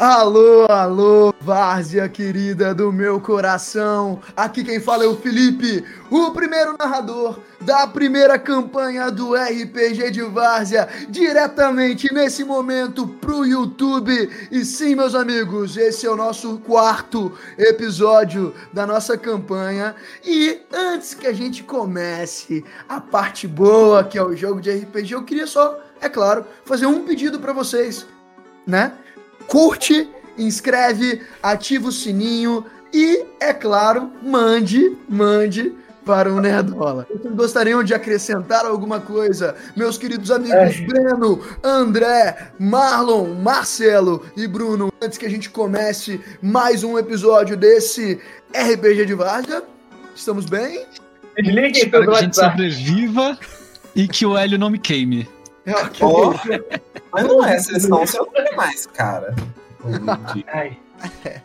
Alô, alô, várzea querida do meu coração. Aqui quem fala é o Felipe, o primeiro narrador da primeira campanha do RPG de Várzea, diretamente nesse momento pro YouTube. E sim, meus amigos, esse é o nosso quarto episódio da nossa campanha. E antes que a gente comece a parte boa, que é o jogo de RPG, eu queria só, é claro, fazer um pedido para vocês, né? Curte, inscreve, ativa o sininho e, é claro, mande, mande para o Nerdola. Vocês gostariam de acrescentar alguma coisa? Meus queridos amigos é. Breno, André, Marlon, Marcelo e Bruno, antes que a gente comece mais um episódio desse RPG de Varga, estamos bem? Desliguem Espero que a gente sobreviva e que o Hélio não me queime. Oh, mas não é sessão, você é mais, cara.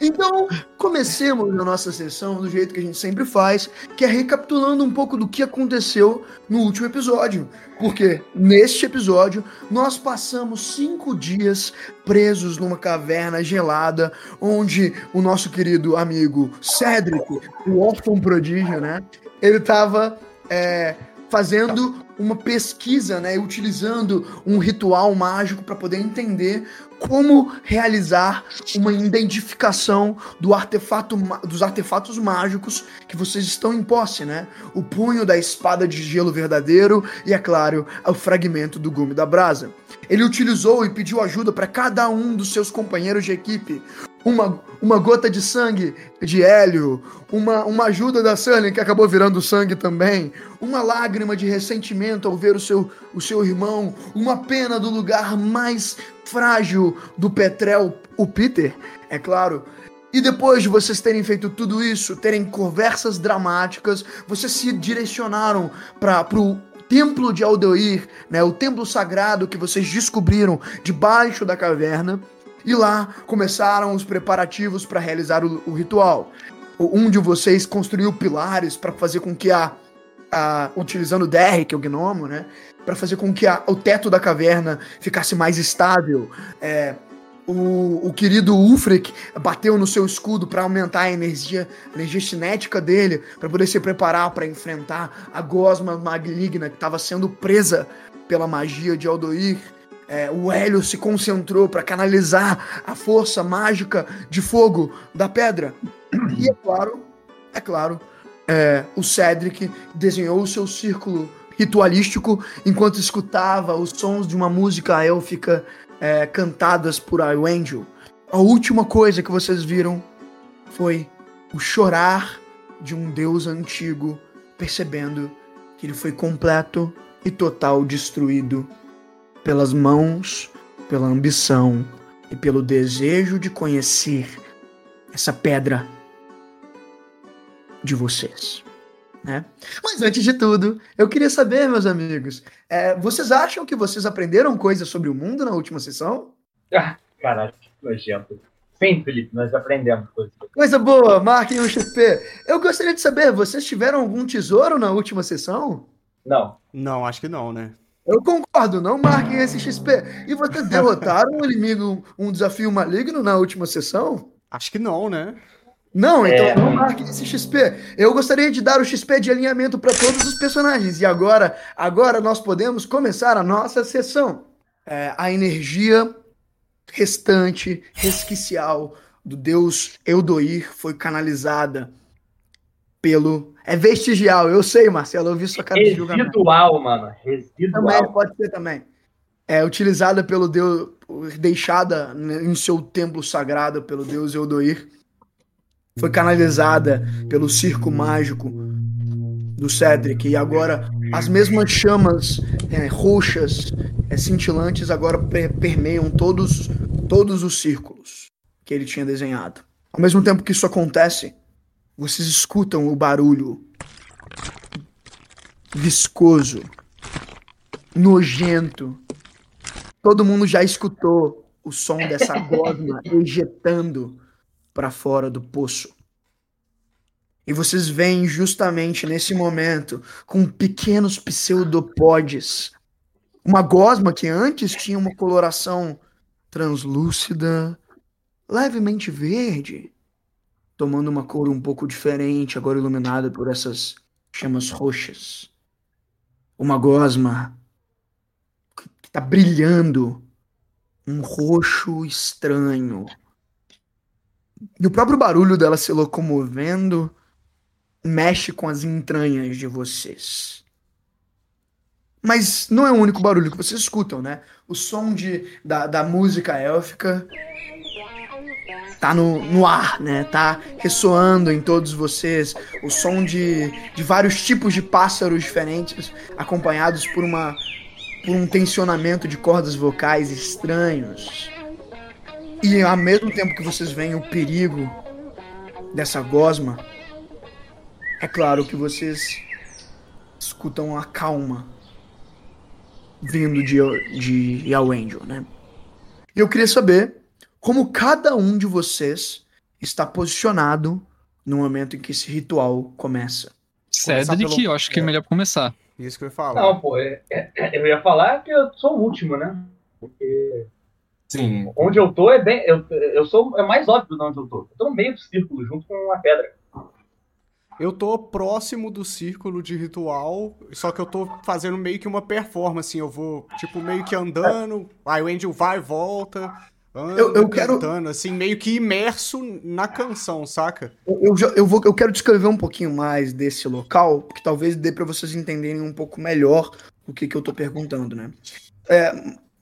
Então, comecemos a nossa sessão do jeito que a gente sempre faz, que é recapitulando um pouco do que aconteceu no último episódio. Porque neste episódio nós passamos cinco dias presos numa caverna gelada, onde o nosso querido amigo Cédric, o órfão prodígio, né? Ele estava é, fazendo uma pesquisa, né, utilizando um ritual mágico para poder entender como realizar uma identificação do artefato, dos artefatos mágicos que vocês estão em posse, né? O punho da espada de gelo verdadeiro e, é claro, o fragmento do gume da brasa. Ele utilizou e pediu ajuda para cada um dos seus companheiros de equipe uma, uma gota de sangue de Hélio, uma, uma ajuda da Sully que acabou virando sangue também, uma lágrima de ressentimento ao ver o seu, o seu irmão, uma pena do lugar mais frágil do Petrel, o Peter, é claro. E depois de vocês terem feito tudo isso, terem conversas dramáticas, vocês se direcionaram para o templo de Aldoir, né, o templo sagrado que vocês descobriram debaixo da caverna. E lá começaram os preparativos para realizar o, o, ritual. Um de vocês construiu pilares para fazer com que a, a utilizando o Derrick, o gnomo, né, para fazer com que a, o teto da caverna ficasse mais estável. É, o, o, querido Ulfric bateu no seu escudo para aumentar a energia, a energia cinética dele, para poder se preparar para enfrentar a gosma maligna que estava sendo presa pela magia de Aldoir é, o Hélio se concentrou para canalizar a força mágica de fogo da pedra. E é claro, é claro, é, o Cedric desenhou o seu círculo ritualístico enquanto escutava os sons de uma música élfica é, cantadas por Arwangel. A última coisa que vocês viram foi o chorar de um deus antigo, percebendo que ele foi completo e total destruído pelas mãos, pela ambição e pelo desejo de conhecer essa pedra de vocês. Né? Mas antes de tudo, eu queria saber, meus amigos, é, vocês acham que vocês aprenderam coisas sobre o mundo na última sessão? Ah, caralho, que nojento. Sim, Felipe, nós aprendemos coisas. Coisa boa, marquem um XP. Eu gostaria de saber, vocês tiveram algum tesouro na última sessão? Não. Não, acho que não, né? Eu concordo, não marquem esse XP. E vocês derrotaram um inimigo, um desafio maligno na última sessão? Acho que não, né? Não, então é... não marquem esse XP. Eu gostaria de dar o XP de alinhamento para todos os personagens. E agora, agora nós podemos começar a nossa sessão. É, a energia restante, resquicial do deus Eudoir foi canalizada pelo. É vestigial, eu sei, Marcelo, eu vi sua cara de julgamento. Residual, mano. Residual. Também, pode ser também. É utilizada pelo Deus, deixada em seu templo sagrado pelo Deus Eudoir. Foi canalizada pelo circo mágico do Cedric. E agora as mesmas chamas é, roxas, é, cintilantes, agora permeiam todos, todos os círculos que ele tinha desenhado. Ao mesmo tempo que isso acontece, vocês escutam o barulho viscoso, nojento. Todo mundo já escutou o som dessa gosma ejetando para fora do poço. E vocês veem justamente nesse momento, com pequenos pseudopodes, uma gosma que antes tinha uma coloração translúcida, levemente verde, tomando uma cor um pouco diferente, agora iluminada por essas chamas roxas. Uma gosma que está brilhando, um roxo estranho. E o próprio barulho dela se locomovendo mexe com as entranhas de vocês. Mas não é o único barulho que vocês escutam, né? O som de, da, da música élfica tá no, no ar, né? Tá ressoando em todos vocês. O som de, de vários tipos de pássaros diferentes, acompanhados por uma por um tensionamento de cordas vocais estranhos. E ao mesmo tempo que vocês veem o perigo dessa gosma, é claro que vocês escutam a calma vindo de, de Yawangel, né? E eu queria saber como cada um de vocês está posicionado no momento em que esse ritual começa. Cedric, pelo... eu acho que é melhor começar. Isso que eu ia falar. Não, pô, é, é, eu ia falar que eu sou o último, né? Porque. Sim. Onde eu tô é bem. Eu, eu sou. É mais óbvio de onde eu tô. Eu tô no meio do círculo, junto com uma pedra. Eu tô próximo do círculo de ritual, só que eu tô fazendo meio que uma performance. Eu vou, tipo, meio que andando, aí o Angel vai e volta. Eu, eu quero cantando, assim, meio que imerso na canção, saca? Eu, eu, eu, vou, eu quero descrever um pouquinho mais desse local, que talvez dê para vocês entenderem um pouco melhor o que, que eu tô perguntando, né? É,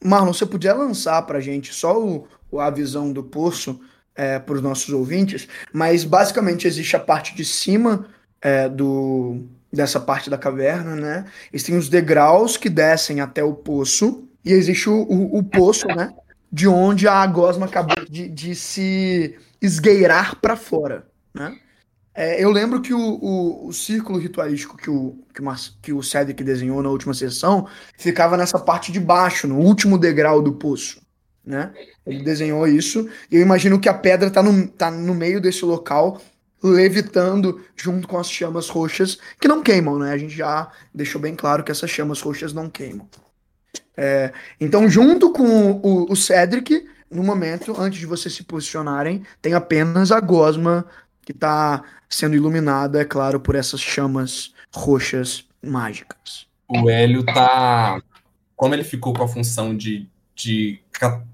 Marlon, você podia lançar pra gente só o, a visão do poço é, para os nossos ouvintes, mas basicamente existe a parte de cima é, do, dessa parte da caverna, né? Existem os degraus que descem até o poço, e existe o, o, o poço, né? De onde a gosma acabou de, de se esgueirar para fora, né? É, eu lembro que o, o, o, círculo ritualístico que o, que, o, que o Cedric desenhou na última sessão ficava nessa parte de baixo, no último degrau do poço. Né? Ele desenhou isso, e eu imagino que a pedra está no, tá no meio desse local, levitando junto com as chamas roxas, que não queimam, né? A gente já deixou bem claro que essas chamas roxas não queimam. É, então, junto com o, o, Cedric, no momento, antes de vocês se posicionarem, tem apenas a gosma que está sendo iluminada, é claro, por essas chamas roxas mágicas. O Hélio tá. Como ele ficou com a função de, de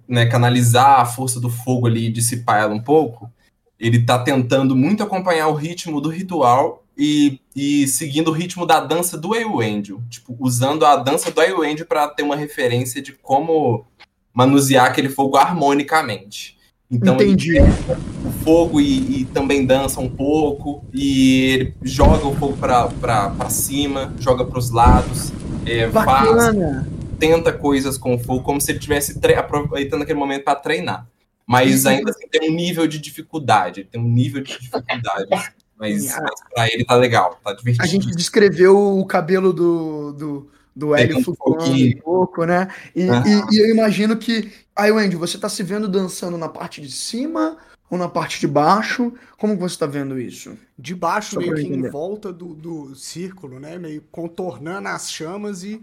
né, canalizar a força do fogo ali e dissipar ela um pouco, ele tá tentando muito acompanhar o ritmo do ritual e, e seguindo o ritmo da dança do Angel, tipo, usando a dança do Angel para ter uma referência de como manusear aquele fogo harmonicamente. Então Entendi. ele o fogo e, e, também dança um pouco, e ele joga o fogo para cima, joga para os lados, é, faz, tenta coisas com o fogo, como se ele estivesse aproveitando aquele momento para treinar. Mas ainda assim tem um nível de dificuldade, tem um nível de dificuldade. Mas, a, mas pra ele tá legal, tá divertido. A gente descreveu o cabelo do, do, do Hélio um flutuando um pouco, né? E, uhum. e, e, eu imagino que. Aí, Wendy, você tá se vendo dançando na parte de cima ou na parte de baixo? Como você tá vendo isso? De baixo, Só meio que em volta do, do círculo, né? Meio contornando as chamas e.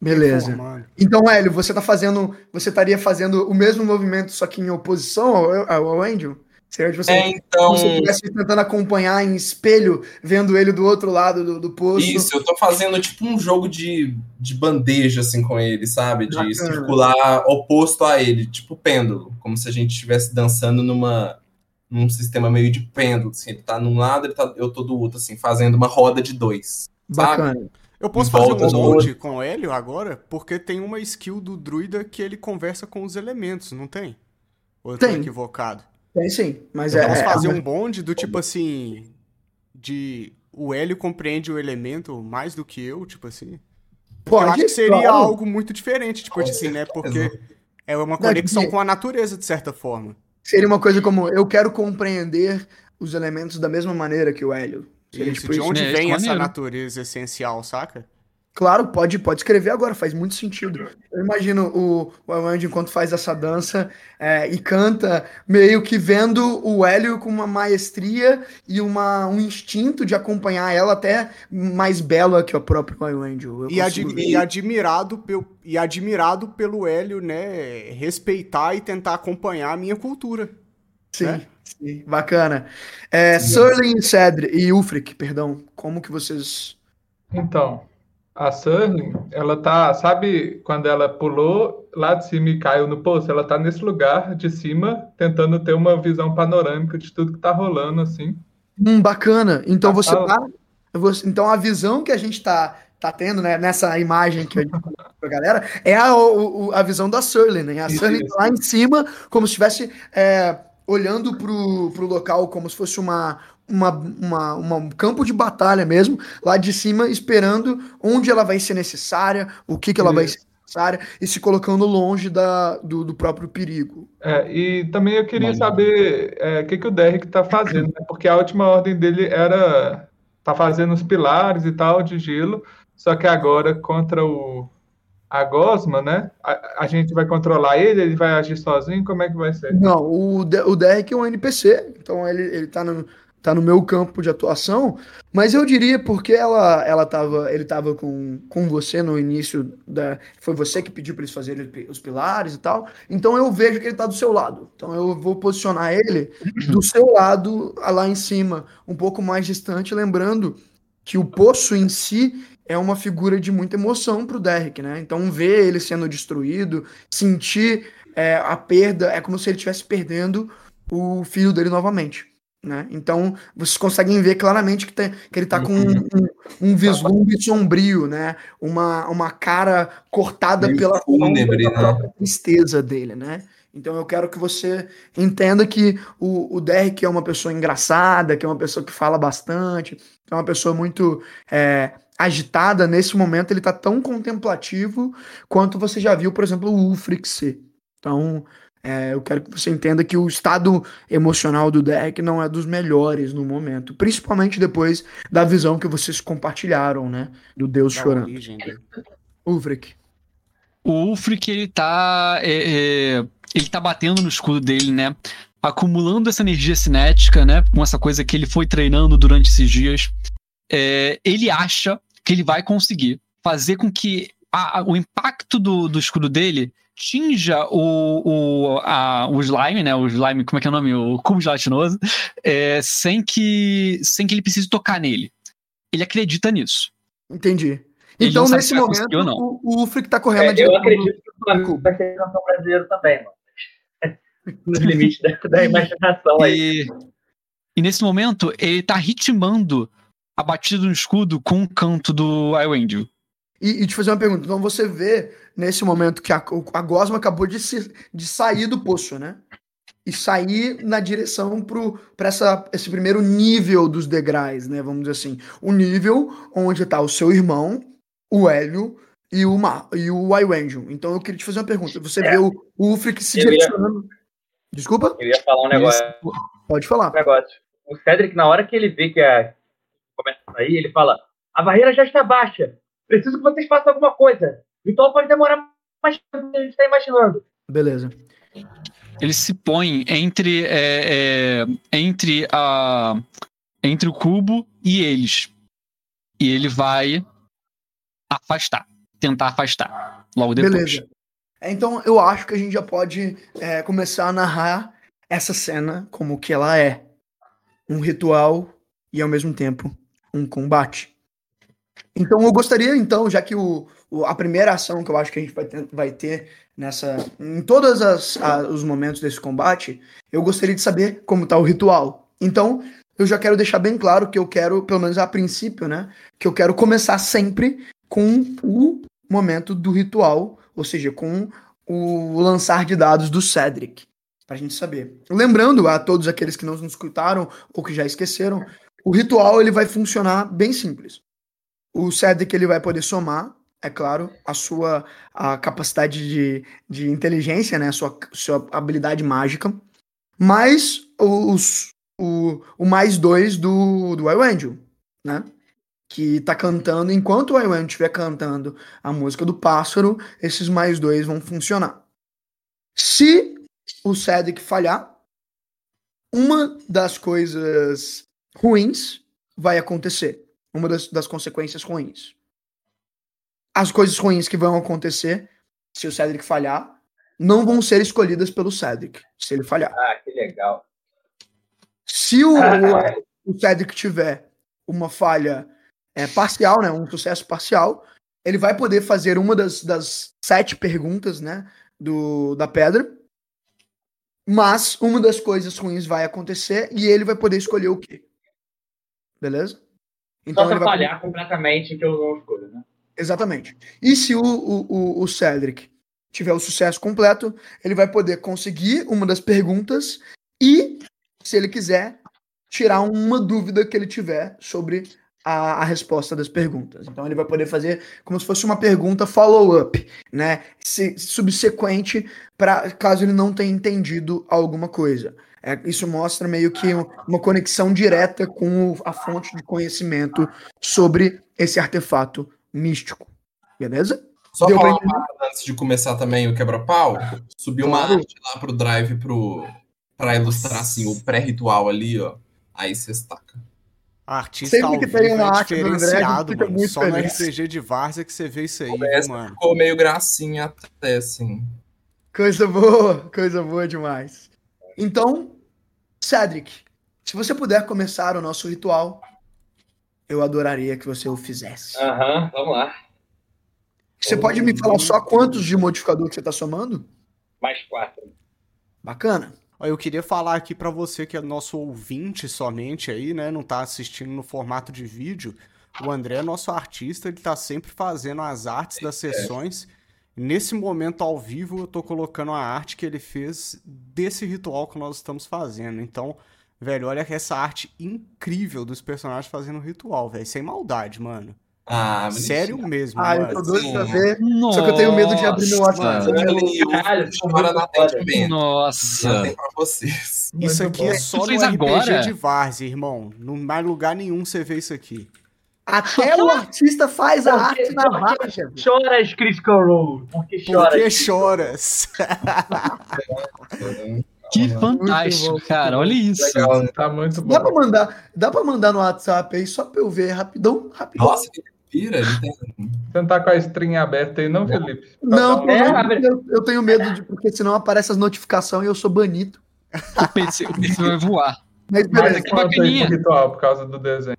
Beleza. Então, Hélio, você tá fazendo. Você estaria fazendo o mesmo movimento, só que em oposição ao, ao Angel? Tipo assim, é, então... se você estivesse tentando acompanhar em espelho, vendo ele do outro lado do, do poço. Isso, eu tô fazendo tipo um jogo de, de bandeja, assim, com ele, sabe? De Bacana. circular oposto a ele, tipo pêndulo. Como se a gente estivesse dançando numa, num sistema meio de pêndulo. Assim, ele tá num lado, ele tá, eu tô do outro, assim, fazendo uma roda de dois. Bacana. Sabe? Eu posso fazer um molde com o Hélio agora? Porque tem uma skill do druida que ele conversa com os elementos, não tem? Ou eu tô tem. equivocado? Tem sim, mas então, é. Vamos fazer é, um bonde do tipo assim. De. O Hélio compreende o elemento mais do que eu, tipo assim. Pode, eu acho que seria claro. algo muito diferente, tipo assim, né? Porque é uma conexão com a natureza, de certa forma. Seria uma coisa como eu quero compreender os elementos da mesma maneira que o Hélio. Seria, isso, tipo, de onde é, vem essa natureza essencial, saca? Claro, pode, pode escrever agora, faz muito sentido. Eu imagino o, o Andy enquanto faz essa dança é, e canta, meio que vendo o Hélio com uma maestria e uma, um instinto de acompanhar ela até mais bela que o próprio Angel. E, ad, e, admirado pel, e admirado pelo Hélio, né? Respeitar e tentar acompanhar a minha cultura. Sim, né? sim. Bacana. É, Surling e Cedric e Ulfric, perdão. Como que vocês. Então, a Surling, ela tá. Sabe quando ela pulou lá de cima e caiu no poço? Ela tá nesse lugar de cima, tentando ter uma visão panorâmica de tudo que tá rolando, assim. Hum, bacana. Então você tá. Então a visão que a gente tá tá tendo, né, nessa imagem que a gente pra galera, é a, a visão da Surly, né? A Surly tá lá em cima, como se estivesse é, olhando pro, pro local, como se fosse uma, uma, uma, uma, um campo de batalha mesmo, lá de cima, esperando onde ela vai ser necessária, o que, que ela vai ser necessária, e se colocando longe da, do, do próprio perigo. É, e também eu queria saber é, o que, que o Derek tá fazendo, né? Porque a última ordem dele era tá fazendo os pilares e tal de gelo, só que agora, contra o a Gosma, né? A, a, gente vai controlar ele, ele vai agir sozinho, como é que vai ser? Não, o, o Derek é um NPC, então ele, ele tá, no, tá no meu campo de atuação, mas eu diria porque ela, ela tava, ele tava com, com você no início da. Foi você que pediu para eles fazerem os pilares e tal. Então eu vejo que ele tá do seu lado. Então eu vou posicionar ele do seu lado, lá em cima, um pouco mais distante, lembrando que o poço em si é uma figura de muita emoção para o Derek, né? Então ver ele sendo destruído, sentir é, a perda, é como se ele estivesse perdendo o filho dele novamente. Né? Então vocês conseguem ver claramente que, tem, que ele está com um, um, um, vislumbre sombrio, né? uma, uma cara cortada Meio pela fúnebre, né? tristeza dele. Né? Então eu quero que você entenda que o, o Derek é uma pessoa engraçada, que é uma pessoa que fala bastante, que é uma pessoa muito é, agitada, nesse momento ele tá tão contemplativo quanto você já viu, por exemplo, o Ulfric ser. Então, é, eu quero que você entenda que o estado emocional do deck não é dos melhores no momento, principalmente depois da visão que vocês compartilharam, né, do Deus da chorando. Ulfric. O Ulfric, ele tá é, é, ele tá batendo no escudo dele, né? Acumulando essa energia cinética, né? Com essa coisa que ele foi treinando durante esses dias. É, ele acha que ele vai conseguir fazer com que a, o impacto do, do escudo dele tinja o, o, a, o slime, né? O slime, como é que é o nome? O cubo gelatinoso, é, sem, que, sem que ele precise tocar nele. Ele acredita nisso. Entendi. Então, nesse momento, o, o Ufric tá correndo é, Eu acredito que o Flamengo vai ser campeão brasileiro também, mano. Nos limites da, da imaginação aí. E, e nesse momento, ele tá ritmando a batida do escudo com o canto do Iwendel. E, e te fazer uma pergunta. Então você vê nesse momento que a, a Gosma acabou de, se, de sair do poço, né? E sair na direção para esse primeiro nível dos degraus, né? Vamos dizer assim. O nível onde está o seu irmão, o Hélio e o, Ma, e o Iwendel. Então eu queria te fazer uma pergunta. Você é. vê o, o Ufric se eu direcionando. Ia... Desculpa? Eu ia falar um negócio. Pode falar. Um negócio. O Cedric, na hora que ele vê que a, começa a sair, ele fala: a barreira já está baixa. Preciso que vocês façam alguma coisa. Então pode demorar mais tempo do que a gente está imaginando. Beleza. Ele se põe entre, é, é, entre, a, entre o cubo e eles. E ele vai afastar. Tentar afastar. Logo depois. Beleza. Então eu acho que a gente já pode é, começar a narrar essa cena como que ela é. Um ritual e ao mesmo tempo um combate. Então eu gostaria, então, já que o, o, a primeira ação que eu acho que a gente vai ter, vai ter nessa. em todos os momentos desse combate, eu gostaria de saber como está o ritual. Então, eu já quero deixar bem claro que eu quero, pelo menos a princípio, né? Que eu quero começar sempre com o momento do ritual, ou seja, com o lançar de dados do Cedric, pra gente saber. Lembrando a todos aqueles que não nos escutaram ou que já esqueceram, o ritual ele vai funcionar bem simples. O Cedric ele vai poder somar, é claro, a sua a capacidade de, de inteligência, né, a sua, sua habilidade mágica, mais os, o, o mais dois do, do Iwangel, né? Que tá cantando, enquanto o Iwangel estiver cantando a música do pássaro, esses mais dois vão funcionar. Se o Cedric falhar, uma das coisas ruins vai acontecer. Uma das, das consequências ruins. As coisas ruins que vão acontecer se o Cedric falhar não vão ser escolhidas pelo Cedric, se ele falhar. Ah, que legal. Se o, o, o Cedric tiver uma falha é, parcial, né, um sucesso parcial, ele vai poder fazer uma das, das sete perguntas, né, do, da pedra. Mas uma das coisas ruins vai acontecer e ele vai poder escolher o quê? Beleza? Então Só se falhar completamente que eu não escolho, né? Exatamente. E se o, o, o Cedric tiver o sucesso completo, ele vai poder conseguir uma das perguntas e, se ele quiser, tirar uma dúvida que ele tiver sobre a, a, resposta das perguntas. Então ele vai poder fazer como se fosse uma pergunta follow-up, né? Se, subsequente para caso ele não tenha entendido alguma coisa. É, isso mostra meio que uma conexão direta com a fonte de conhecimento sobre esse artefato místico. Beleza? Só Deu falar uma antes de começar também o quebra-pau. Subiu uma arte lá pro drive pro, pra ilustrar assim, o pré-ritual ali, ó. Aí você estaca. Artista Sempre que tem uma é arte diferenciado, André, mano. Só feliz. no RPG de Várzea que você vê isso aí, viu, mano. Ficou meio gracinha até, assim. Coisa boa, coisa boa demais. Então, Cedric, se você puder começar o nosso ritual, eu adoraria que você o fizesse. Aham, uhum, vamos lá. Você pode me falar só quantos de modificador que você está somando? Mais quatro. Bacana. Eu queria falar aqui para você que é nosso ouvinte somente aí, né? Não tá assistindo no formato de vídeo. O André é nosso artista, ele tá sempre fazendo as artes das sessões. Nesse momento ao vivo, eu tô colocando a arte que ele fez desse ritual que nós estamos fazendo. Então, velho, olha essa arte incrível dos personagens fazendo o ritual, velho. Sem maldade, mano. Ah, Sério mesmo. Ah, eu tô doido pra ver. Nossa, só que eu tenho medo de abrir meu WhatsApp. Nossa. Pra vocês. Isso aqui é só no RPG agora? de Várzea, irmão. Não mais lugar nenhum você vê isso aqui. Até o artista faz a arte na marcha. Choras, Critical Role. Porque choras. Porque choras. Que fantástico, cara. Olha isso. Legal, né? Tá muito bom. Dá pra, mandar, dá pra mandar no WhatsApp aí, só pra eu ver rapidão, rapidão. Nossa, que pira. Tem... Você não tá com a string aberta aí, não, Felipe? Não, não, é, eu, eu, tenho medo de, porque senão aparece as notificações e eu sou banido. O PC, o PC vai voar. Mas. Mas que ritual por causa do desenho.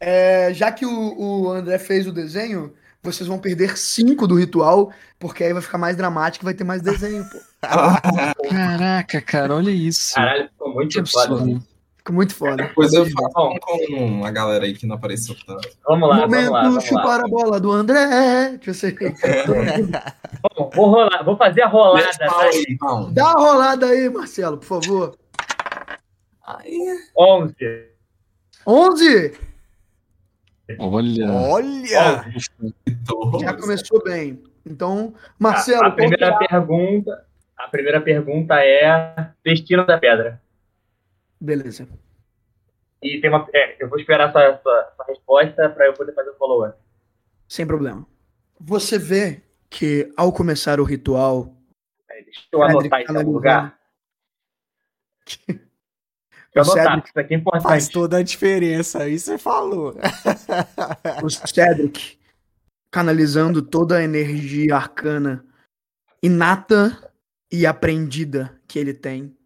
É, já que o, o André fez o desenho, vocês vão perder cinco do ritual, porque aí vai ficar mais dramático e vai ter mais desenho, pô. Caraca, cara, olha isso. Caralho, ficou muito foda. Ficou muito foda. Depois eu falo com a galera aí que não apareceu tanto. Vamos lá, Momento vamos lá. Momento chupar a bola do André. Deixa eu ver. Bom, vou, rolar, vou fazer a rolada. Aí, então. Dá a rolada aí, Marcelo, por favor. Aí. 11. 11? Olha. Olha! Já começou bem. Então, Marcelo. A, a primeira pergunta. A primeira pergunta é Destino da Pedra. Beleza. E tem uma. É, eu vou esperar essa, essa, essa resposta para eu poder fazer o follow-up. Sem problema. Você vê que ao começar o ritual. É, deixa eu anotar em algum lugar. Eu anotar, isso aqui é importante. Faz toda a diferença, aí você falou. o Cedric canalizando toda a energia arcana inata e aprendida que ele tem.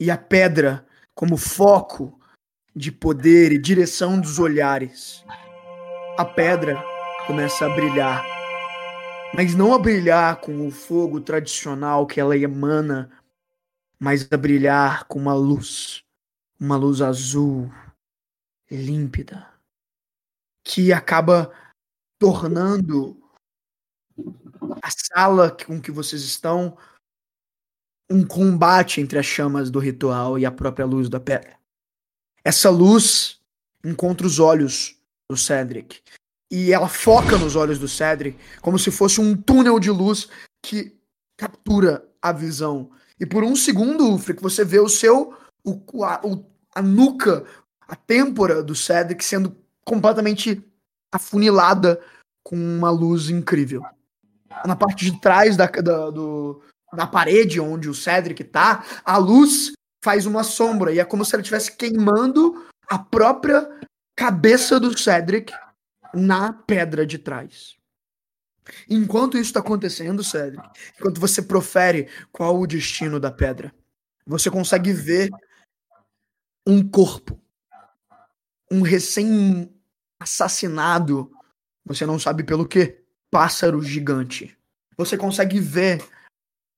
E a pedra como foco de poder e direção dos olhares. A pedra começa a brilhar, mas não a brilhar com o fogo tradicional que ela emana, mas a brilhar com uma luz, uma luz azul, límpida, que acaba tornando a sala com que vocês estão um combate entre as chamas do ritual e a própria luz da pedra. Essa luz encontra os olhos do Cedric e ela foca nos olhos do Cedric como se fosse um túnel de luz que captura a visão. E por um segundo, Ufric, você vê o seu o, o, a nuca, a têmpora do Cedric sendo completamente afunilada com uma luz incrível. Na parte de trás da, da, do, da parede onde o Cedric tá, a luz faz uma sombra e é como se ela estivesse queimando a própria cabeça do Cedric na pedra de trás. Enquanto isso está acontecendo, Cedric, enquanto você profere qual o destino da pedra, você consegue ver um corpo. Um recém-assassinado, você não sabe pelo que, pássaro gigante. Você consegue ver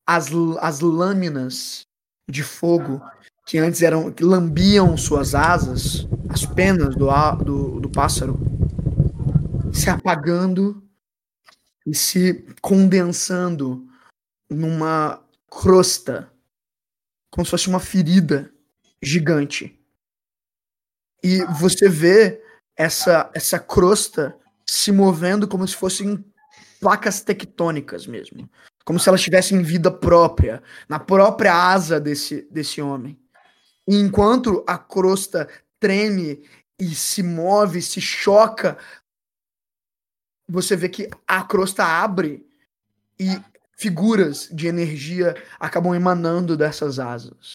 as, as lâminas de fogo que antes eram que lambiam suas asas, as penas do, do, do pássaro, se apagando e se condensando numa crosta, como se fosse uma ferida gigante. E você vê essa, essa crosta se movendo como se fossem placas tectônicas mesmo. Como se elas tivessem vida própria, na própria asa desse, desse homem. E enquanto a crosta treme e se move, se choca, você vê que a crosta abre e figuras de energia acabam emanando dessas asas.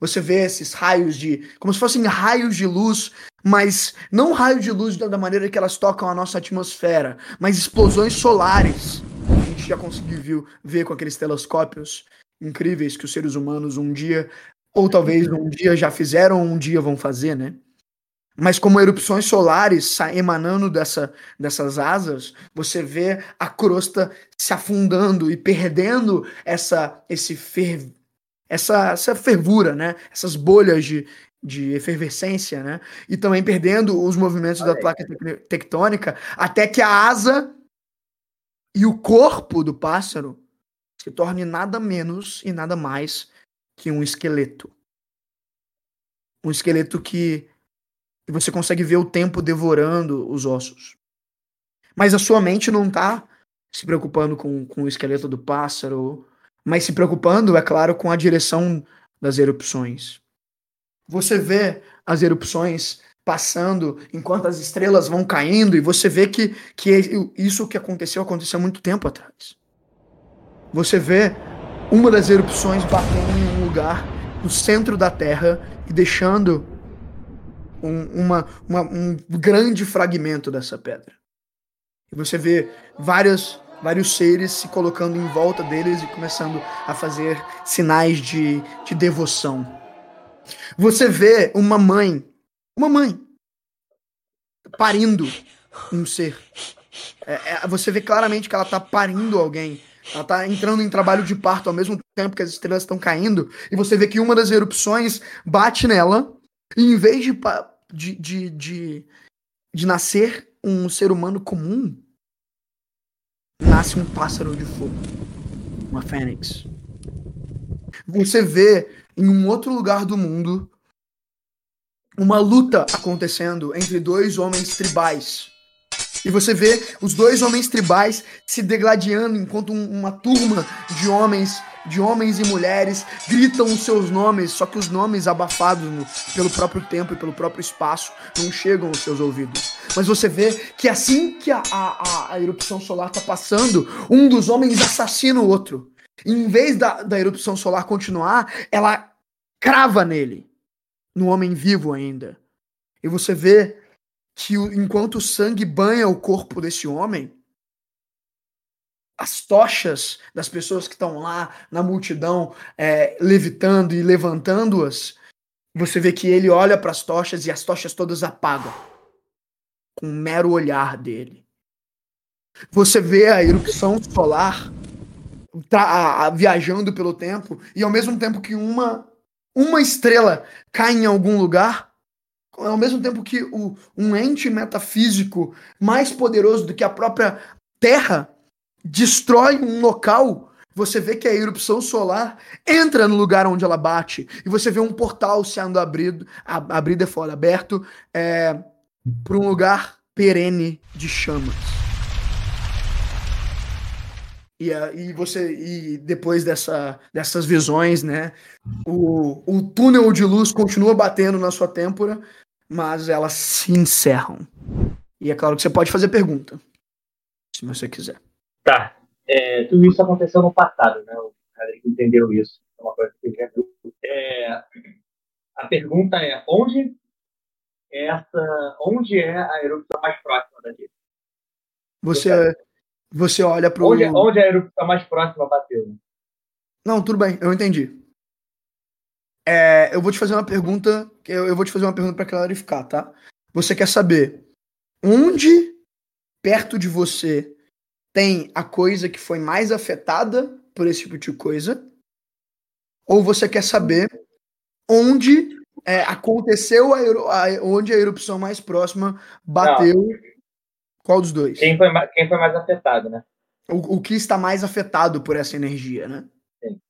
Você vê esses raios de. como se fossem raios de luz, mas não raios de luz da maneira que elas tocam a nossa atmosfera, mas explosões solares. A gente já conseguiu ver com aqueles telescópios incríveis que os seres humanos um dia, ou talvez um dia já fizeram, um dia vão fazer, né? Mas como erupções solares emanando dessa, dessas asas, você vê a crosta se afundando e perdendo essa, esse fer, essa, essa fervura, né? Essas bolhas de, de efervescência, né? E também perdendo os movimentos da placa tectônica, até que a asa e o corpo do pássaro se torne nada menos e nada mais que um esqueleto. Um esqueleto que você consegue ver o tempo devorando os ossos. Mas a sua mente não está se preocupando com, com o esqueleto do pássaro mas se preocupando, é claro, com a direção das erupções. Você vê as erupções passando enquanto as estrelas vão caindo e você vê que, que isso que aconteceu aconteceu há muito tempo atrás. Você vê uma das erupções batendo em um lugar no centro da Terra e deixando um, uma, uma, um grande fragmento dessa pedra. E você vê várias vários seres se colocando em volta deles e começando a fazer sinais de, de devoção. Você vê uma mãe, uma mãe, parindo um ser. É, é, você vê claramente que ela está parindo alguém. Ela está entrando em trabalho de parto ao mesmo tempo que as estrelas estão caindo. E você vê que uma das erupções bate nela. E em vez de, de, de, de, de nascer um ser humano comum, nasce um pássaro de fogo, uma fênix. Você vê em um outro lugar do mundo uma luta acontecendo entre dois homens tribais. E você vê os dois homens tribais se degladiando enquanto um, uma turma de homens de homens e mulheres gritam os seus nomes, só que os nomes abafados no, pelo próprio tempo e pelo próprio espaço não chegam aos seus ouvidos. Mas você vê que assim que a, a, a erupção solar está passando, um dos homens assassina o outro. Em vez da, da erupção solar continuar, ela crava nele, no homem vivo ainda. E você vê que enquanto o sangue banha o corpo desse homem, as tochas das pessoas que estão lá na multidão é, levitando e levantando-as, você vê que ele olha para as tochas e as tochas todas apagam com um mero olhar dele. Você vê a erupção solar tá, viajando pelo tempo e ao mesmo tempo que uma uma estrela cai em algum lugar, ao mesmo tempo que o, um ente metafísico mais poderoso do que a própria Terra destrói um local, você vê que a erupção solar entra no lugar onde ela bate e você vê um portal sendo abrido, abrido é foda, aberto é, para um lugar perene de chamas. E, e você e depois dessa, dessas visões, né, o, o túnel de luz continua batendo na sua têmpora, mas elas se encerram. E é claro que você pode fazer pergunta, se você quiser. Tá. É, tudo isso aconteceu no passado, né? O Frederico entendeu isso. É uma coisa que é, a pergunta é onde essa, onde é a erupção mais próxima da gente? Você, você olha para onde, onde é a erupção mais próxima bateu? Não, tudo bem, eu entendi. É, eu vou te fazer uma pergunta. Eu, eu vou te fazer uma pergunta para clarificar, tá? Você quer saber onde perto de você tem a coisa que foi mais afetada por esse tipo de coisa? Ou você quer saber onde é, aconteceu a, a, onde a erupção mais próxima bateu? Não. Qual dos dois? Quem foi, quem foi mais afetado, né? O, o que está mais afetado por essa energia, né? Sim.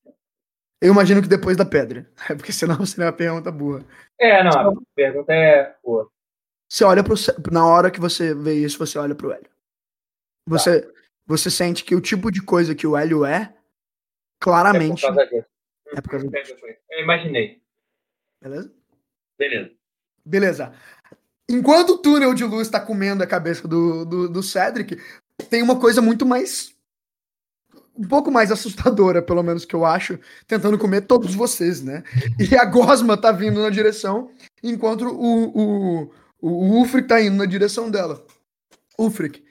Eu imagino que depois da pedra. É porque senão seria uma pergunta boa. É, não, a pergunta é boa. Você olha pro na hora que você vê isso, você olha pro Hélio. Você, tá. você sente que o tipo de coisa que o Hélio é, claramente. É por causa disso. É por causa disso. Eu imaginei. Beleza? Beleza. Beleza. Enquanto o túnel de luz está comendo a cabeça do, do, do Cedric, tem uma coisa muito mais um pouco mais assustadora, pelo menos que eu acho, tentando comer todos vocês, né? E a Gosma tá vindo na direção, enquanto o, o, o Ulfric tá indo na direção dela. Ulfric,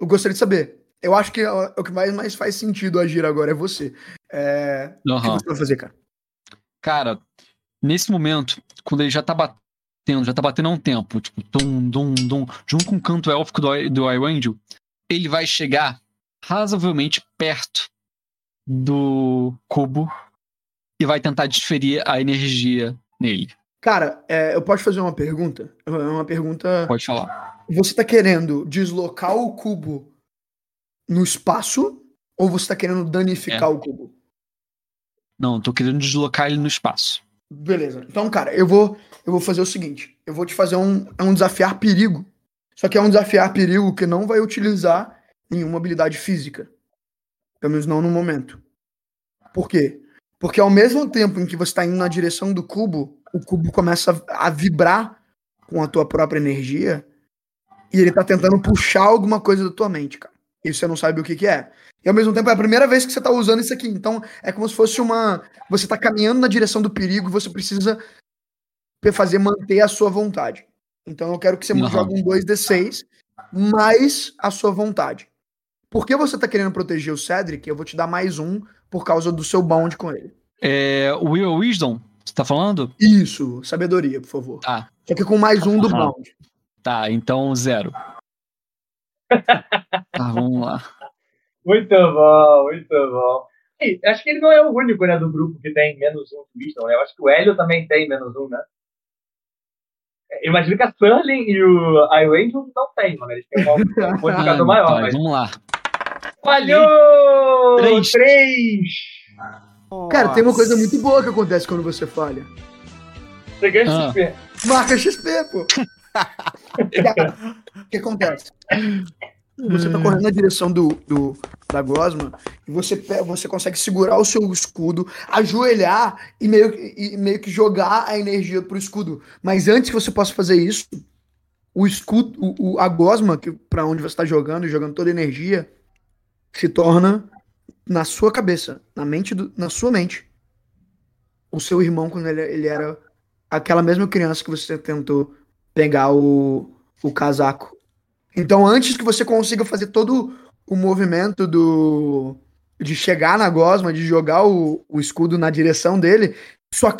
eu gostaria de saber. Eu acho que o que mais, mais faz sentido agir agora é você. É... Uhum. O que você vai fazer, cara? Cara, nesse momento, quando ele já tá batendo, já tá batendo há um tempo, tipo, dum, dum, dum, junto com o canto élfico do, do Iwangel, ele vai chegar razoavelmente perto do cubo e vai tentar desferir a energia nele. Cara, é, eu posso fazer uma pergunta? É uma pergunta. Pode falar. Você tá querendo deslocar o cubo no espaço ou você tá querendo danificar é. o cubo? Não, tô querendo deslocar ele no espaço. Beleza. Então, cara, eu vou, eu vou fazer o seguinte: eu vou te fazer um, é um desafiar perigo. Só que é um desafiar perigo que não vai utilizar nenhuma habilidade física. Pelo menos não no momento. Por quê? Porque ao mesmo tempo em que você está indo na direção do cubo, o cubo começa a vibrar com a tua própria energia e ele tá tentando puxar alguma coisa da tua mente, cara. E você não sabe o que que é. E ao mesmo tempo é a primeira vez que você tá usando isso aqui. Então é como se fosse uma. Você tá caminhando na direção do perigo e você precisa fazer manter a sua vontade. Então eu quero que você uhum. jogue um 2d6 mais a sua vontade. Porque você tá querendo proteger o Cedric, eu vou te dar mais um por causa do seu bond com ele. É. Will Wisdom? Você tá falando? Isso, sabedoria, por favor. Tá. Só que com mais um do bond. Tá, então zero. Tá, vamos lá. Muito bom, muito bom. E, acho que ele não é o único, né, do grupo que tem menos um Wisdom, né? Eu acho que o Hélio também tem menos um, né? Eu imagino que a Sterling e o iWangel não tem, mano. Eles têm um modificador ah, maior. Tá, mas... Vamos lá. Falhou! Três! Três. Cara, tem uma coisa muito boa que acontece quando você falha. Você ganha ah. XP. Marca XP, pô. o que acontece? Você tá correndo na direção do, do da gosma e você, você consegue segurar o seu escudo, ajoelhar e meio, e meio que jogar a energia pro escudo. Mas antes que você possa fazer isso, o escudo, o, a gosma, que para onde você está jogando, jogando toda a energia, se torna na sua cabeça, na mente do, na sua mente. O seu irmão quando ele, ele era aquela mesma criança que você tentou pegar o, o casaco então, antes que você consiga fazer todo o movimento do de chegar na gosma, de jogar o, o escudo na direção dele, sua,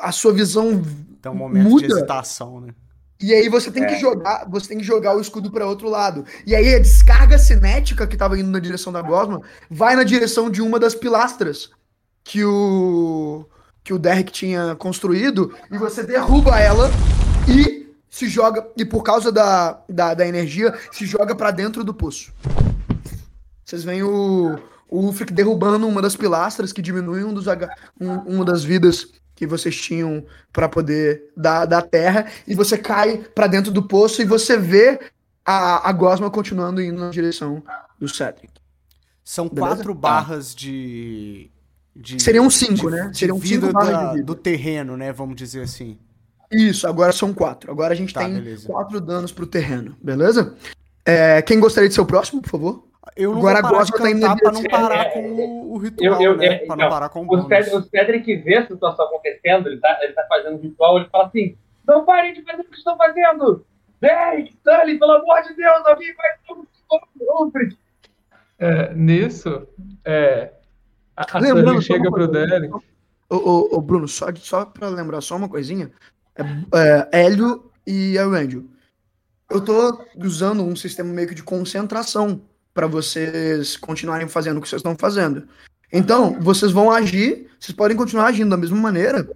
a sua visão então, um momento muda. de hesitação, né? E aí você tem é. que jogar, você tem que jogar o escudo para outro lado. E aí a descarga cinética que estava indo na direção da gosma vai na direção de uma das pilastras que o que o Derek tinha construído e você derruba ela e se joga, e por causa da, da, da energia, se joga para dentro do poço. Vocês veem o, o Ulfric derrubando uma das pilastras que diminui um dos, um, uma das vidas que vocês tinham para poder dar da terra, e você cai para dentro do poço e você vê a, a Gosma continuando indo na direção do Cedric. São Beleza? quatro barras de, de. Seriam cinco, de, né? Seriam cinco barras da, do terreno, né? Vamos dizer assim. Isso, agora são quatro. Agora a gente tá, tem beleza. quatro danos pro terreno, beleza? É, quem gostaria de ser o próximo, por favor? Eu não agora vou parar de tá cantar pra não parar com o ritual, eu, eu, né? Eu, pra não, não parar com o bônus. O Cedric vê a situação acontecendo, ele tá, ele tá fazendo o ritual, ele fala assim, não parem de fazer o que estão fazendo! Derek, Sully, pelo amor de Deus, alguém faz tudo Alfred! É, nisso, é, a, a Sully chega pro Derek... Ô, ô, ô, Bruno, só, só pra lembrar só uma coisinha. É, é, Hélio e a Rangel. Eu tô usando um sistema meio que de concentração para vocês continuarem fazendo o que vocês estão fazendo. Então, vocês vão agir, vocês podem continuar agindo da mesma maneira,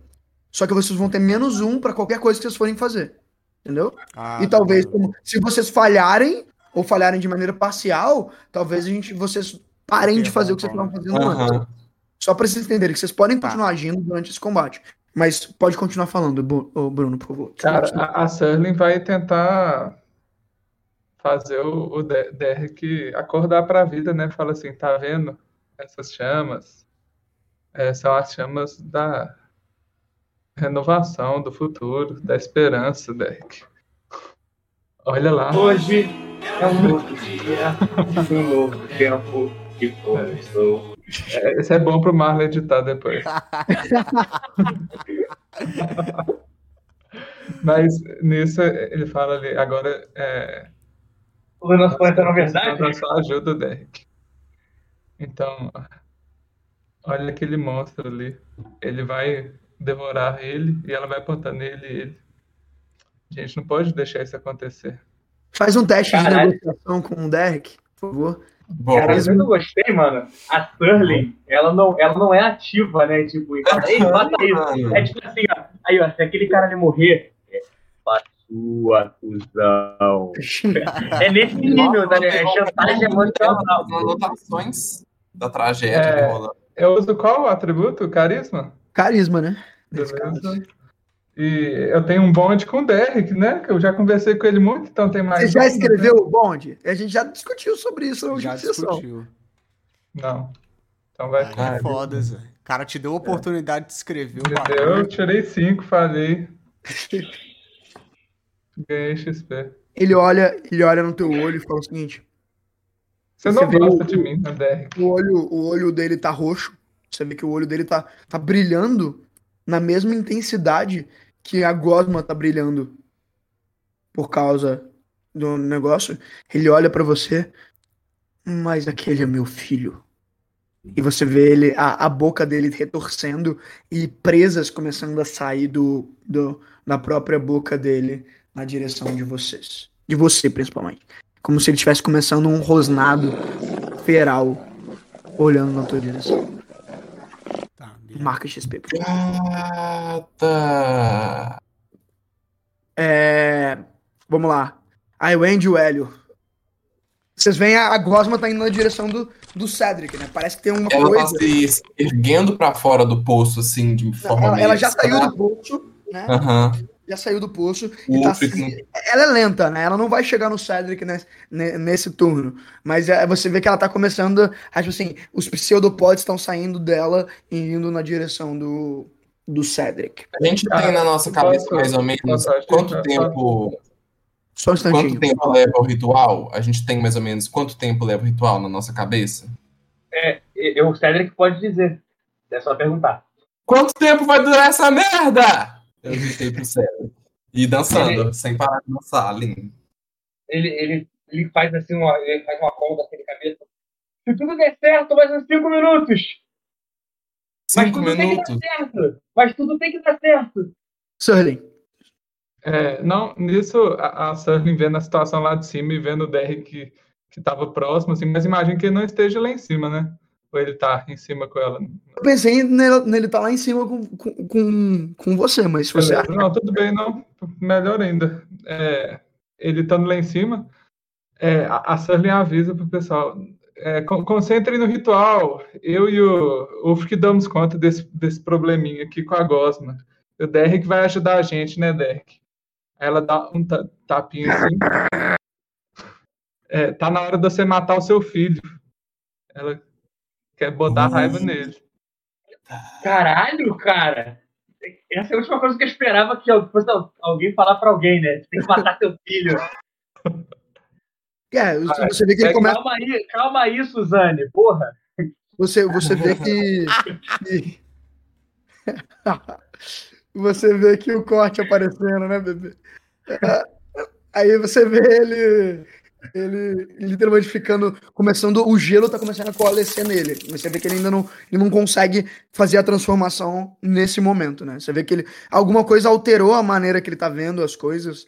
só que vocês vão ter menos um para qualquer coisa que vocês forem fazer. Entendeu? Ah, e talvez, como, se vocês falharem, ou falharem de maneira parcial, talvez a gente, vocês parem de fazer o que vocês estavam fazendo uhum. antes. Só para vocês entenderem que vocês podem tá. continuar agindo durante esse combate. Mas pode continuar falando, Bruno, por favor. Cara, a, a Serling vai tentar fazer o, o Derek acordar para a vida, né? Fala assim, tá vendo essas chamas? É, são as chamas da renovação, do futuro, da esperança, Derek. Olha lá. Hoje é um novo dia, um novo tempo que começou. É, esse é bom pro Marlon editar depois. Mas nisso ele fala ali, agora é, o nosso planeta na verdade? Só ajuda o Derek. Então, olha aquele monstro ali. Ele vai devorar ele e ela vai apontar nele e ele. A gente não pode deixar isso acontecer. Faz um teste Caralho. de negociação com o Derek, por favor. Bom, Cara, eu não gostei, mano. A Sterling, ela não, ela não é ativa, né? Tipo, então, ei, mata isso. É tipo assim, ó. Aí, ó, se aquele cara ali morrer, é, sua cuzão. é nesse nível, tá ligado? É chantagem emocional. Anotações da tragédia é, Eu uso qual atributo? Carisma? Carisma, né? Beleza. E eu tenho um bonde com o Derek, né? Que eu já conversei com ele muito, então tem mais. Você já escreveu né? o bonde? A gente já discutiu sobre isso na já discutiu. Não. Então vai ficar. É foda, Zé. cara te deu a oportunidade é. de escrever o Eu tirei cinco, falei. Ganhei XP. Ele olha, ele olha no teu olho e fala o seguinte. Você não você gosta o, de mim, né, Derek? O olho, o olho dele tá roxo. Você vê que o olho dele tá, tá brilhando na mesma intensidade que a gosma tá brilhando por causa do negócio. Ele olha para você, mas aquele é meu filho. E você vê ele, a, a boca dele retorcendo e presas começando a sair do, do, da própria boca dele na direção de vocês. De você, principalmente. Como se ele estivesse começando um rosnado feral olhando na tua direção. Marca XP. Gata. É... Vamos lá. Aí o Andy e o Hélio. Vocês veem a, a Gosma tá indo na direção do, do Cedric, né? Parece que tem uma ela coisa. Ela tá se erguendo para fora do poço, assim, de forma. Ela, ela já saiu do poço, né? Aham. Uhum já saiu do poço. Tá, ela é lenta, né? Ela não vai chegar no Cedric nesse, nesse turno. Mas é, você vê que ela tá começando. Acho assim, os pseudopods estão saindo dela e indo na direção do, do Cedric. A gente tem na nossa cabeça mais ou menos quanto tempo. Só um instantinho. Quanto tempo leva o ritual? A gente tem mais ou menos quanto tempo leva o ritual na nossa cabeça? É, eu, o Cedric pode dizer. É só perguntar. Quanto tempo vai durar essa merda? Eu gritei pro céu. E dançando, ele, sem parar de dançar, lindo. Ele, ele, ele faz assim uma, ele faz uma conta assim de cabeça. Se tudo der certo, vai ser cinco minutos. Cinco Mas minutos? Mas tudo tem que dar certo. Surling. É, não, nisso a, a vendo a situação lá de cima e vendo o Derrick que, que tava próximo, assim, mas imagina que ele não esteja lá em cima, né? Ou ele tá em cima com ela? Eu pensei nele, nele tá lá em cima com, com, com, você, mas se você acha... Não, tudo bem, não. Melhor ainda. É, ele estando lá em cima, é, a Surly avisa pro pessoal. É, concentre no ritual. Eu e o Uf que damos conta desse, desse probleminha aqui com a Gosma. O Derek vai ajudar a gente, né, Derek? Aí ela dá um tapinha assim. É, tá na hora de você matar o seu filho. Ela Quer botar raiva nele. Caralho, cara. Essa é a última coisa que eu esperava que fosse alguém falar pra alguém, né? Você tem que matar seu filho. É, você vê que ele começa... Calma aí, calma aí, Suzane, porra. Você, você vê que... você vê que o corte aparecendo, né, bebê? Aí você vê ele ele literalmente ficando, começando, o gelo tá começando a coalescer nele. Você vê que ele ainda não, ele não consegue fazer a transformação nesse momento, né? Você vê que ele, alguma coisa alterou a maneira que ele tá vendo as coisas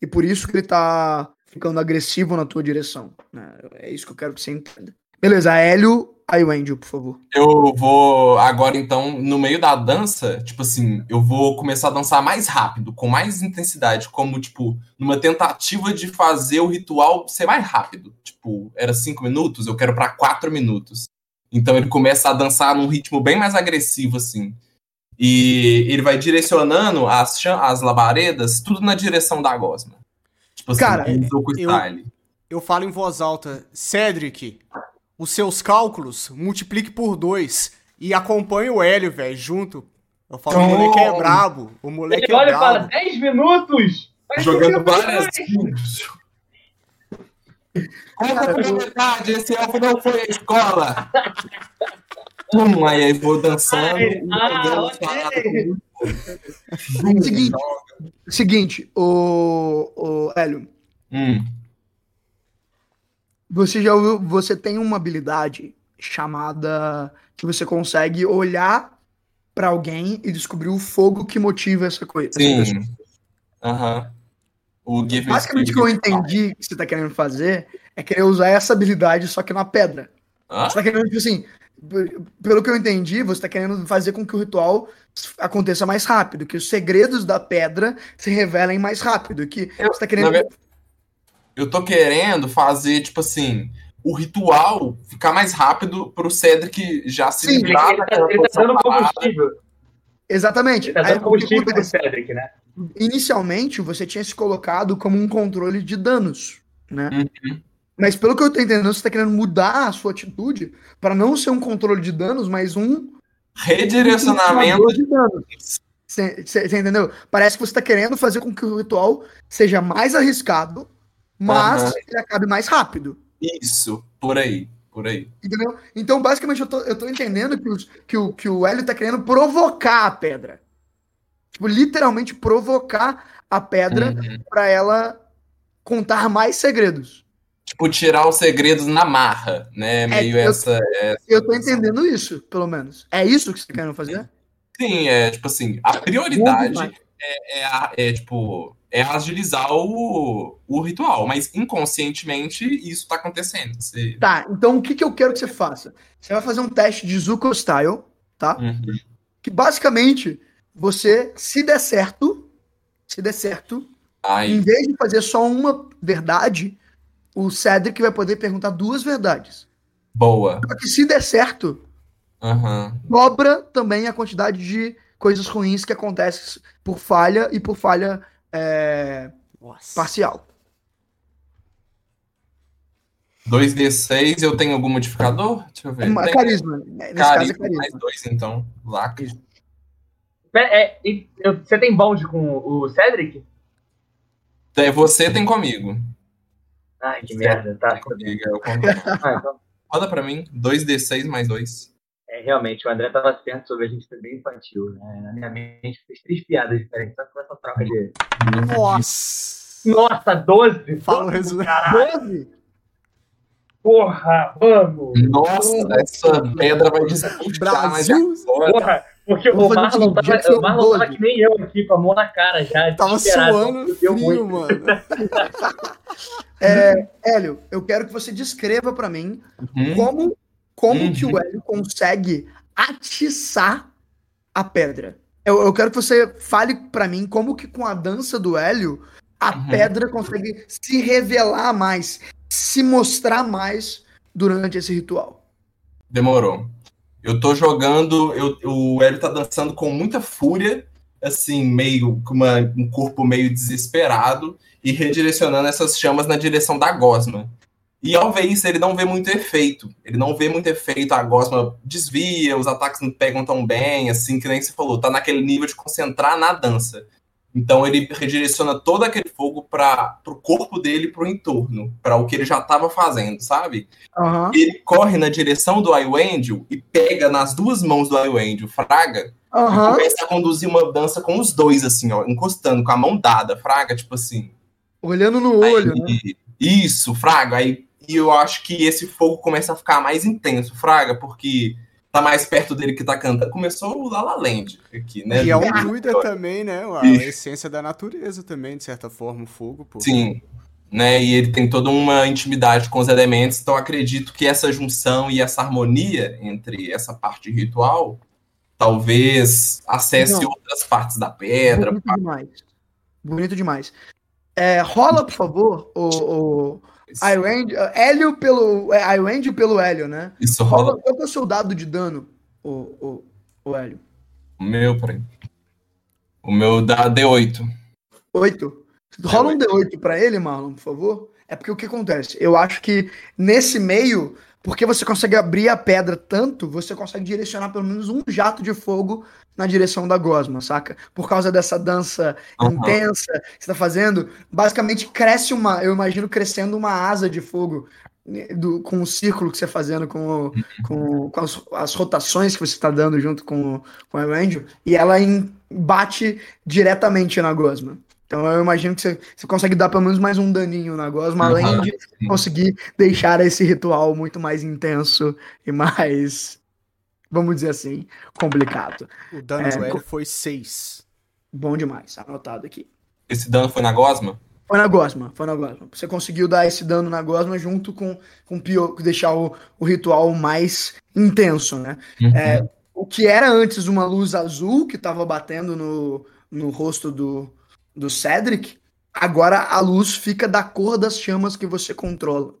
e por isso que ele tá ficando agressivo na tua direção. Né? É isso que eu quero que você entenda. Beleza, Hélio, aí o Angel, por favor. Eu vou agora, então, no meio da dança, tipo assim, eu vou começar a dançar mais rápido, com mais intensidade, como, tipo, numa tentativa de fazer o ritual ser mais rápido. Tipo, era cinco minutos, eu quero para quatro minutos. Então ele começa a dançar num ritmo bem mais agressivo, assim. E ele vai direcionando as, as labaredas, tudo na direção da gosma. Tipo assim, Cara, eu, eu falo em voz alta, Cedric, os seus cálculos, multiplique por dois e acompanhe o Hélio, velho, junto. Eu falo, oh. o moleque é brabo. O moleque Ele é olha brabo. e fala, 10 minutos! Jogando várias Conta pra verdade, esse elfo não foi à escola. Hum, aí vou dançando. Ai, ah, okay. seguinte, seguinte, o, o Hélio. Hum. Você já ouviu, você tem uma habilidade chamada que você consegue olhar para alguém e descobrir o fogo que motiva essa coisa. Sim. Aham. Uhum. Basicamente o que eu entendi que você tá querendo fazer é querer usar essa habilidade só que na pedra. Ah? Você tá querendo, tipo assim, pelo que eu entendi, você tá querendo fazer com que o ritual aconteça mais rápido, que os segredos da pedra se revelem mais rápido, que eu, você tá querendo eu tô querendo fazer, tipo assim, o ritual ficar mais rápido pro Cedric já se Sim, livrar ele, tá, ele tá dando combustível. Exatamente. Ele tá dando combustível pro Cedric, né? Inicialmente, você tinha se colocado como um controle de danos, né? Uhum. Mas pelo que eu tô entendendo, você tá querendo mudar a sua atitude para não ser um controle de danos, mas um redirecionamento de danos. Você entendeu? Parece que você tá querendo fazer com que o ritual seja mais arriscado mas uhum. ele acabe mais rápido. Isso, por aí, por aí. Entendeu? Então, basicamente, eu tô, eu tô entendendo que, os, que, o, que o Hélio tá querendo provocar a pedra. Tipo, literalmente provocar a pedra uhum. para ela contar mais segredos. Tipo, tirar os segredos na marra, né? É, Meio eu, essa, essa. Eu tô entendendo isso, pelo menos. É isso que você tá querendo fazer? Sim, é tipo assim, a prioridade é, é, é, tipo é agilizar o, o ritual, mas inconscientemente isso está acontecendo. Você... Tá, então o que, que eu quero que você faça? Você vai fazer um teste de Zuko Style, tá? Uhum. Que basicamente você, se der certo, se der certo, Ai. em vez de fazer só uma verdade, o Cedric vai poder perguntar duas verdades. Boa. Porque se der certo, uhum. dobra também a quantidade de coisas ruins que acontecem por falha e por falha é, parcial. 2D6, eu tenho algum modificador? Deixa eu ver. Uma, carisma. Nesse carisma, caso é carisma. Mais dois, então. Lacre. É, é, você tem bond com o Cedric? É, você tem comigo. Ai, que merda. Tá. Comigo, eu ah, então. Roda pra mim. 2D6 mais 2. É, realmente, o André estava certo sobre a gente ser bem infantil, né? Na minha mente fez três piadas diferentes, só com essa troca de. Nossa! Nossa, 12! Fala o resultado. 12? Porra, vamos! Nossa, essa pedra vai desacreditar mais Porra, porque o Marlon, tava, o Marlon tava que nem eu aqui, com a mão na cara já. Tava suando frio, muito. mano. é, Hélio, eu quero que você descreva para mim uhum. como como uhum. que o Hélio consegue atiçar a pedra? Eu, eu quero que você fale para mim como que com a dança do Hélio a uhum. pedra consegue se revelar mais, se mostrar mais durante esse ritual. Demorou. Eu tô jogando, eu, o Hélio tá dançando com muita fúria, assim, meio com um corpo meio desesperado e redirecionando essas chamas na direção da gosma. E ao ver isso, ele não vê muito efeito. Ele não vê muito efeito. A Gosma desvia, os ataques não pegam tão bem, assim, que nem você falou. Tá naquele nível de concentrar na dança. Então ele redireciona todo aquele fogo para o corpo dele, para o entorno, para o que ele já estava fazendo, sabe? Uhum. Ele corre na direção do Iwendel e pega nas duas mãos do Iwendel, fraga, uhum. e começa a conduzir uma dança com os dois, assim, ó, encostando, com a mão dada, fraga, tipo assim. Olhando no olho, Aí, né? Isso, Fraga. Aí e eu acho que esse fogo começa a ficar mais intenso, Fraga, porque tá mais perto dele que tá cantando. Começou o La La Land aqui, né? E é um druida também, né? A essência da natureza também, de certa forma, o fogo, pô. Sim. Né, e ele tem toda uma intimidade com os elementos, então acredito que essa junção e essa harmonia entre essa parte ritual talvez acesse Não. outras partes da pedra. Bonito demais. Bonito demais. É, rola, por favor, o, o Irange, Hélio pelo. É, Irange pelo Hélio, né? Isso rola. Qual, qual é o seu dado de dano, o, o, o Hélio? O meu, peraí. O meu dá D8. 8? Rola um D8 pra ele, Marlon, por favor. É porque o que acontece? Eu acho que nesse meio, porque você consegue abrir a pedra tanto, você consegue direcionar pelo menos um jato de fogo na direção da gosma, saca? Por causa dessa dança uhum. intensa que você tá fazendo, basicamente cresce uma, eu imagino crescendo uma asa de fogo né, do, com o círculo que você está fazendo, com, com, com as, as, rotações que você está dando junto com, com a Angel, e ela em, bate diretamente na gosma. Então eu imagino que você, você consegue dar pelo menos mais um daninho na gosma, uhum. além de conseguir deixar esse ritual muito mais intenso e mais vamos dizer assim, complicado. O dano é, do Hélio foi 6. Bom demais, anotado aqui. Esse dano foi na gosma? Foi na gosma, foi na gosma. Você conseguiu dar esse dano na gosma junto com, com Pio, deixar o, o ritual mais intenso, né? Uhum. É, o que era antes uma luz azul que estava batendo no, no rosto do, do Cedric, agora a luz fica da cor das chamas que você controla.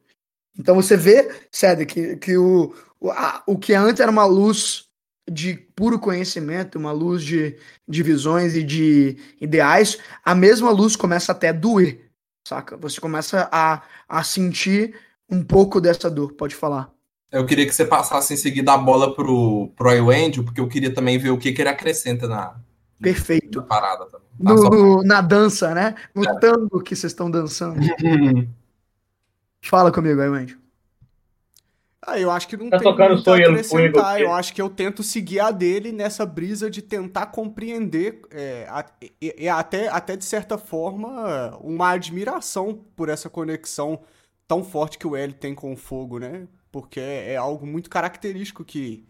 Então você vê, Cedric, que, que o, o, a, o que antes era uma luz de puro conhecimento, uma luz de, de visões e de ideais, a mesma luz começa até a doer, saca? Você começa a, a sentir um pouco dessa dor, pode falar. Eu queria que você passasse em seguida a bola pro, pro Angel, porque eu queria também ver o que, que ele acrescenta na, Perfeito. na parada também. No, no, na dança, né? No é. tango que vocês estão dançando. Fala comigo aí, Angel. Ah, eu acho que não tá tem tocando muito a acrescentar. Eu acho que eu tento seguir a dele nessa brisa de tentar compreender, é, a, e, até, até de certa forma, uma admiração por essa conexão tão forte que o L tem com o fogo, né? Porque é, é algo muito característico que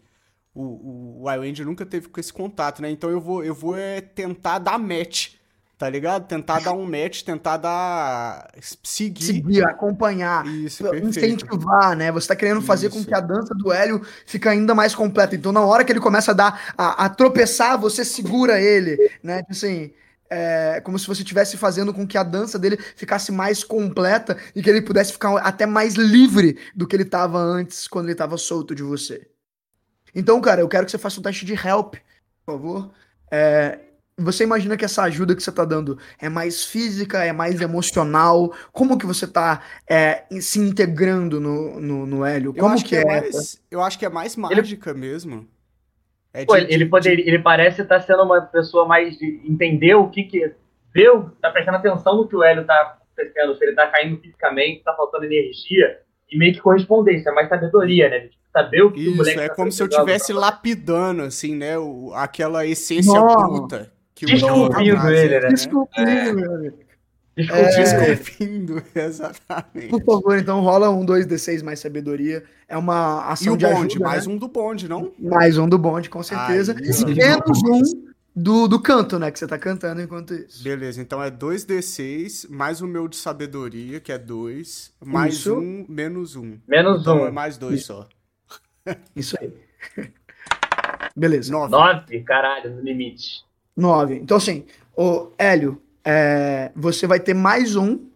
o, o, o nunca teve com esse contato, né? Então eu vou, eu vou é, tentar dar match tá ligado? Tentar dar um match, tentar dar. seguir. Seguir, acompanhar. Isso, incentivar, né? Você tá querendo fazer Isso. com que a dança do Hélio fique ainda mais completa. Então, na hora que ele começa a dar, a, a tropeçar, você segura ele, né? Tipo assim. É, como se você estivesse fazendo com que a dança dele ficasse mais completa e que ele pudesse ficar até mais livre do que ele estava antes, quando ele estava solto de você. Então, cara, eu quero que você faça um teste de help, por favor. É, você imagina que essa ajuda que você está dando é mais física, é mais emocional? Como que você está é, se integrando no, no, no Hélio? Como que, que, é? é mais, eu acho que é mais mágica ele... mesmo. É de, Pô, ele, de, ele parece estar tá sendo uma pessoa mais de entender o que que... Viu? Tá prestando atenção no que o Hélio tá acontecendo, se ele tá caindo fisicamente, tá faltando energia, e meio que correspondência, é mais sabedoria, né? saber o que Isso, o moleque é tá como se eu estivesse lapidando, assim, né? O, aquela essência bruta que Desculpindo ele, né? Desculpindo, é. ele. Desculpindo, é... exatamente. Por favor, então rola um 2d6 mais sabedoria. É uma ação e o de bonde, ajuda, mais né? um do bonde, não? Mais um do bonde, com certeza. E menos um do, do canto, né? Que você tá cantando enquanto isso. Beleza, então é 2d6, mais o meu de sabedoria, que é 2, mais isso. um, menos um. Menos então um. é mais dois só. Isso aí. Beleza. 9, caralho, no limite. 9. Então, assim, o Hélio, é, você vai ter mais um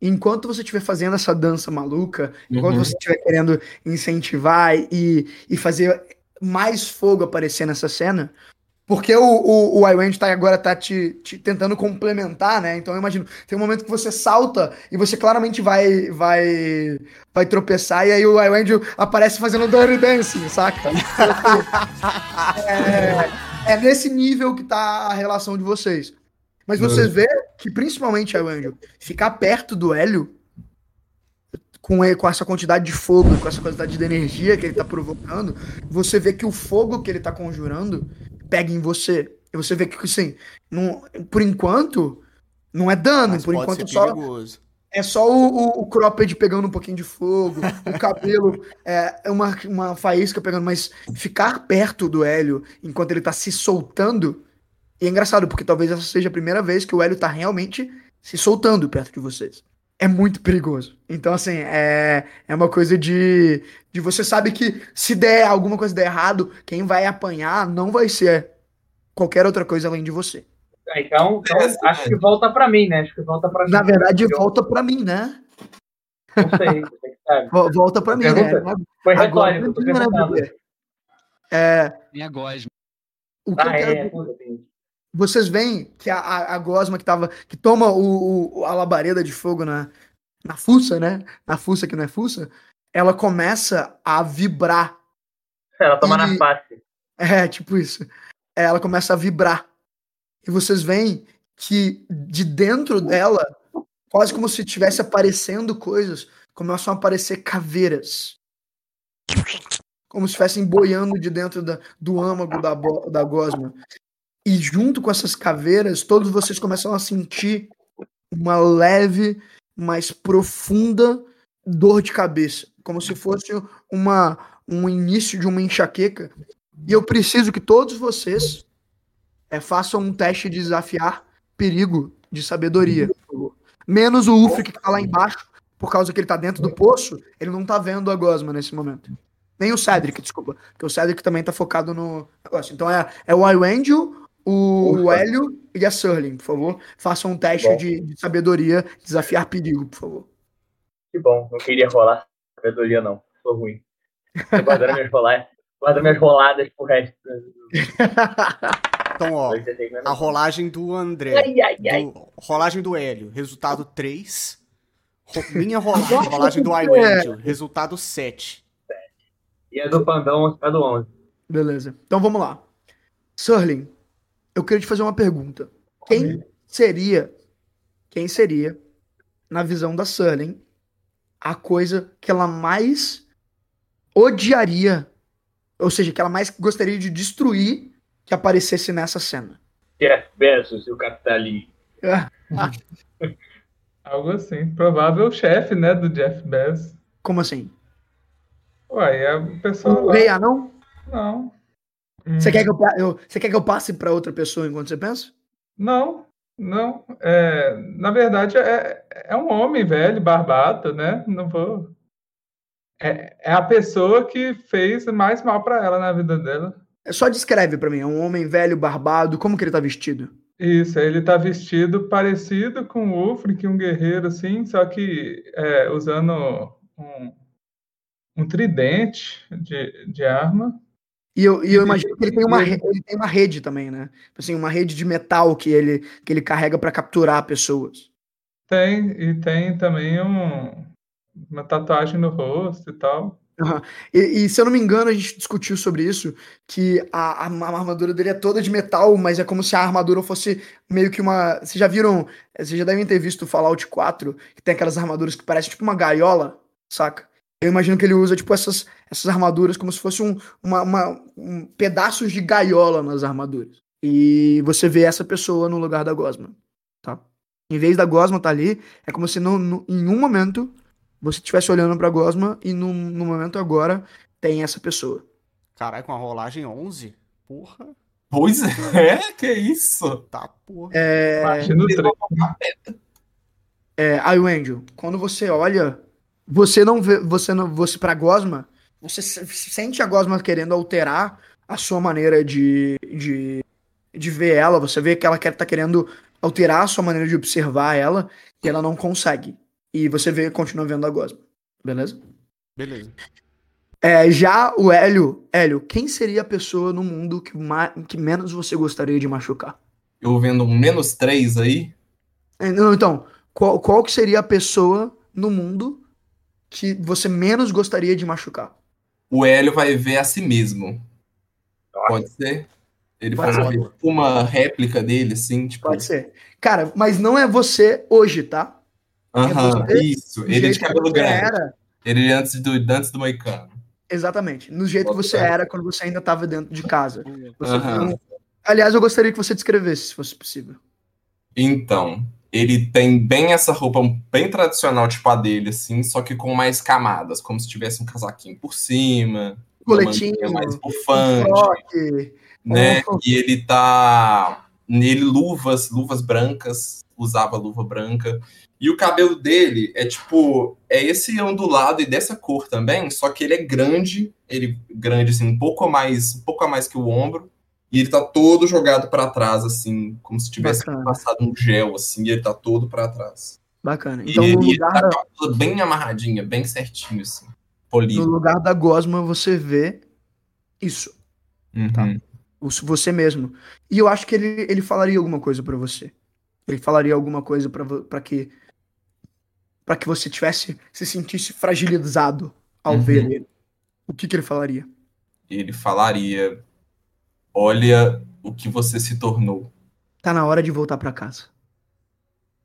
enquanto você estiver fazendo essa dança maluca, enquanto uhum. você estiver querendo incentivar e, e fazer mais fogo aparecer nessa cena, porque o, o, o iWand tá, agora tá te, te, tentando complementar, né? Então eu imagino, tem um momento que você salta e você claramente vai vai vai tropeçar e aí o iWand aparece fazendo Dirty Dancing, saca? é, é, nesse nível que tá a relação de vocês. Mas vocês vê que principalmente iWand ficar perto do Hélio com, com essa quantidade de fogo, com essa quantidade de energia que ele tá provocando, você vê que o fogo que ele tá conjurando pega em você. E você vê que, assim, não, por enquanto, não é dano, Mas por enquanto só. Perigoso. é só o, o, o cropped pegando um pouquinho de fogo, o cabelo é, é uma, uma faísca pegando, mas ficar perto do Hélio enquanto ele tá se soltando. E é engraçado, porque talvez essa seja a primeira vez que o Hélio tá realmente se soltando perto de vocês. É muito perigoso. Então, assim, é, é uma coisa de, de você sabe que se der alguma coisa der errado, quem vai apanhar não vai ser qualquer outra coisa além de você. É, então, então é, acho que volta para mim, né? Acho que volta para mim. Na verdade, volta para mim, né? Não sei, sabe. Volta para mim, né? Foi retórico, tô né, É. Minha gosma. O que ah, eu quero... Vocês veem que a, a, a gosma que tava. que toma o, o, a labareda de fogo na, na fuça, né? Na fuça que não é fuça, ela começa a vibrar. Ela toma e... na face. É, tipo isso. Ela começa a vibrar e vocês veem que de dentro dela, quase como se estivesse aparecendo coisas, começam a aparecer caveiras. Como se estivessem boiando de dentro da, do âmago da, da gosma. E junto com essas caveiras, todos vocês começam a sentir uma leve, mais profunda dor de cabeça. Como se fosse uma, um início de uma enxaqueca. E eu preciso que todos vocês é, façam um teste de desafiar perigo de sabedoria. Menos o Ufri que tá lá embaixo, por causa que ele tá dentro do poço, ele não tá vendo a Gosma nesse momento. Nem o Cedric, desculpa. Porque o Cedric também tá focado no negócio. Então é, é o Iwangel, o, o Hélio e a Surling, por favor. Façam um teste de, de, sabedoria, desafiar perigo, por favor. Que bom, não queria rolar sabedoria, não. Sou ruim. Tô guardando minhas roladas, guardando minhas roladas pro resto. Então, ó, a rolagem do André. Ai, ai, ai. Do, rolagem do Hélio, resultado 3. Minha rolagem, rolagem do iWangel, resultado 7. E a do Pandão, resultado 11. Beleza. Então vamos lá. Surling, eu queria te fazer uma pergunta. Quem seria, quem seria, na visão da Surling, a coisa que ela mais odiaria, ou seja, que ela mais gostaria de destruir que aparecesse nessa cena. Jeff Bezos e o capitalismo. Algo assim. Provável chefe, né, do Jeff Bezos. Como assim? Uai, é a pessoa. O rei anão? Não. Você, hum. quer que eu, eu, você quer que eu passe para outra pessoa enquanto você pensa? Não, não. É, na verdade, é, é um homem velho, barbado, né? Não vou. É, é a pessoa que fez mais mal para ela na vida dela. É só descreve para mim, é um homem velho, barbado, como que ele tá vestido? Isso, ele tá vestido parecido com o Ulfric, um guerreiro assim, só que é, usando um, um tridente de, de arma. E eu, e eu imagino que ele tem, uma, ele tem uma rede também, né? Assim, uma rede de metal que ele, que ele carrega para capturar pessoas. Tem, e tem também um, uma tatuagem no rosto e tal. Uhum. E, e, se eu não me engano, a gente discutiu sobre isso, que a, a, a, armadura dele é toda de metal, mas é como se a armadura fosse meio que uma. Vocês já viram? Vocês já devem ter visto o Fallout 4, que tem aquelas armaduras que parecem tipo uma gaiola, saca? Eu imagino que ele usa, tipo, essas, essas armaduras como se fosse um, uma, uma um pedaços de gaiola nas armaduras. E você vê essa pessoa no lugar da Gosma, tá? Em vez da Gosma estar tá ali, é como se no, no, em um momento você estivesse olhando pra Gosma e no, no momento agora tem essa pessoa. Caralho, com a rolagem 11? Porra. Pois é, que isso? Tá, porra. É... É, aí o Angel, quando você olha, você não vê, você não, você pra Gosma, você sente a Gosma querendo alterar a sua maneira de, de, de ver ela, você vê que ela quer, tá querendo alterar a sua maneira de observar ela, e ela não consegue. E você vê, continua vendo a Gosma. Beleza? Beleza. É, já o Hélio, Hélio, quem seria a pessoa no mundo que, que menos você gostaria de machucar? Eu vendo um menos três aí? É, não, então, qual, qual que seria a pessoa no mundo que você menos gostaria de machucar? O Hélio vai ver a si mesmo. Pode ser? Ele Pode faz ser. uma réplica dele, assim, tipo... Pode ser. Cara, mas não é você hoje, tá? Aham, isso. Ele de cabelo grande. Era. Ele antes do, antes do Moicano. Exatamente. No jeito que você era quando você ainda estava dentro de casa. Aliás, eu gostaria que você descrevesse, se fosse possível. Então, ele tem bem essa roupa bem tradicional, tipo a dele, assim, só que com mais camadas, como se tivesse um casaquinho por cima, coletinho, mais bufante, um né? Oh. E ele tá nele luvas, luvas brancas, usava luva branca. E o cabelo dele é tipo, é esse ondulado e dessa cor também, só que ele é grande, ele grande assim, um pouco mais, um pouco a mais que o ombro, e ele tá todo jogado para trás assim, como se tivesse Bacana. passado um gel assim, e ele tá todo para trás. Bacana. Então, e ele, no lugar tá da... bem amarradinha, bem certinho assim, polido. No lugar da gosma você vê isso. Uhum. Tá? Você mesmo. E eu acho que ele, ele falaria alguma coisa para você. Ele falaria alguma coisa para que para que você tivesse se sentisse fragilizado ao uhum. ver ele, o que, que ele falaria? Ele falaria: Olha o que você se tornou. Tá na hora de voltar para casa.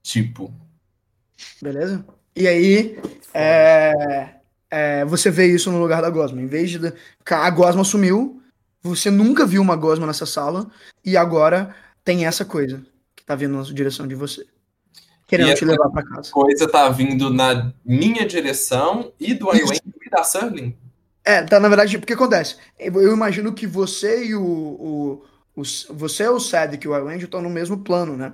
Tipo. Beleza? E aí, é, é, você vê isso no lugar da Gosma. Em vez de. A Gosma sumiu, você nunca viu uma Gosma nessa sala, e agora tem essa coisa que tá vindo na direção de você querendo te levar para casa. coisa tá vindo na minha direção e do Iwan e da Surling. É, tá, na verdade, o que acontece? Eu imagino que você e o. o, o você, o Cedric e o Iwan estão no mesmo plano, né?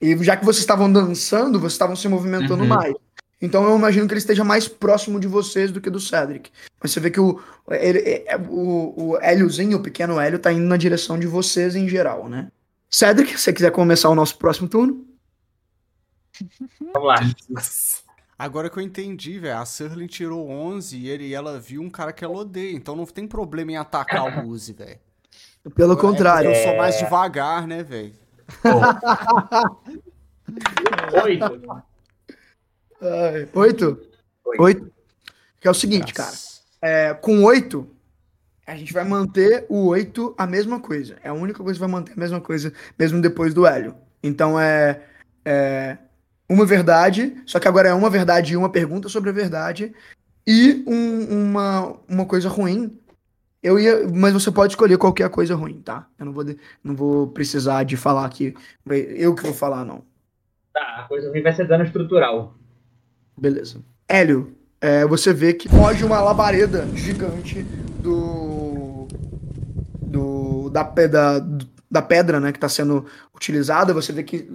E já que vocês estavam dançando, vocês estavam se movimentando uhum. mais. Então eu imagino que ele esteja mais próximo de vocês do que do Cedric. Mas você vê que o, ele, é, é, o, o Héliozinho, o pequeno Hélio, tá indo na direção de vocês em geral, né? Cedric, se você quiser começar o nosso próximo turno. Vamos lá. Agora que eu entendi, velho, a Surling tirou 11 e, ele, e ela viu um cara que ela odeia, então não tem problema em atacar o Muse, velho. Pelo contrário. Eu sou mais devagar, né, velho? Oito. oito? Oito. Que é o seguinte, cara. É, com oito, a gente vai manter o oito a mesma coisa. É a única coisa que vai manter a mesma coisa, mesmo depois do Hélio. Então é, é uma verdade, só que agora é uma verdade e uma pergunta sobre a verdade, e um, uma, uma coisa ruim. Eu ia, mas você pode escolher qualquer coisa ruim, tá? Eu não vou, não vou precisar de falar aqui. Eu que vou falar, não. Tá, a coisa ruim vai ser dano estrutural. Beleza. Hélio, é, você vê que foge uma labareda gigante do. do da, da, da pedra, né, que está sendo utilizada. Você vê que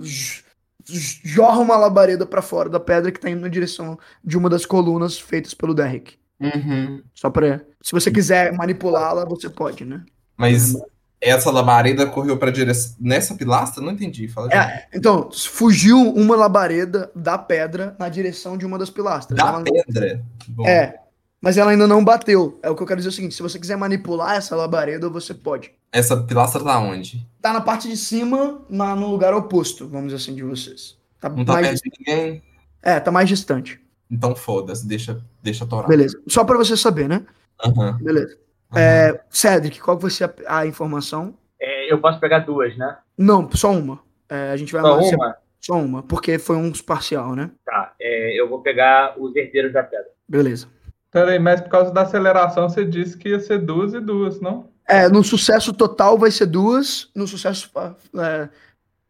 jorra uma labareda para fora da pedra que tá indo na direção de uma das colunas feitas pelo Derrick. Uhum. Só pra. Se você quiser manipulá-la, você pode, né? Mas essa labareda correu pra direção. Nessa pilastra? Não entendi. Fala é, então, fugiu uma labareda da pedra na direção de uma das pilastras. Da ela... pedra? Bom. É. Mas ela ainda não bateu. É o que eu quero dizer é o seguinte: se você quiser manipular essa labareda, você pode. Essa pilastra tá onde? Tá na parte de cima, na, no lugar oposto, vamos dizer assim, de vocês. Tá não tá mais perto de ninguém? É, tá mais distante. Então foda-se, deixa, deixa torar. Beleza. Só pra você saber, né? Uhum. Beleza. Uhum. É, Cedric, qual vai ser a, a informação? É, eu posso pegar duas, né? Não, só uma. É, a gente vai só uma? Só uma, porque foi um parcial, né? Tá, é, eu vou pegar os herdeiros da pedra. Beleza. Peraí, mas por causa da aceleração você disse que ia ser duas e duas, não? É, no sucesso total vai ser duas, no sucesso é,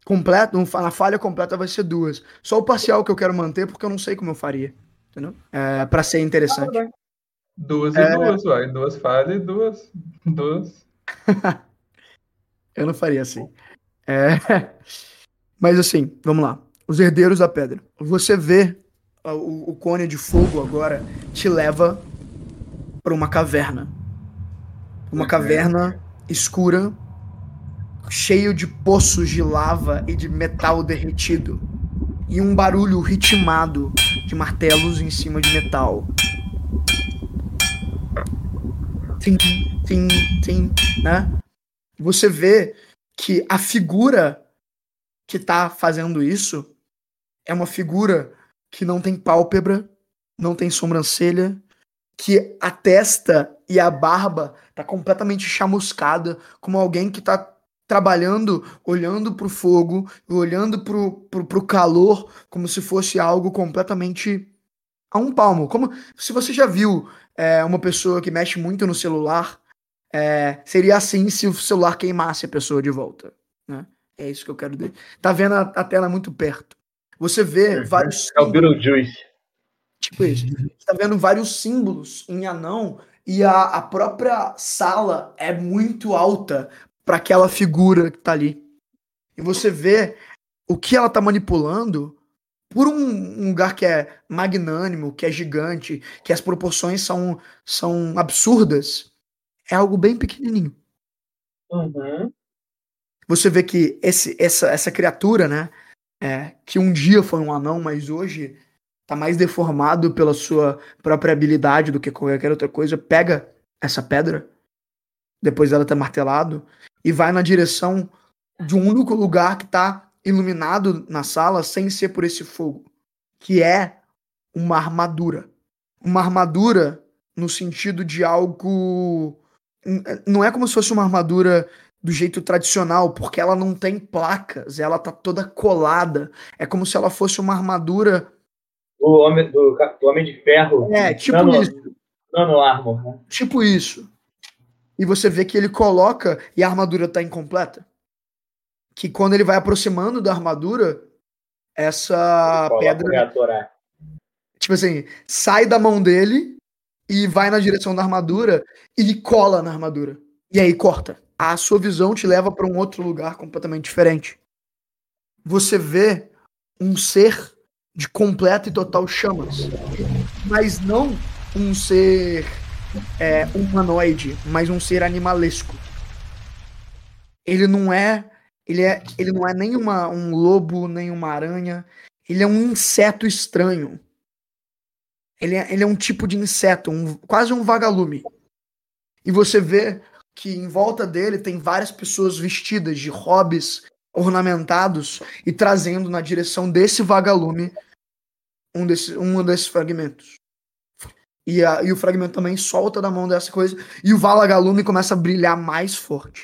completo, na falha completa vai ser duas. Só o parcial que eu quero manter, porque eu não sei como eu faria. Entendeu? É, pra ser interessante. Ah, duas e é... duas, uai. Duas falhas e duas. Duas. eu não faria assim. É... Mas assim, vamos lá. Os herdeiros da pedra. Você vê o, o cone de fogo agora te leva para uma caverna uma caverna escura, cheio de poços de lava e de metal derretido. E um barulho ritmado de martelos em cima de metal. Tim, tim, tim, né? Você vê que a figura que tá fazendo isso é uma figura que não tem pálpebra, não tem sobrancelha, que a testa e a barba tá completamente chamuscada, como alguém que tá trabalhando, olhando pro fogo, olhando pro, pro, pro calor, como se fosse algo completamente a um palmo. Como se você já viu é, uma pessoa que mexe muito no celular, é, seria assim se o celular queimasse a pessoa de volta. Né? É isso que eu quero dizer. Tá vendo a, a tela muito perto. Você vê uhum. vários. É o Beetlejuice. Tipo isso. Você tá vendo vários símbolos em anão e a, a própria sala é muito alta para aquela figura que tá ali. E você vê o que ela tá manipulando por um, um, lugar que é magnânimo, que é gigante, que as proporções são, são absurdas, é algo bem pequenininho. Uhum. Você vê que esse, essa, essa criatura, né, é, que um dia foi um anão, mas hoje tá mais deformado pela sua própria habilidade do que qualquer outra coisa, pega essa pedra, depois dela ter martelado, e vai na direção de um único lugar que tá iluminado na sala sem ser por esse fogo, que é uma armadura. Uma armadura no sentido de algo. Não é como se fosse uma armadura do jeito tradicional, porque ela não tem placas, ela tá toda colada. É como se ela fosse uma armadura. O homem, do, do Homem de Ferro. É, tipo nano, isso. Nano Armor. Né? Tipo isso. E você vê que ele coloca e a armadura tá incompleta que quando ele vai aproximando da armadura, essa pedra. Tipo assim, sai da mão dele e vai na direção da armadura e cola na armadura. E aí corta. A sua visão te leva para um outro lugar completamente diferente. Você vê um ser de completa e total chamas. Mas não um ser é, humanoide, mas um ser animalesco. Ele não é ele, é, ele não é nem uma, um lobo, nem uma aranha. Ele é um inseto estranho. Ele é, ele é um tipo de inseto, um, quase um vagalume. E você vê que em volta dele tem várias pessoas vestidas de hobbies ornamentados e trazendo na direção desse vagalume um, desse, um desses fragmentos. E, a, e o fragmento também solta da mão dessa coisa e o vagalume começa a brilhar mais forte.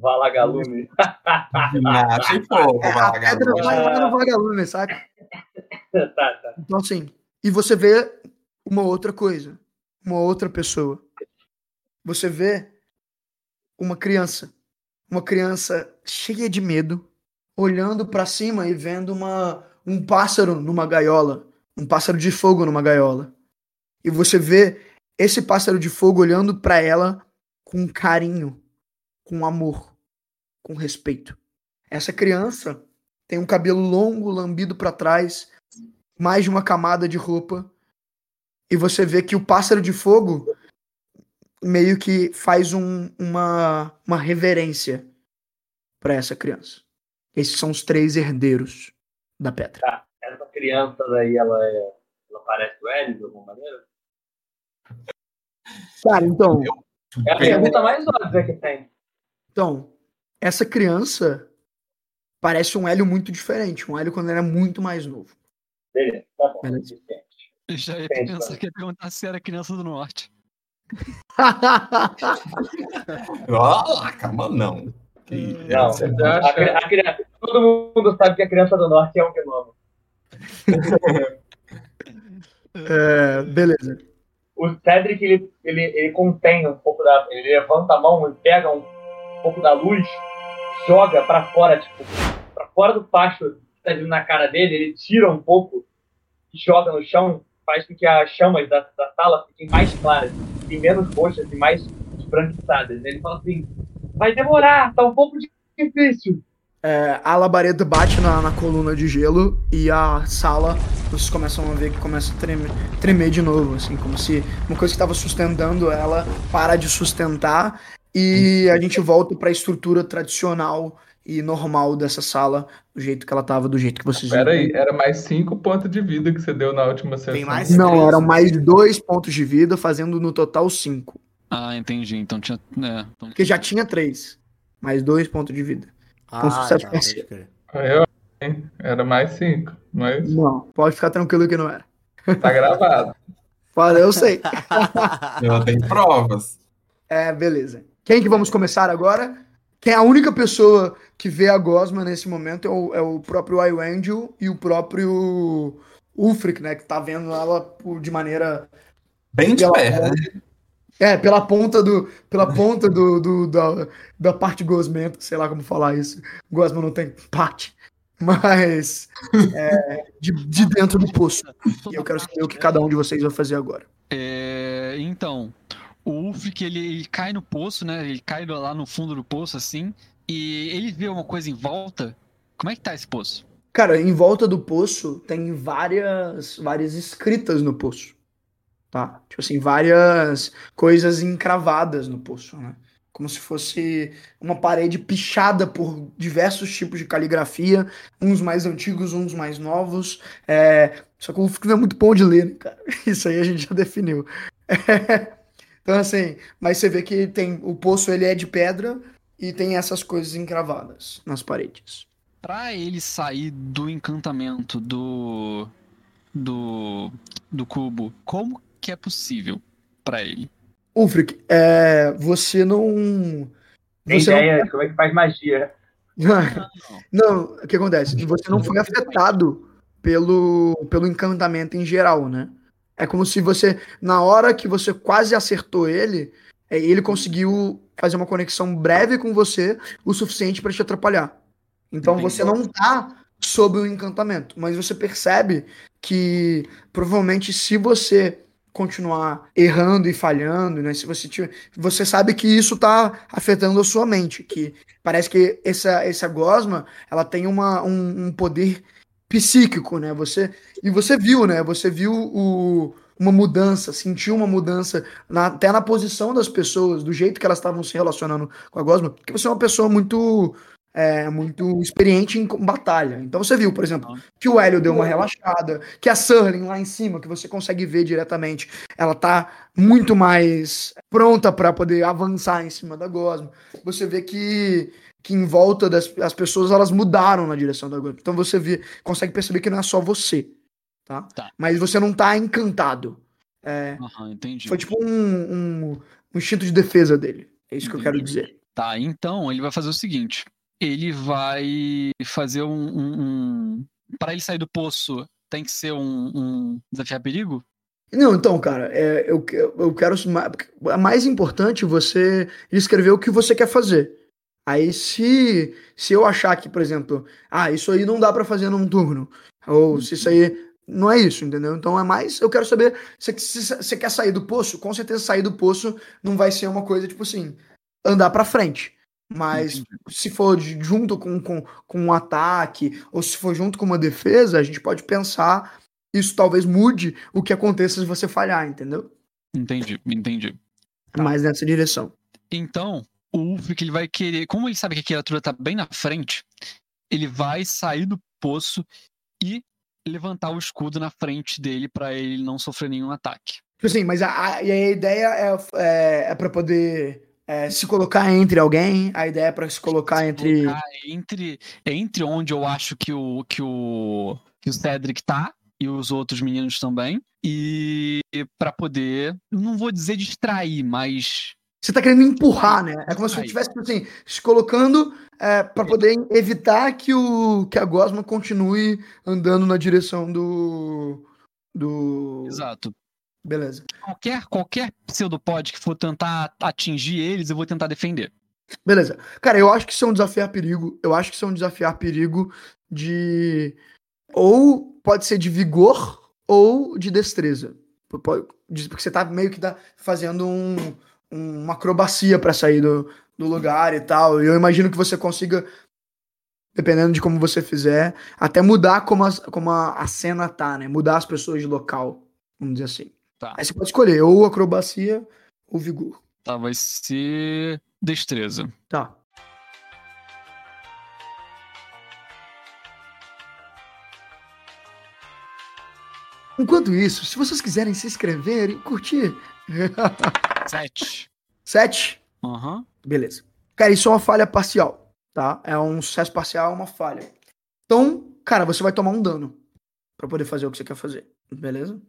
Valagalume. ah, achei pouco, é, A pedra vai no vagalume, saca? tá, tá. Então, assim, e você vê uma outra coisa, uma outra pessoa. Você vê uma criança, uma criança cheia de medo, olhando para cima e vendo uma, um pássaro numa gaiola, um pássaro de fogo numa gaiola. E você vê esse pássaro de fogo olhando para ela com carinho, com amor, com respeito. Essa criança tem um cabelo longo, lambido para trás, mais de uma camada de roupa, e você vê que o pássaro de fogo meio que faz um, uma, uma reverência para essa criança. Esses são os três herdeiros da pedra. Tá. Essa criança daí, ela, é, ela parece o Hélio de alguma maneira? Cara, então. É a pergunta mais óbvia que tem. Então, essa criança parece um Hélio muito diferente, um Hélio quando era muito mais novo. Beleza, tá bom. Beleza. Eu já ia pensar que ia perguntar se era criança do norte. ah, calma, não. não, a, a, a criança, todo mundo sabe que a criança do norte é um gnomo. é, beleza. O Cedric, ele, ele, ele contém um pouco da. Ele levanta a mão e pega um pouco da luz, joga para fora, tipo, para fora do pasto que tá vindo na cara dele, ele tira um pouco e joga no chão, faz com que as chamas da, da sala fiquem mais claras, fiquem menos roxas e mais esbranquiçadas. Ele fala assim: vai demorar, tá um pouco difícil. É, a labareda bate na, na, coluna de gelo e a sala, vocês começam a ver que começa a tremer, tremer de novo, assim, como se uma coisa que estava sustentando ela para de sustentar e a gente volta para a estrutura tradicional e normal dessa sala, do jeito que ela tava, do jeito que vocês Pera aí, era mais cinco pontos de vida que você deu na última sessão. Tem mais Não, três, eram mais dois pontos de vida, fazendo no total cinco. Ah, entendi. Então tinha. É, então... Porque já tinha três. Mais dois pontos de vida. Ah, com sucesso já, parcial. Eu, hein? Era mais cinco. Mas... Não, pode ficar tranquilo que não era. Tá gravado. eu sei. eu tenho provas. É, beleza. Quem que vamos começar agora? Quem é a única pessoa que vê a Gosma nesse momento é o, é o próprio Iwangel e o próprio Ulfric, né? Que tá vendo ela de maneira. Bem de perto, né? É, pela ponta do. Pela ponta do, do, da, da parte gosmenta, sei lá como falar isso. Gosma não tem parte. mas é, de, de, dentro do poço. E eu quero saber o que cada um de vocês vai fazer agora. É, então, o Ulfric, ele, ele, cai no poço, né? Ele cai lá no fundo do poço, assim, e ele vê uma coisa em volta. Como é que tá esse poço? Cara, em volta do poço tem várias, várias escritas no poço. Tá? Tipo assim, várias coisas encravadas no poço, né? como se fosse uma parede pichada por diversos tipos de caligrafia, uns mais antigos, uns mais novos. É... Só que o Fux é muito bom de ler, né, cara? Isso aí a gente já definiu. É... Então, assim, mas você vê que tem o poço ele é de pedra e tem essas coisas encravadas nas paredes. Para ele sair do encantamento do do do cubo, como que é possível para ele? Ulfric, é, você não. Tem você ideia não... como é que faz magia. não, o que acontece? Você não foi afetado pelo, pelo encantamento em geral, né? É como se você, na hora que você quase acertou ele, é, ele conseguiu fazer uma conexão breve com você o suficiente para te atrapalhar. Então Entendi. você não tá sob o encantamento, mas você percebe que provavelmente se você continuar errando e falhando, né? Se você tiver, você sabe que isso está afetando a sua mente, que parece que essa essa gosma, ela tem uma, um, um poder psíquico, né? Você e você viu, né? Você viu o uma mudança, sentiu uma mudança na, até na posição das pessoas, do jeito que elas estavam se relacionando com a Gosma, porque você é uma pessoa muito é, muito experiente em batalha. Então você viu, por exemplo, que o Hélio deu uma relaxada, que a Surling lá em cima, que você consegue ver diretamente, ela tá muito mais pronta para poder avançar em cima da Gosma. Você vê que que em volta das as pessoas elas mudaram na direção da Gosma. Então você vê, consegue perceber que não é só você, tá? tá. Mas você não tá encantado. É, uhum, entendi. Foi tipo um, um, um, instinto de defesa dele. É isso entendi. que eu quero dizer. Tá, então ele vai fazer o seguinte: ele vai fazer um. um, um... Para ele sair do poço, tem que ser um, um desafiar perigo? Não, então, cara, é, eu, eu quero. É mais importante você escrever o que você quer fazer. Aí, se, se eu achar que, por exemplo, ah, isso aí não dá para fazer num turno, ou se isso aí. Não é isso, entendeu? Então é mais. Eu quero saber. Se você quer sair do poço, com certeza sair do poço não vai ser uma coisa tipo assim, andar para frente. Mas se for junto com, com, com um ataque, ou se for junto com uma defesa, a gente pode pensar. Isso talvez mude o que aconteça se você falhar, entendeu? Entendi, entendi. Tá. Mais nessa direção. Então, o Ulfric ele vai querer. Como ele sabe que a criatura tá bem na frente, ele vai sair do poço e levantar o escudo na frente dele para ele não sofrer nenhum ataque. Tipo assim, mas a, a, a ideia é, é, é para poder é, se colocar entre alguém, a ideia é para se colocar se entre... Colocar entre. Entre onde eu acho que o, que o, que o Cedric tá e os outros meninos também. E para poder, não vou dizer distrair, mas. Você tá querendo empurrar, né? É como se você estivesse assim, se colocando é, para poder evitar que, o, que a Gosma continue andando na direção do. do. Exato. Beleza. Qualquer, qualquer pseudopod que for tentar atingir eles, eu vou tentar defender. Beleza. Cara, eu acho que isso é um desafiar perigo. Eu acho que isso é um desafiar perigo de. Ou pode ser de vigor ou de destreza. Porque você tá meio que tá fazendo um, uma acrobacia para sair do, do lugar e tal. E eu imagino que você consiga, dependendo de como você fizer, até mudar como a, como a, a cena tá, né? Mudar as pessoas de local, vamos dizer assim. Tá. Aí você pode escolher ou acrobacia ou vigor. Tá, vai ser destreza. Tá. Enquanto isso, se vocês quiserem se inscrever e curtir. Sete. Sete? Aham. Uhum. Beleza. Cara, isso é uma falha parcial, tá? É um sucesso parcial, é uma falha. Então, cara, você vai tomar um dano para poder fazer o que você quer fazer. Beleza?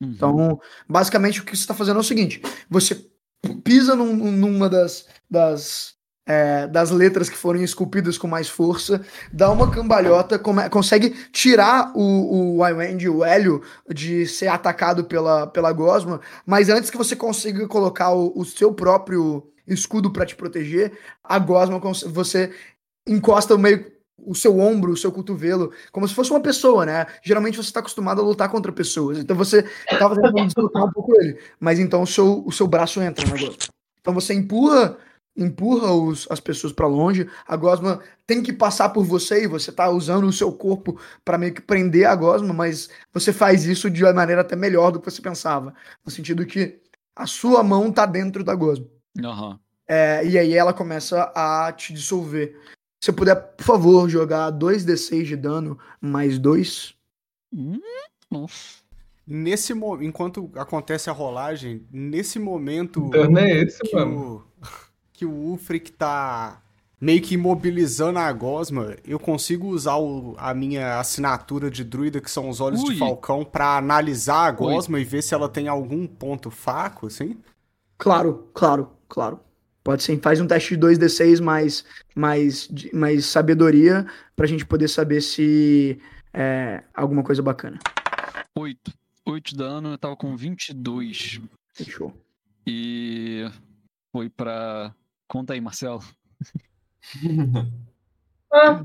Uhum. Então, basicamente, o que você está fazendo é o seguinte: você pisa num, numa das, das, é, das letras que foram esculpidas com mais força, dá uma cambalhota, come, consegue tirar o, o Iwend, o Hélio, de ser atacado pela, pela Gosma, mas antes que você consiga colocar o, o seu próprio escudo para te proteger, a Gosma, você encosta meio o seu ombro, o seu cotovelo, como se fosse uma pessoa, né? Geralmente você está acostumado a lutar contra pessoas, então você estava tentando deslocar um pouco ele, mas então o seu, o seu braço entra na gosma. Então você empurra empurra os, as pessoas para longe, a gosma tem que passar por você e você tá usando o seu corpo para meio que prender a gosma, mas você faz isso de uma maneira até melhor do que você pensava, no sentido que a sua mão tá dentro da gosma. Uhum. É, e aí ela começa a te dissolver. Se puder, por favor, jogar 2d6 de dano mais 2. Hum, nesse momento, enquanto acontece a rolagem, nesse momento. Dano é esse, que mano. O, que o Ulfric tá meio que imobilizando a gosma, eu consigo usar o, a minha assinatura de druida, que são os olhos Ui. de falcão, para analisar a gosma Ui. e ver se ela tem algum ponto fraco, assim? Claro, claro, claro. Pode ser, faz um teste de 2d6 mais, mais, mais sabedoria pra gente poder saber se é alguma coisa bacana. 8. 8 dano, eu tava com 22. Fechou. E foi pra. Conta aí, Marcelo. ah,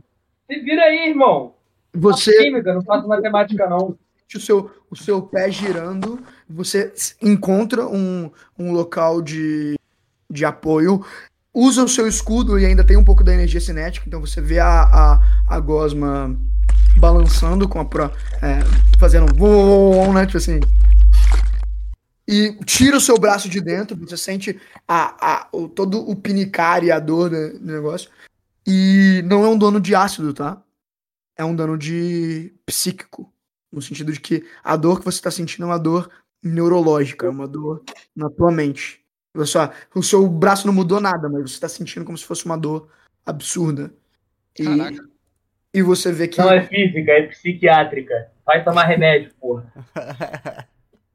se vira aí, irmão. Você. Química, não faço matemática, não. O seu, o seu pé girando, você encontra um, um local de de apoio. Usa o seu escudo e ainda tem um pouco da energia cinética, então você vê a, a, a gosma balançando com a pro, é, fazendo um né? Tipo assim. E tira o seu braço de dentro, você sente a, a, o, todo o pinicar e a dor do, do negócio. E não é um dano de ácido, tá? É um dano de psíquico. No sentido de que a dor que você está sentindo é uma dor neurológica, é uma dor na tua mente. Só, o seu braço não mudou nada, mas você tá sentindo como se fosse uma dor absurda. E, Caraca. e você vê que. Não é física, é psiquiátrica. Vai tomar remédio, porra.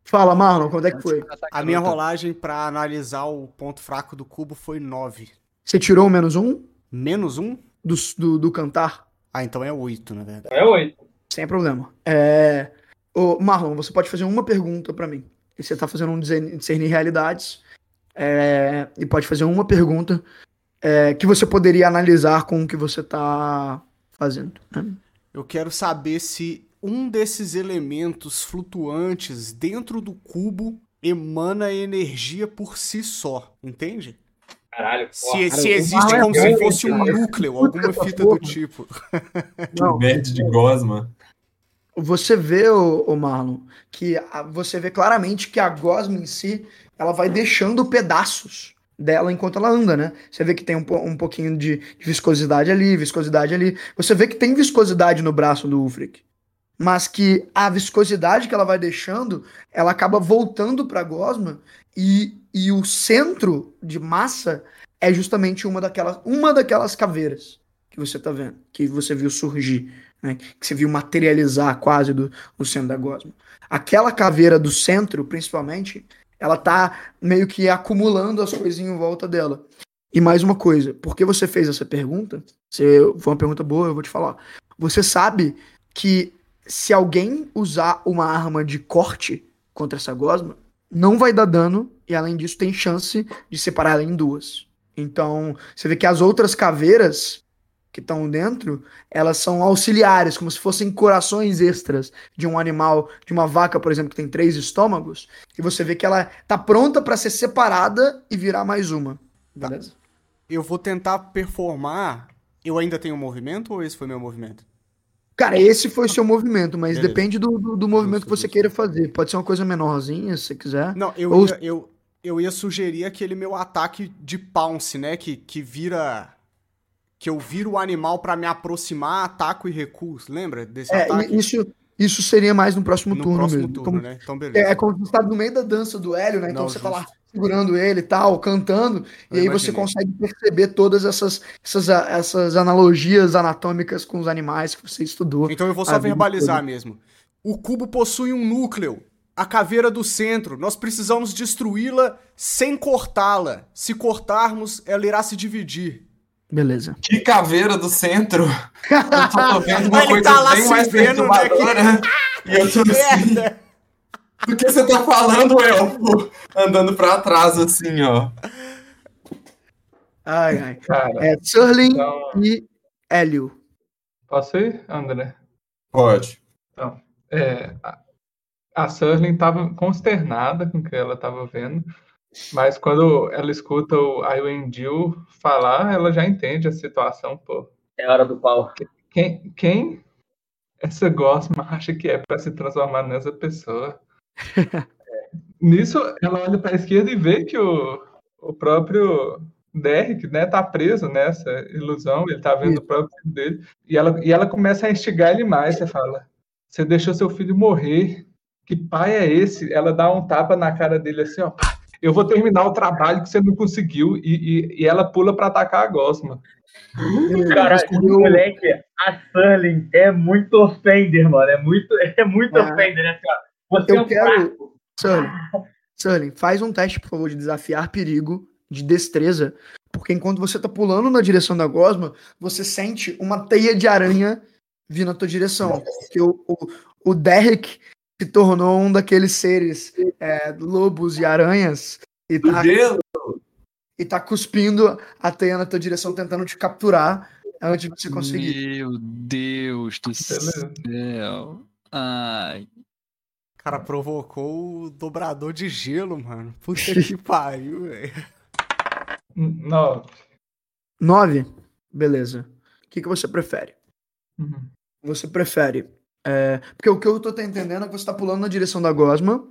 Fala, Marlon, quando é que foi? A minha rolagem para analisar o ponto fraco do cubo foi 9. Você tirou o menos um? Menos um? Do, do, do cantar? Ah, então é 8, na verdade. É 8. Sem problema. É... Ô, Marlon, você pode fazer uma pergunta para mim. Você tá fazendo um discernir realidades é, e pode fazer uma pergunta é, que você poderia analisar com o que você está fazendo. Né? Eu quero saber se um desses elementos flutuantes dentro do cubo emana energia por si só, entende? Caralho, se, se existe como se fosse um núcleo, alguma fita do tipo. Não. Verde de gosma. Você vê, o Marlon, que a, você vê claramente que a gosma em si ela vai deixando pedaços dela enquanto ela anda, né? Você vê que tem um, um pouquinho de, de, viscosidade ali, viscosidade ali. Você vê que tem viscosidade no braço do Ulfric. Mas que a viscosidade que ela vai deixando, ela acaba voltando para gosma e, e o centro de massa é justamente uma daquelas, uma daquelas caveiras que você tá vendo, que você viu surgir, né? Que você viu materializar quase do, do centro da gosma. Aquela caveira do centro, principalmente, ela tá meio que acumulando as coisinhas em volta dela. E mais uma coisa, por que você fez essa pergunta? Se foi uma pergunta boa, eu vou te falar. Você sabe que se alguém usar uma arma de corte contra essa gosma, não vai dar dano e além disso tem chance de separar ela em duas. Então, você vê que as outras caveiras que estão dentro, elas são auxiliares, como se fossem corações extras de um animal, de uma vaca, por exemplo, que tem três estômagos, e você vê que ela tá pronta para ser separada e virar mais uma. Beleza? Tá. Eu vou tentar performar. Eu ainda tenho um movimento ou esse foi meu movimento? Cara, esse foi seu movimento, mas Beleza. depende do, do, do movimento que você queira fazer. Pode ser uma coisa menorzinha, se você quiser. Não, eu, ou... ia, eu, eu ia sugerir aquele meu ataque de pounce, né? Que, que vira que eu viro o animal para me aproximar, ataco e recuo. Lembra desse é, ataque? Isso, isso seria mais no próximo no turno próximo mesmo. Turno, como, né? Então, beleza. É, é como você tá no meio da dança do Hélio, né? Então Não, você justo. tá lá segurando ele e tal, cantando, eu e aí imaginei. você consegue perceber todas essas, essas, essas analogias anatômicas com os animais que você estudou. Então eu vou só verbalizar mesmo. O cubo possui um núcleo, a caveira do centro. Nós precisamos destruí-la sem cortá-la. Se cortarmos, ela irá se dividir. Beleza. Que caveira do centro. Eu tô vendo uma coisa tá bem mais vendo, né, perturbadora. Né? E eu tô assim... Do que você tá falando, elfo? Andando pra trás, assim, ó. Ai, ai. Cara, é Surling então... e Hélio. Posso ir, André? Pode. Então, é, a, Surling estava consternada com o que ela estava vendo, mas quando ela escuta o Iwendil falar, ela já entende a situação, pô. É hora do pau. Quem, quem essa Gosma acha que é para se transformar nessa pessoa? Nisso, ela olha para a esquerda e vê que o, o próprio Derek, né, tá preso nessa ilusão, ele tá vendo Isso. o próprio filho dele, e ela, e ela começa a instigar ele mais, você fala, você deixou seu filho morrer, que pai é esse? Ela dá um tapa na cara dele assim, ó, eu vou terminar o trabalho que você não conseguiu, e, e, e ela pula para atacar a Gosma. Cara, moleque, a Sterling é muito offender, mano, é muito, é muito ah. offender, né, cara? Você eu é um quero... Sterling, Sterling, faz um teste, por favor, de desafiar perigo de destreza, porque enquanto você tá pulando na direção da gosma, você sente uma teia de aranha vindo na tua direção. Porque o, o, o Derek se tornou um daqueles seres é, lobos e aranhas e tá, e tá cuspindo a teia na tua direção, tentando te capturar antes de você conseguir. Meu Deus do céu. Ai. cara provocou o dobrador de gelo, mano. Puta que pariu, velho. Nove. Nove? Beleza. O que, que você prefere? Uhum. Você prefere. É, porque o que eu tô entendendo é que você tá pulando na direção da Gosma.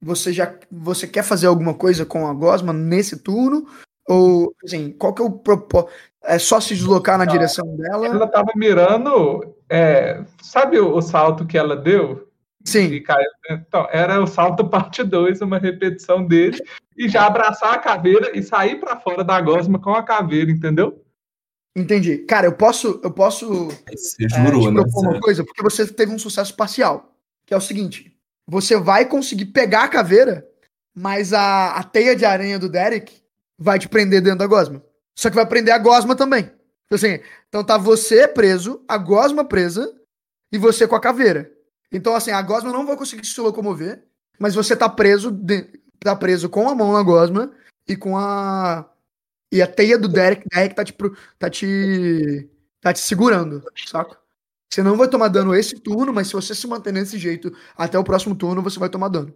Você já. Você quer fazer alguma coisa com a Gosma nesse turno? Ou, assim, qual que é o propósito? É só se deslocar na direção dela? Ela tava mirando. É, sabe o, o salto que ela deu? Sim. Então, era o salto parte 2, uma repetição dele, e já abraçar a caveira e sair para fora da gosma com a caveira, entendeu? Entendi. Cara, eu posso. Eu posso. Você jurou, é, né? uma coisa, porque você teve um sucesso parcial. Que é o seguinte: você vai conseguir pegar a caveira, mas a, a teia de aranha do Derek vai te prender dentro da gosma. Só que vai prender a gosma também. Então, assim, então tá você preso, a gosma presa e você com a caveira. Então, assim, a gosma não vai conseguir se locomover, mas você tá preso, de, tá preso com a mão na gosma e com a. E a teia do Derek, Derek tá te, tá te. tá te segurando, saca? Você não vai tomar dano esse turno, mas se você se manter desse jeito até o próximo turno, você vai tomar dano.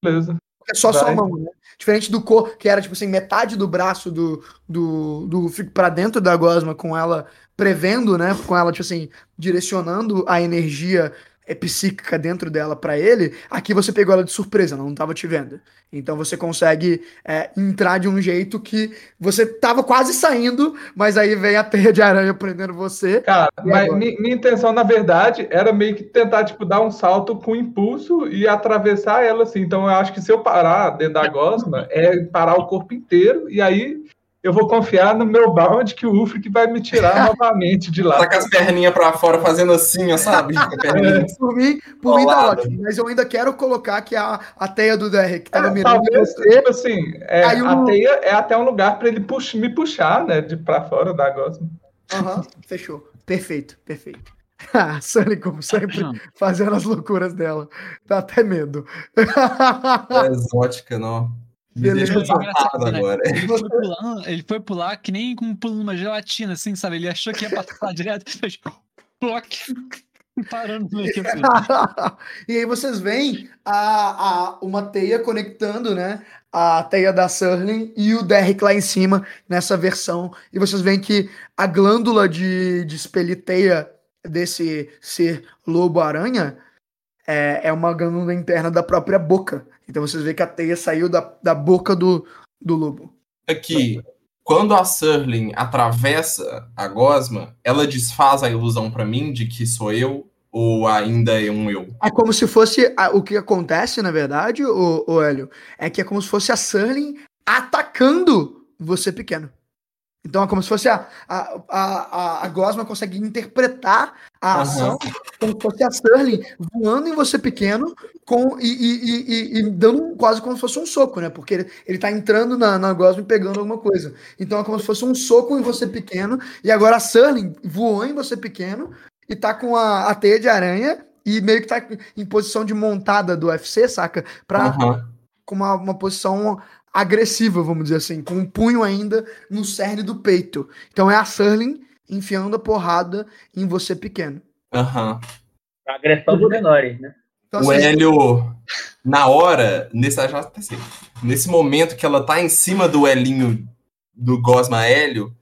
Beleza. É só vai. sua mão, né? Diferente do cor, que era, tipo assim, metade do braço do, do, do pra dentro da gosma, com ela prevendo, né? Com ela, tipo assim, direcionando a energia é psíquica dentro dela para ele, aqui você pegou ela de surpresa, ela não estava te vendo. Então você consegue é, entrar de um jeito que você tava quase saindo, mas aí vem a teia de aranha prendendo você. Cara, mas minha, minha, intenção, na verdade, era meio que tentar, tipo, dar um salto com impulso e atravessar ela, assim. Então eu acho que se eu parar dentro da gosma, é parar o corpo inteiro, e aí eu vou confiar no meu bound que o Ufric vai me tirar novamente de lá. Tá com as perninhas pra fora fazendo assim, sabe? É, por mim, por mim tá ótimo, mas eu ainda quero colocar que a, a teia do Derek que tava é, mirando talvez, você, tipo assim, é, a teia é até um lugar para ele pux, me puxar, né, de pra fora da gosma. Aham, uhum, fechou. Perfeito, perfeito. Ah, Sunny, como sempre, fazendo as loucuras dela. Dá até medo. É exótica, não. Beleza. Né? Agora. Ele, foi pular, ele foi pular que nem como pulando uma gelatina, assim, sabe? Ele achou que ia passar direto e fez ploc, parando no meio. E aí vocês veem a, a, uma teia conectando, né? A teia da Surling e o Derrick lá em cima, nessa versão. E vocês veem que a glândula de, de expelir teia desse ser lobo-aranha é, é uma glândula interna da própria boca. Então vocês veem que a teia saiu da, da boca do, do lobo. Aqui, quando a Surling atravessa a gosma, ela desfaz a ilusão para mim de que sou eu ou ainda é um eu? É como se fosse a, o que acontece, na verdade, o, o Hélio, é que é como se fosse a Surling atacando você pequeno. Então é como se fosse a, a, a, a Gosma consegue interpretar a ação como se fosse a Sterling voando em você pequeno com, e, e, e, e, dando quase como se fosse um soco, né? Porque ele, ele tá entrando na, na Gosma e pegando alguma coisa. Então é como se fosse um soco em você pequeno, e agora a Sterling voou em você pequeno e tá com a, a teia de aranha e meio que tá em posição de montada do UFC, saca? Pra, uhum. Com uma, uma posição agressiva, vamos dizer assim, com um punho ainda no cerne do peito. Então é a Surling enfiando a porrada em você pequeno. Aham. Uhum. Agressão dos menores, né? Então, o assim, Hélio, na hora, nesse, nesse momento que ela tá em cima do Elinho do Gosma Hélio,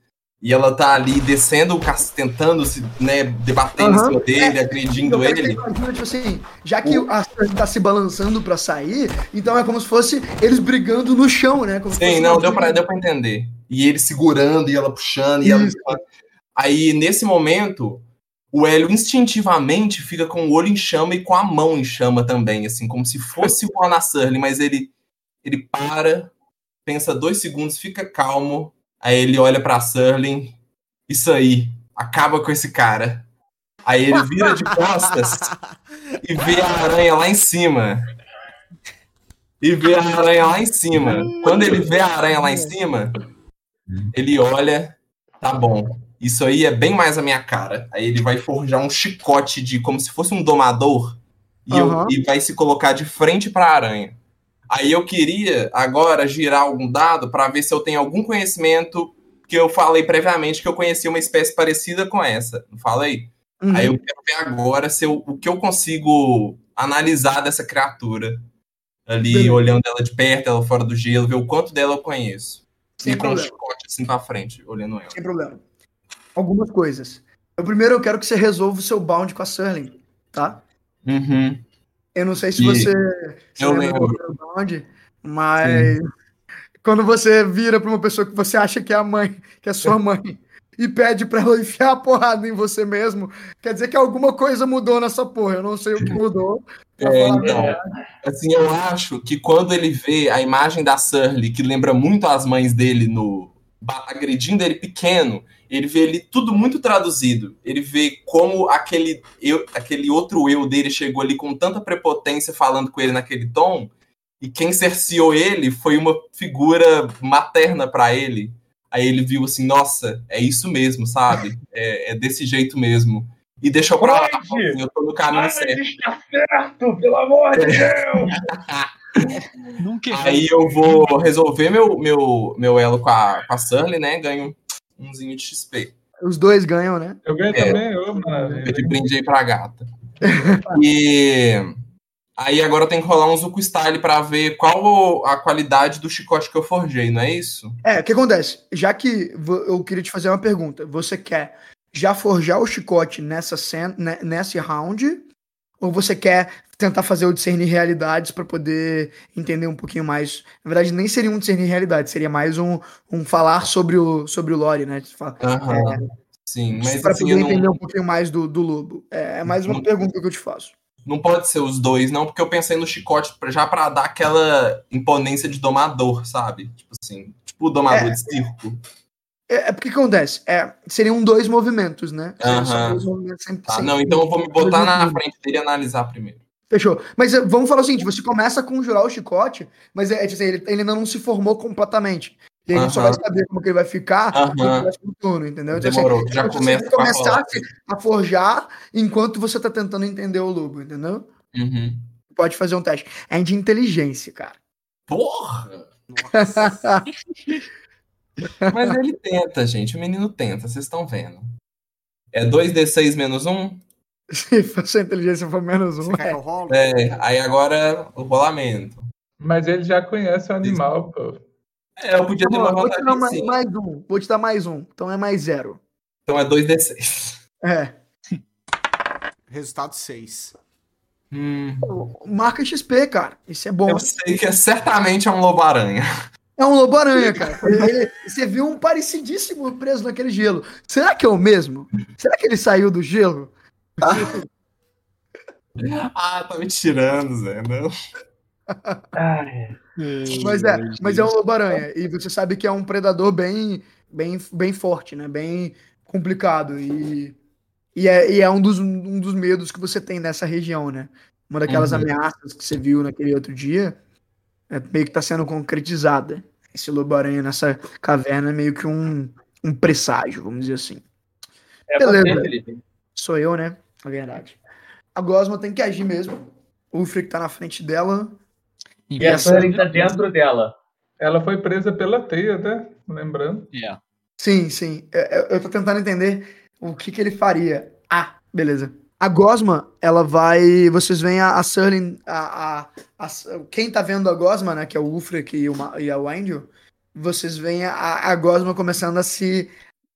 e ela tá ali descendo, tentando se, né, debatendo uhum. em cima dele, é, agredindo ele. Imagina, tipo assim, já que o... a tá se balançando pra sair, então é como se fosse eles brigando no chão, né? Como Sim, não, deu pra, deu pra entender. E ele segurando, e ela puxando, e ela... Aí, nesse momento, o Hélio instintivamente fica com o olho em chama e com a mão em chama também, assim, como se fosse o Anna Surly, mas ele, ele para, pensa dois segundos, fica calmo, Aí ele olha pra Surling, isso aí, acaba com esse cara. Aí ele vira de costas e vê a aranha lá em cima. E vê a aranha lá em cima. Quando ele vê a aranha lá em cima, ele olha, tá bom. Isso aí é bem mais a minha cara. Aí ele vai forjar um chicote de como se fosse um domador e, uhum. eu, e vai se colocar de frente para a aranha. Aí eu queria agora girar algum dado para ver se eu tenho algum conhecimento que eu falei previamente que eu conhecia uma espécie parecida com essa. Não falei? Uhum. Aí eu quero ver agora se eu, o que eu consigo analisar dessa criatura. Ali, Beleza. olhando ela de perto, ela fora do gelo, ver o quanto dela eu conheço. Sem e problema. com um chicote assim pra frente, olhando ela. Sem problema. Algumas coisas. Eu, primeiro eu quero que você resolva o seu bound com a Surling, tá? Uhum. Eu não sei se e você. eu lembro. Onde, mas Sim. quando você vira para uma pessoa que você acha que é a mãe, que é sua mãe, e pede para ela enfiar a porrada em você mesmo, quer dizer que alguma coisa mudou nessa porra. Eu não sei o que mudou. É, então, assim, eu acho que quando ele vê a imagem da Surly, que lembra muito as mães dele no agredindo ele pequeno, ele vê ele tudo muito traduzido. Ele vê como aquele, eu, aquele outro eu dele chegou ali com tanta prepotência falando com ele naquele tom, e quem cerceou ele foi uma figura materna para ele. Aí ele viu assim, nossa, é isso mesmo, sabe? É, é desse jeito mesmo. E deixou pra lá, assim, eu tô no caminho certo. Está certo, pelo amor de Deus! Aí eu vou resolver meu, meu, meu elo com a, com a Sunny, né? Ganho umzinho de XP. Os dois ganham, né? Eu ganho é, também, eu, mano. Eu te brinde aí pra gata. e aí agora tem que rolar um Zuko Style pra ver qual a qualidade do chicote que eu forjei, não é isso? É, o que acontece? Já que eu queria te fazer uma pergunta. Você quer já forjar o chicote nessa, cena, nessa round? Ou você quer tentar fazer o discernir realidades para poder entender um pouquinho mais. Na verdade, nem seria um discernir realidades, seria mais um, um falar sobre o, sobre o lore, né? Uhum. É, Sim, mas para assim, poder entender não... um pouquinho mais do, do lobo. É, é mais uma não, pergunta que eu te faço. Não pode ser os dois, não, porque eu pensei no chicote já para dar aquela imponência de domador, sabe? Tipo assim, tipo o domador é, de circo. É, é porque acontece, é, seriam dois movimentos, né? Uhum. Dois movimentos sempre, sempre, não, então eu vou me botar na frente dele e analisar primeiro. Fechou. Mas eh, vamos falar o seguinte: você começa a conjurar o chicote, mas é, é tipo assim, ele, ele, ainda não se formou completamente. E a gente só vai saber como que ele vai ficar no próximo turno, entendeu? Então, assim, já começa você começar a, a forjar enquanto você tá tentando entender o lobo, entendeu? Uhum. Pode fazer um teste. É de inteligência, cara. Porra! Mas ele tenta, gente. O menino tenta, vocês estão vendo. É 2d6 menos 1? Se a inteligência for menos um. É. é, aí agora o rolamento. Mas ele já conhece o animal, pô. É, eu podia ter uma vou te dar mais, mais, um. Vou te dar mais um. Então é mais zero. Então é 2d6. É. Resultado 6. Hum. Marca XP, cara. Isso é bom. Eu sei que é, certamente é um lobo-aranha. É um lobo-aranha, cara. Ele, você viu um parecidíssimo preso naquele gelo. Será que é o mesmo? Será que ele saiu do gelo? Ah, tá me tirando, Zé. Não. mas é, mas é um lobo-aranha. E você sabe que é um predador bem, bem, bem forte, né? Bem complicado. E, e, é, e é um, dos, um dos medos que você tem nessa região, né? Uma daquelas uhum. ameaças que você viu naquele outro dia é meio que tá sendo concretizada. Esse lobo-aranha nessa caverna é meio que um, um presságio, vamos dizer assim. É Beleza. Você, Sou eu, né? É verdade. A Gosma tem que agir mesmo. O Frick tá na frente dela. E, e a Sunny tá dentro dela. Ela foi presa pela teia, né? Lembrando. Yeah. Sim, sim. Eu, eu tô tentando entender o que, que ele faria. Ah, beleza. A Gosma, ela vai. Vocês veem a, a. A, a, a, quem tá vendo a Gosma, né? Que é o Ufric e, o, e a Wendel. Vocês veem a, a Gosma começando a se,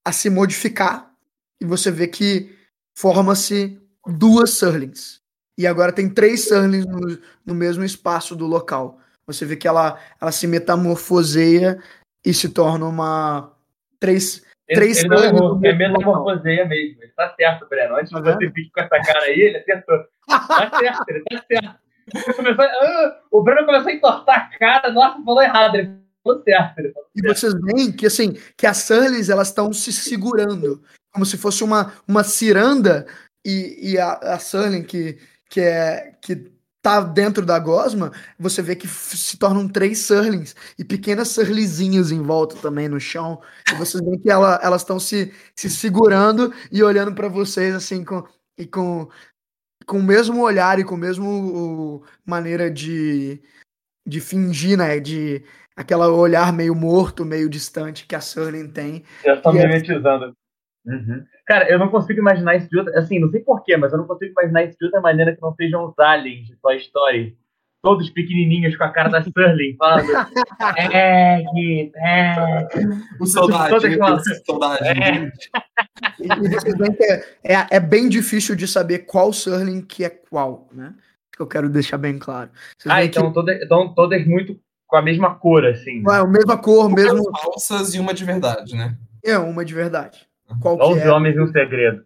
a se modificar. E você vê que forma-se duas Surlings. E agora tem três Surlings no, no mesmo espaço do local. Você vê que ela, ela se metamorfoseia e se torna uma. Três, Três ele não errou, é metamorfoseia mesmo. Ele tá certo, Breno. Antes tá de você vir com essa cara aí, ele acertou. Tá certo, ele tá certo. Começou, ah, o Breno começou a entortar a cara, nossa, falou errado. Ele e vocês veem que assim, que as Sullys, elas estão se segurando, como se fosse uma, uma ciranda, e, e a, a que, que é. Que tá dentro da gosma, você vê que se tornam três surlings e pequenas surlizinhas em volta também no chão. E vocês veem que ela, elas estão se, se segurando e olhando para vocês assim com e com com o mesmo olhar e com o mesmo o, maneira de de fingir, né, de aquela olhar meio morto, meio distante que a Surling tem. Já estão mimetizando. Uhum. Cara, eu não consigo imaginar isso de outra. Assim, não sei porquê, mas eu não consigo imaginar isso de outra maneira que não sejam os aliens de Toy Story. Todos pequenininhos com a cara da Sterling, falando. é, é. O soldadinho, soldado. É. Que é, é, é, bem difícil de saber qual Sterling que é qual, né? Que eu quero deixar bem claro. Vocês ah, então, que... todas, então todas muito com a mesma cor, assim. Né? É, a mesma cor, mesmo. falsas e uma de verdade, né? É, uma de verdade. Qual Os é? homens e um segredo.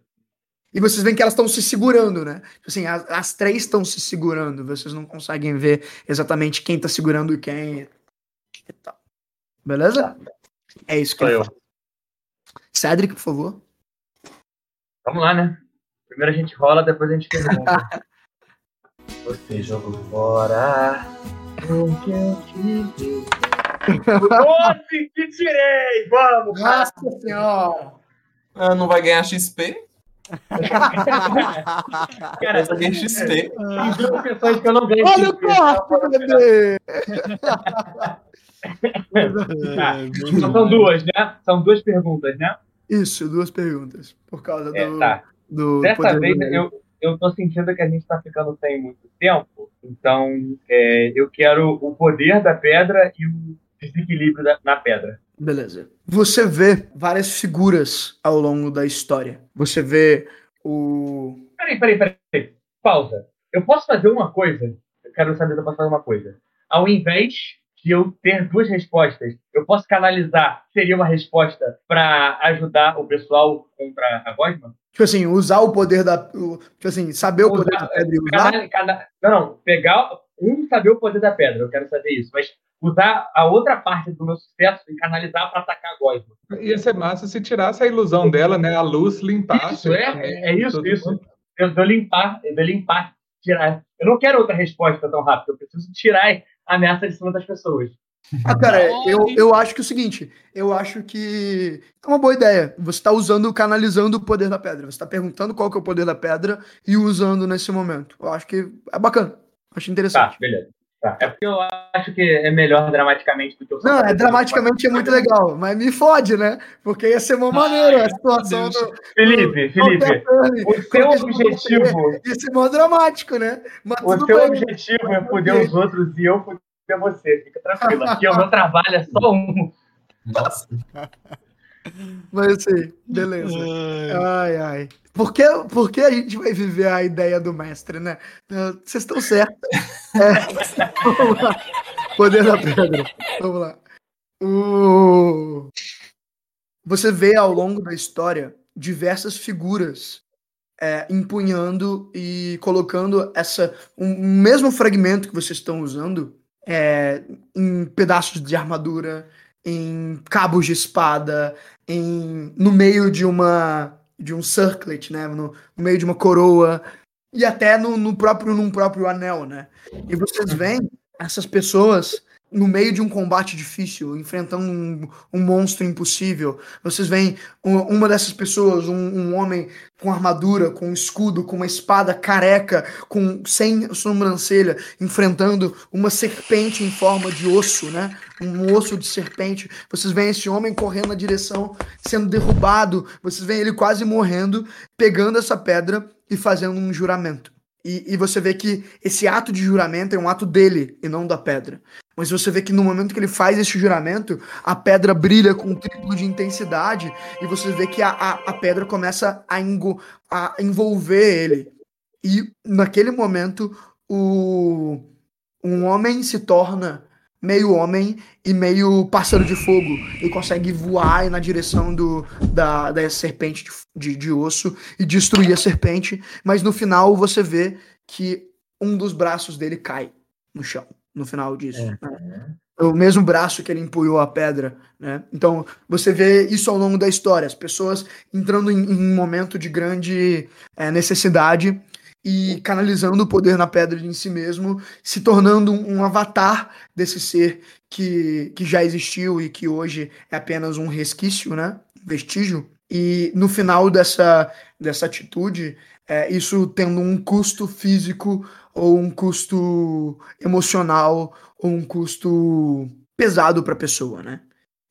E vocês veem que elas estão se segurando, né? Tipo assim, as, as três estão se segurando. Vocês não conseguem ver exatamente quem tá segurando quem. Beleza? É isso que Sou eu. Cedric, por favor. Vamos lá, né? Primeiro a gente rola, depois a gente pergunta. Você jogou fora o que eu tirei! Vamos! Nossa senhora! Ah, não vai ganhar XP? Cara, essa ganha XP. Tem que eu não ganho Olha XP. Olha o corte, bebê! Então são duas, né? São duas perguntas, né? Isso, duas perguntas. Por causa é, do. Tá. do Dessa vez eu, eu tô sentindo que a gente tá ficando sem muito tempo. Então, é, eu quero o poder da pedra e o desequilíbrio da, na pedra. Beleza. Você vê várias figuras ao longo da história. Você vê o. Peraí, peraí, peraí. Pausa. Eu posso fazer uma coisa? Eu quero saber se eu posso fazer uma coisa. Ao invés de eu ter duas respostas, eu posso canalizar. Seria uma resposta para ajudar o pessoal contra a Gosma? Tipo assim, usar o poder da. Tipo assim, saber o usar, poder da pedra e usar. Cada, não, não. Pegar um, saber o poder da pedra. Eu quero saber isso. Mas usar a outra parte do meu sucesso e canalizar para atacar a Gosma. Ia ser massa se tirasse a ilusão dela, né? A luz limpasse. Isso, é, é, é isso, isso. Eu, eu limpar, eu limpar, tirar. Eu não quero outra resposta tão rápida, eu preciso tirar a ameaça de cima das pessoas. Ah, cara, eu, eu acho que é o seguinte, eu acho que é uma boa ideia. Você está usando, canalizando o poder da pedra. Você está perguntando qual que é o poder da pedra e usando nesse momento. Eu acho que é bacana. Acho interessante. Tá, beleza. Tá. É porque eu acho que é melhor dramaticamente do que eu Não, é dramaticamente é muito legal, mas me fode, né? Porque ia ser uma maneira a situação do. Felipe, Felipe, o seu objetivo. Ia ser mó dramático, né? Mas o seu bem. objetivo é foder os outros e eu foder você. Fica tranquilo. Aqui o meu trabalho é só um. Nossa. Mas assim, beleza. Ai, ai. Por que, por que a gente vai viver a ideia do mestre, né? Vocês estão certos. É. Vamos lá. Poder da pedra. Vamos lá. O... Você vê ao longo da história diversas figuras é, empunhando e colocando essa um, mesmo fragmento que vocês estão usando é, em pedaços de armadura, em cabos de espada, em no meio de uma de um circlet, né, no, no meio de uma coroa e até no, no, próprio num próprio anel, né? E vocês veem essas pessoas no meio de um combate difícil, enfrentando um, um monstro impossível. Vocês veem uma dessas pessoas, um, um, homem com armadura, com escudo, com uma espada careca, com sem sobrancelha, enfrentando uma serpente em forma de osso, né? Um osso de serpente. Vocês veem esse homem correndo na direção, sendo derrubado. Vocês veem ele quase morrendo, pegando essa pedra e fazendo um juramento. E, e, você vê que esse ato de juramento é um ato dele e não da pedra. Mas você vê que no momento que ele faz esse juramento, a pedra brilha com um triplo de intensidade e você vê que a, a, a pedra começa a, engo, a envolver ele. E naquele momento, o, um homem se torna meio homem e meio pássaro de fogo. E consegue voar na direção do, da, da serpente de, de, de osso e destruir a serpente. Mas no final você vê que um dos braços dele cai no chão no final disso. É. Né? O mesmo braço que ele empunhou a pedra, né? Então, você vê isso ao longo da história, as pessoas entrando em, em um momento de grande é, necessidade e canalizando o poder na pedra em si mesmo, se tornando um avatar desse ser que, que já existiu e que hoje é apenas um resquício, né? vestígio. E no final dessa, dessa atitude, é, isso tendo um custo físico ou um custo emocional ou um custo pesado para a pessoa, né?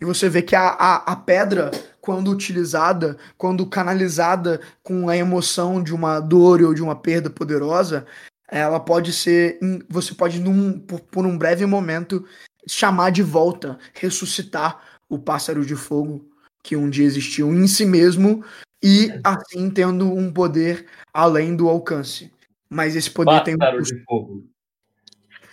E você vê que a, a, a, pedra, quando utilizada, quando canalizada com a emoção de uma dor ou de uma perda poderosa, ela pode ser. Você pode, num, por, por um breve momento, chamar de volta, ressuscitar o pássaro de fogo que um dia existiu em si mesmo e assim tendo um poder além do alcance. Mas esse poder tem um de fogo.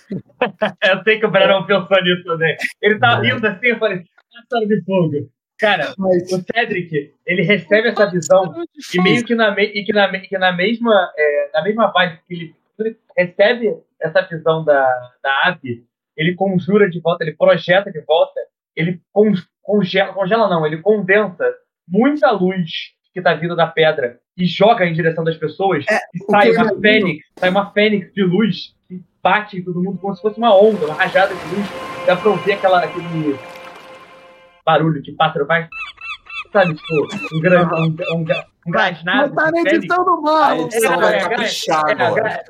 eu sei que o Breno pensou nisso também. Ele tá rindo assim, eu falei, pássaro de fogo. Cara, Mas... o Cedric, ele recebe essa visão e meio que na, me, e que na, que na mesma é, na mesma página que ele, ele, recebe essa visão da, da ave, ele conjura de volta, ele projeta de volta, ele congela, congela não, ele condensa muita luz que tá vindo da pedra e joga em direção das pessoas, é, e sai uma é fênix, sai uma fênix de luz que bate em todo mundo como se fosse uma onda, uma rajada de luz. Dá pra ouvir aquela, aquele barulho que pássaro faz. Sabe, tipo, um grande. Um, um, um grasnado. Não tá na edição do.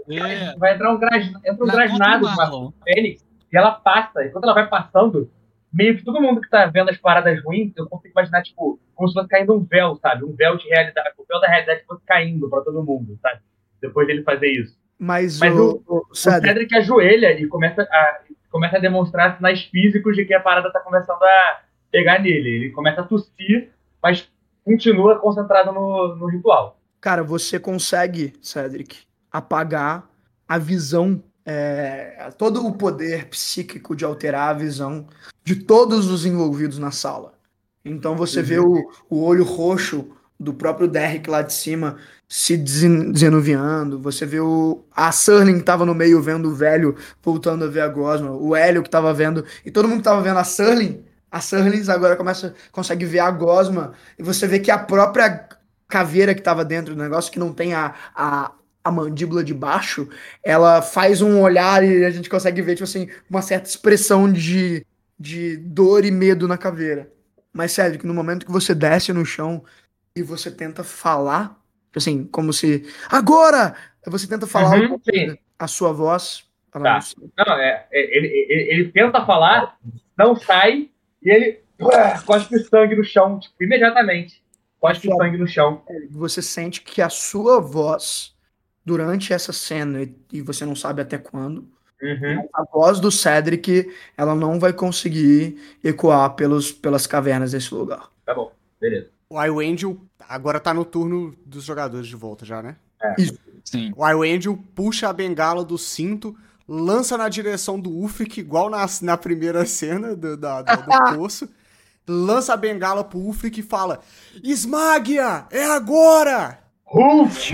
É, é, é, vai entrar um grasnado, entra um grasnado de uma fênix e ela passa. E quando ela vai passando, meio que todo mundo que tá vendo as paradas ruins, eu consigo imaginar, tipo, como se fosse caindo um véu, sabe? Um véu de realidade, o véu da realidade fosse caindo pra todo mundo, sabe? Depois dele fazer isso. Mas, Mas o, o, o Cedric ajoelha e começa a, começa a demonstrar sinais físicos de que a parada tá começando a pegar nele. Ele começa a tossir, mas continua concentrado no, no ritual. Cara, você consegue, Cedric, apagar a visão é, todo o poder psíquico de alterar a visão de todos os envolvidos na sala. Então você uhum. vê o, o olho roxo do próprio Derrick lá de cima se desenuviando. Você vê o, a Serling que tava no meio vendo o velho voltando a ver a Gosma. O Hélio que tava vendo. E todo mundo tava vendo a Serling. A Serling agora começa, consegue ver a Gosma. E você vê que a própria caveira que tava dentro do negócio, que não tem a, a, a mandíbula de baixo, ela faz um olhar e a gente consegue ver, tipo assim, uma certa expressão de, de dor e medo na caveira. Mas, sério, que no momento que você desce no chão e você tenta falar, tipo assim, como se. Agora! Você tenta falar uhum, a sua voz. Tá. Não, não é, é, ele, ele, ele, tenta falar, não sai, e ele uh, cospe sangue no céu tipo, imediatamente. Cospe sangue no chão. Você sente que a sua voz durante essa cena, e você não sabe até quando, uhum. a voz do Cedric, ela não vai conseguir ecoar pelos, pelas cavernas desse lugar. Tá bom, beleza. O Iwangel agora tá no turno dos jogadores de volta já, né? É. Isso. Sim. O Iwangel puxa a bengala do cinto, lança na direção do Ufric, igual na, na primeira cena do, da, do, do poço. lança a bengala pro Ufric e fala: Esmagia! É agora! Uf!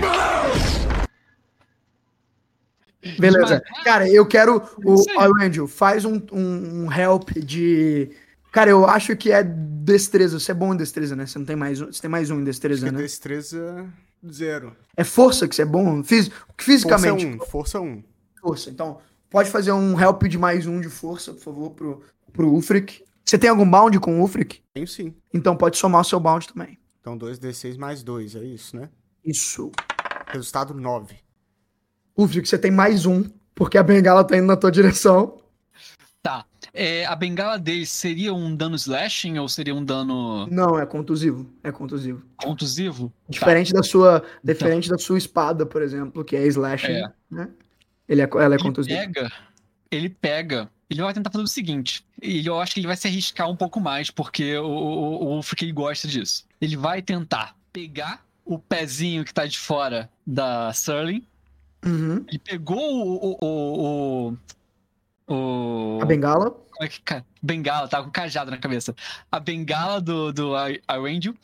Beleza. Cara, eu quero. O Angel, faz um, um, um, help de. Cara, eu acho que é destreza. Você é bom em destreza, né? Você não tem mais um. Você tem mais um em destreza, né? Destreza zero. É força que você é bom? Fiz, fisicamente. Força um. Força um. Força. Então, Pode fazer um help de mais um de força, por favor, pro, pro Ufric. Você tem algum bound com o Ufric? Tenho sim. Então pode somar o seu bound também. Então 2d6 mais 2, é isso, né? Isso. Resultado 9. Ufric, você tem mais um, porque a bengala tá indo na tua direção. Tá. É, a bengala dele seria um dano slashing ou seria um dano Não, é contusivo. É contusivo. contusivo? Diferente da sua, diferente da sua espada, por exemplo, que é slashing, É. né? Ele é, ela é Ele contusiva. pega, ele pega, ele vai tentar fazer o seguinte, e eu acho que ele vai se arriscar um pouco mais, porque o, o, o Ulfric, ele gosta disso. Ele vai tentar pegar o pezinho que tá de fora da Surling, Uhum. ele pegou o... o, o, o, A bengala. como é que bengala, tá com cajado na cabeça. A bengala do, do Arangel.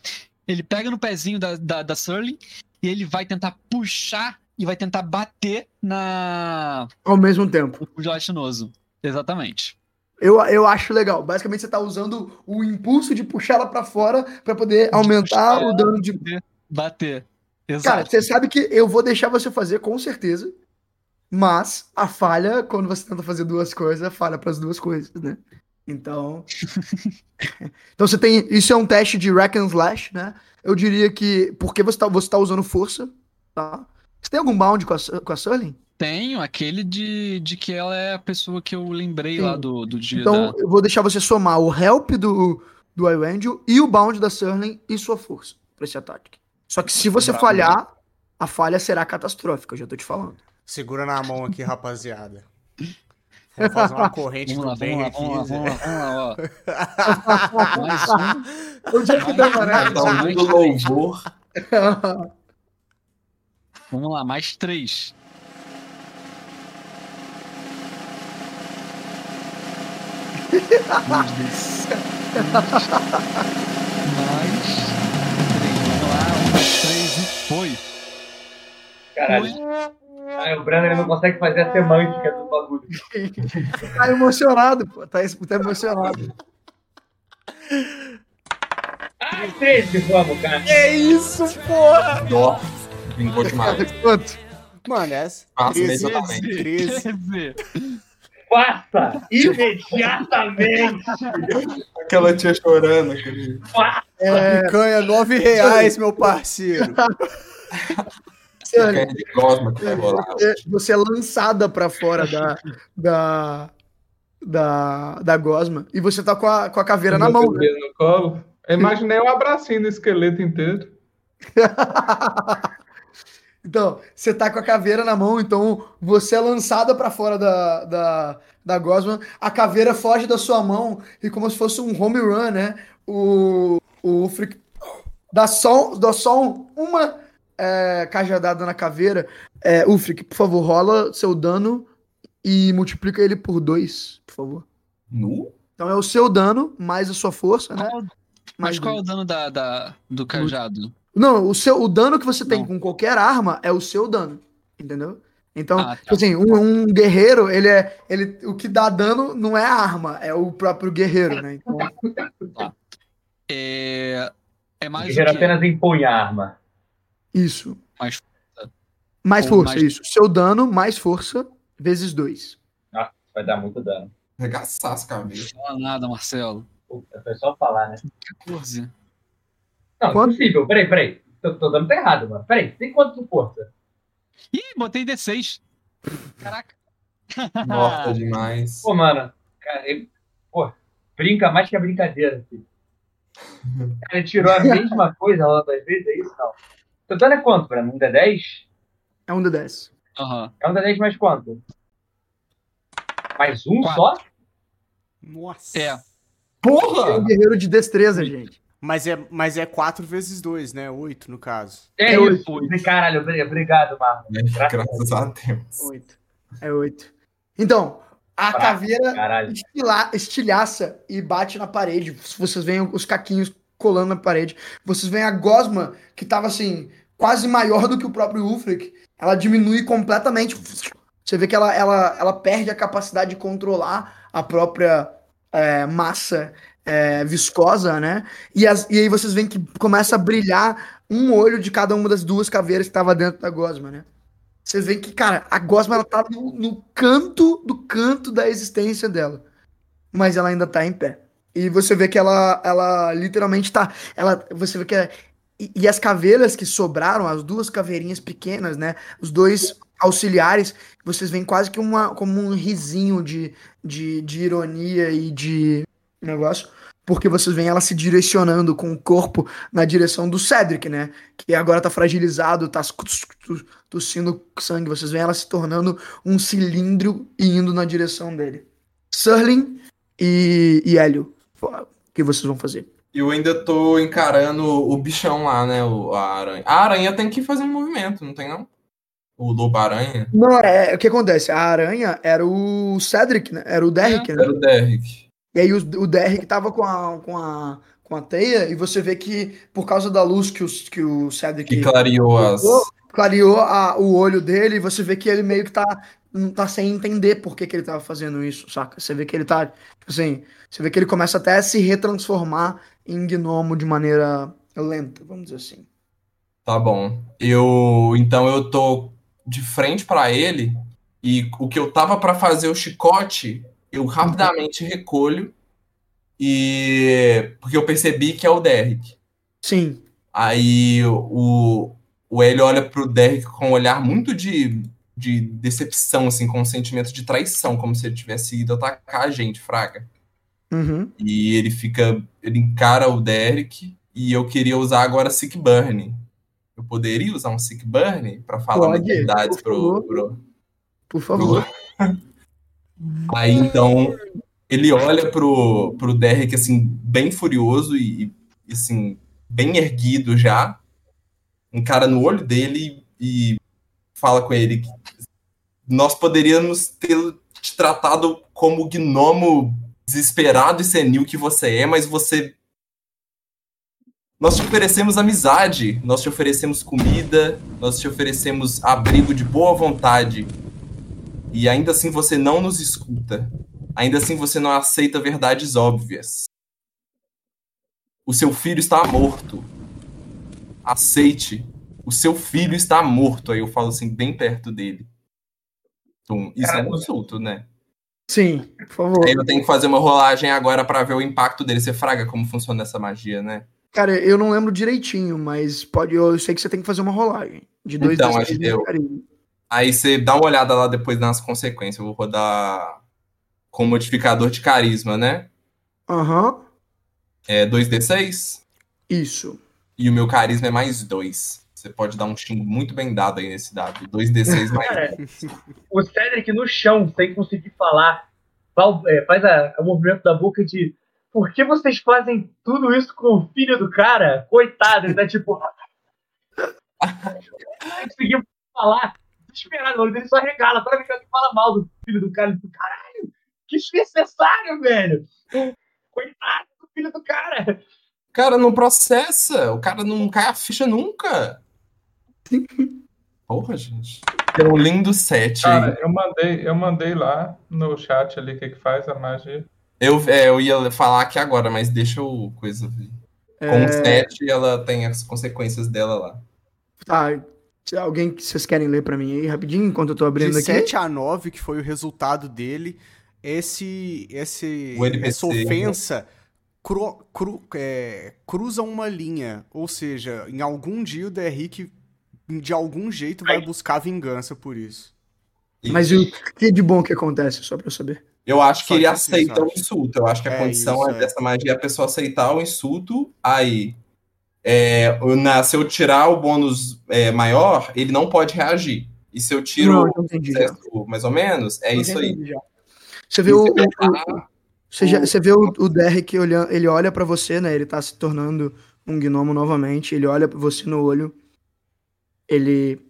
Ele pega no pezinho da, da, da Surly e ele vai tentar puxar e vai tentar bater na Ao mesmo tempo. o gelatinoso. Exatamente. Eu, eu acho legal. Basicamente, você tá usando o impulso de puxar ela pra fora pra poder aumentar puxar o dano de. Poder Bater. Cara, Exato. você sabe que eu vou deixar você fazer com certeza. Mas a falha, quando você tenta fazer duas coisas, falha pras duas coisas, né? Então. então você tem. Isso é um teste de Rack and Slash, né? Eu diria que. Porque você tá, você tá usando força, tá? Você tem algum bound com a, com a Sully? Tenho aquele de, de que ela é a pessoa que eu lembrei Sim. lá do, do dia Então da... eu vou deixar você somar o help do, do Irangel e o bound da Surling e sua força pra esse ataque. Só que se você Bravo. falhar, a falha será catastrófica, eu já tô te falando. Segura na mão aqui, rapaziada. Vamos fazer uma corrente Vamos lá, do vamos bem lá, aqui. vamos lá, vamos lá, vamos lá, ó. Mais um. Eu tinha que né? Ouvindo louvor. Vamos lá, mais três. Mais foi. Caralho. Ah, o Brandon ele não consegue fazer a semântica do bagulho. Tá emocionado, pô. Tá, tá emocionado. Ai, 13, vamos, cara. Que isso, porra! Ó, vingou demais. Quanto? Mano, essa. Passa 13, imediatamente. 13. 13. Faça imediatamente. Aquela tia chorando. Aquele... É, Picanha, 9 reais, meu parceiro. Você, você é lançada pra fora da, da, da, da gosma e você tá com a, com a caveira na mão, né? No colo. Eu imaginei um abracinho no esqueleto inteiro. Então, você tá com a caveira na mão, então você é lançada pra fora da, da, da gosma, a caveira foge da sua mão e como se fosse um home run, né? O, o Frick dá só, dá só um- uma é, cajadada na caveira. É, Ufric, por favor, rola seu dano e multiplica ele por dois, por favor. Nu? Então é o seu dano mais a sua força, né? Mais Mas qual é o dois. dano da, da- do cajado? Não, o, seu, o dano que você tem Não. com qualquer arma é o seu dano, entendeu? Então, Ah, tá. tipo assim, um, um guerreiro, ele é. Ele, o que dá dano não é a arma, é o próprio guerreiro, né? Então, É, é O mais o guerreiro quê? apenas impõe a arma. isso. Mais Mais Ou força, mais- isso. Seu dano mais força vezes dois. Vai dar muito dano. Regaçar as cabeças. Não fala nada, Marcelo. Puta, foi só falar, né? 14. Não, Quanto? impossível. Peraí, peraí. Tô, tô dando pra errado, mano. Peraí, tem quanto de força? Ih, botei D6. Caraca. Morta demais. Pô, mano. Cara, ele, pô, brinca mais que a brincadeira, filho. Cara, ele tirou a mesma coisa lá das vezes, é isso? Não. Teu dano é quanto, Breno? Um D10? É um de 10. Aham. É um D10 mais quanto? Mais um Quatro. só? Nossa. É. É um Porra! guerreiro de destreza, gente. Mas é, mas é 4 vezes 2, né? 8 no caso. É, É isso. oito. Caralho, obri- obrigado, Marlon. Graças a Deus. Oito. É oito. Então, a Fraco, caveira Caralho. estila- estilhaça e bate na parede. Se Vocês veem os caquinhos colando na parede. Vocês veem a gosma, que tava assim, quase maior do que o próprio Ulfric. Ela diminui completamente. Você vê que ela, ela, ela perde a capacidade de controlar a própria é, massa é, viscosa, né? E, as- e aí vocês veem que começa a brilhar um olho de cada uma das duas caveiras que estava dentro da gosma, né? Você vê que, cara, a Gosma ela tá no, no canto do canto da existência dela. Mas ela ainda tá em pé. E você vê que ela, ela literalmente tá. Ela, você vê que. É, e, e, as caveiras que sobraram, as duas caveirinhas pequenas, né? Os dois auxiliares, vocês veem quase que uma, como um risinho de, de, de ironia e de negócio porque vocês veem ela se direcionando com o corpo na direção do Cedric, né? Que agora tá fragilizado, tá tossindo sangue. Vocês veem ela se tornando um cilindro e indo na direção dele. Surling e, e Hélio, o que vocês vão fazer? Eu ainda tô encarando o bichão lá, né? O, a aranha. A aranha tem que fazer um movimento, não tem não? O lobo-aranha? Não, é, o que acontece? A aranha era o Cedric, né? Era o Derrick, é, né? Era o Derrick. E aí o, o Derrick tava com a, com, a, com a teia, e você vê que por causa da luz que o, que o Cedric. Que clareou as. Clareou a, o olho dele, e você vê que ele meio que tá, tá sem entender por que, que ele tava fazendo isso, saca? Você vê que ele tá. Tipo assim, você vê que ele começa até a se retransformar em gnomo de maneira lenta, vamos dizer assim. Tá bom. Eu. Então eu tô de frente para ele, e o que eu tava para fazer o chicote, eu rapidamente recolho e porque eu percebi que é o Derrick. Sim. Aí o, o Hélio olha pro Derrick com um olhar muito de, de decepção, assim, com um sentimento de traição, como se ele tivesse ido atacar a gente, fraga. Uhum. E ele fica. Ele encara o Derrick e eu queria usar agora Sick Burn. Eu poderia usar um Sick Burn para falar verdades pro, pro. Por favor. Pro... Aí então ele olha pro, pro Derek assim, bem furioso e, e assim, bem erguido já, um cara no olho dele e fala com ele que nós poderíamos ter te tratado como o gnomo desesperado e senil que você é, mas você. Nós te oferecemos amizade, nós te oferecemos comida, nós te oferecemos abrigo de boa vontade. E ainda assim você não nos escuta. Ainda assim você não aceita verdades óbvias. O seu filho está morto. Aceite. O seu filho está morto. Aí eu falo assim, bem perto dele. Então, isso é um insulto, né? Sim, por favor. Aí eu tenho que fazer uma rolagem agora para ver o impacto dele. Você fraga como funciona essa magia, né? Cara, eu não lembro direitinho, mas pode, eu sei que você tem que fazer uma rolagem. De dois então, acho que eu, Aí você dá uma olhada lá depois nas consequências. Eu vou rodar com modificador de carisma, né? Aham. Uhum. É 2d6? Isso. E o meu carisma é mais 2. Você pode dar um xingo muito bem dado aí nesse dado. 2d6 mais Cara, o Cedric no chão, sem conseguir falar, é, faz a, o movimento da boca de por que vocês fazem tudo isso com o filho do cara? Coitado, ele tá tipo. não conseguiu falar desesperado, o olho dele só regala. Toda vez que alguém fala mal do filho do cara, ele fala, caralho, que desnecessário, velho. Coitado do filho do cara. Cara, não processa. O cara não cai a ficha nunca. Porra, gente. É um lindo set. Cara, eu mandei, eu mandei lá no chat ali o que, que faz a magia. Eu, é, eu ia falar aqui agora, mas deixa o coisa ver. Com é... o set, ela tem as consequências dela lá. Tá, Alguém que vocês querem ler para mim aí rapidinho, enquanto eu tô abrindo de aqui? 7 a 9, que foi o resultado dele, esse, esse essa né? ofensa cru, cru, é, cruza uma linha. Ou seja, em algum dia o Derrick, de algum jeito, vai buscar vingança por isso. Mas o que de bom que acontece, só pra eu saber? Eu acho que só ele aceita o insulto. Eu acho que a é condição isso, é. dessa magia é a pessoa aceitar o insulto, aí é, na, se eu tirar o bônus é, maior, ele não pode reagir. E se eu tiro não, o mais ou menos, é isso aí. Já. Você vê o, o, o, você, já, você vê o, o Derek olhando, ele olha para você, né? Ele tá se tornando um gnomo novamente. Ele olha para você no olho. Ele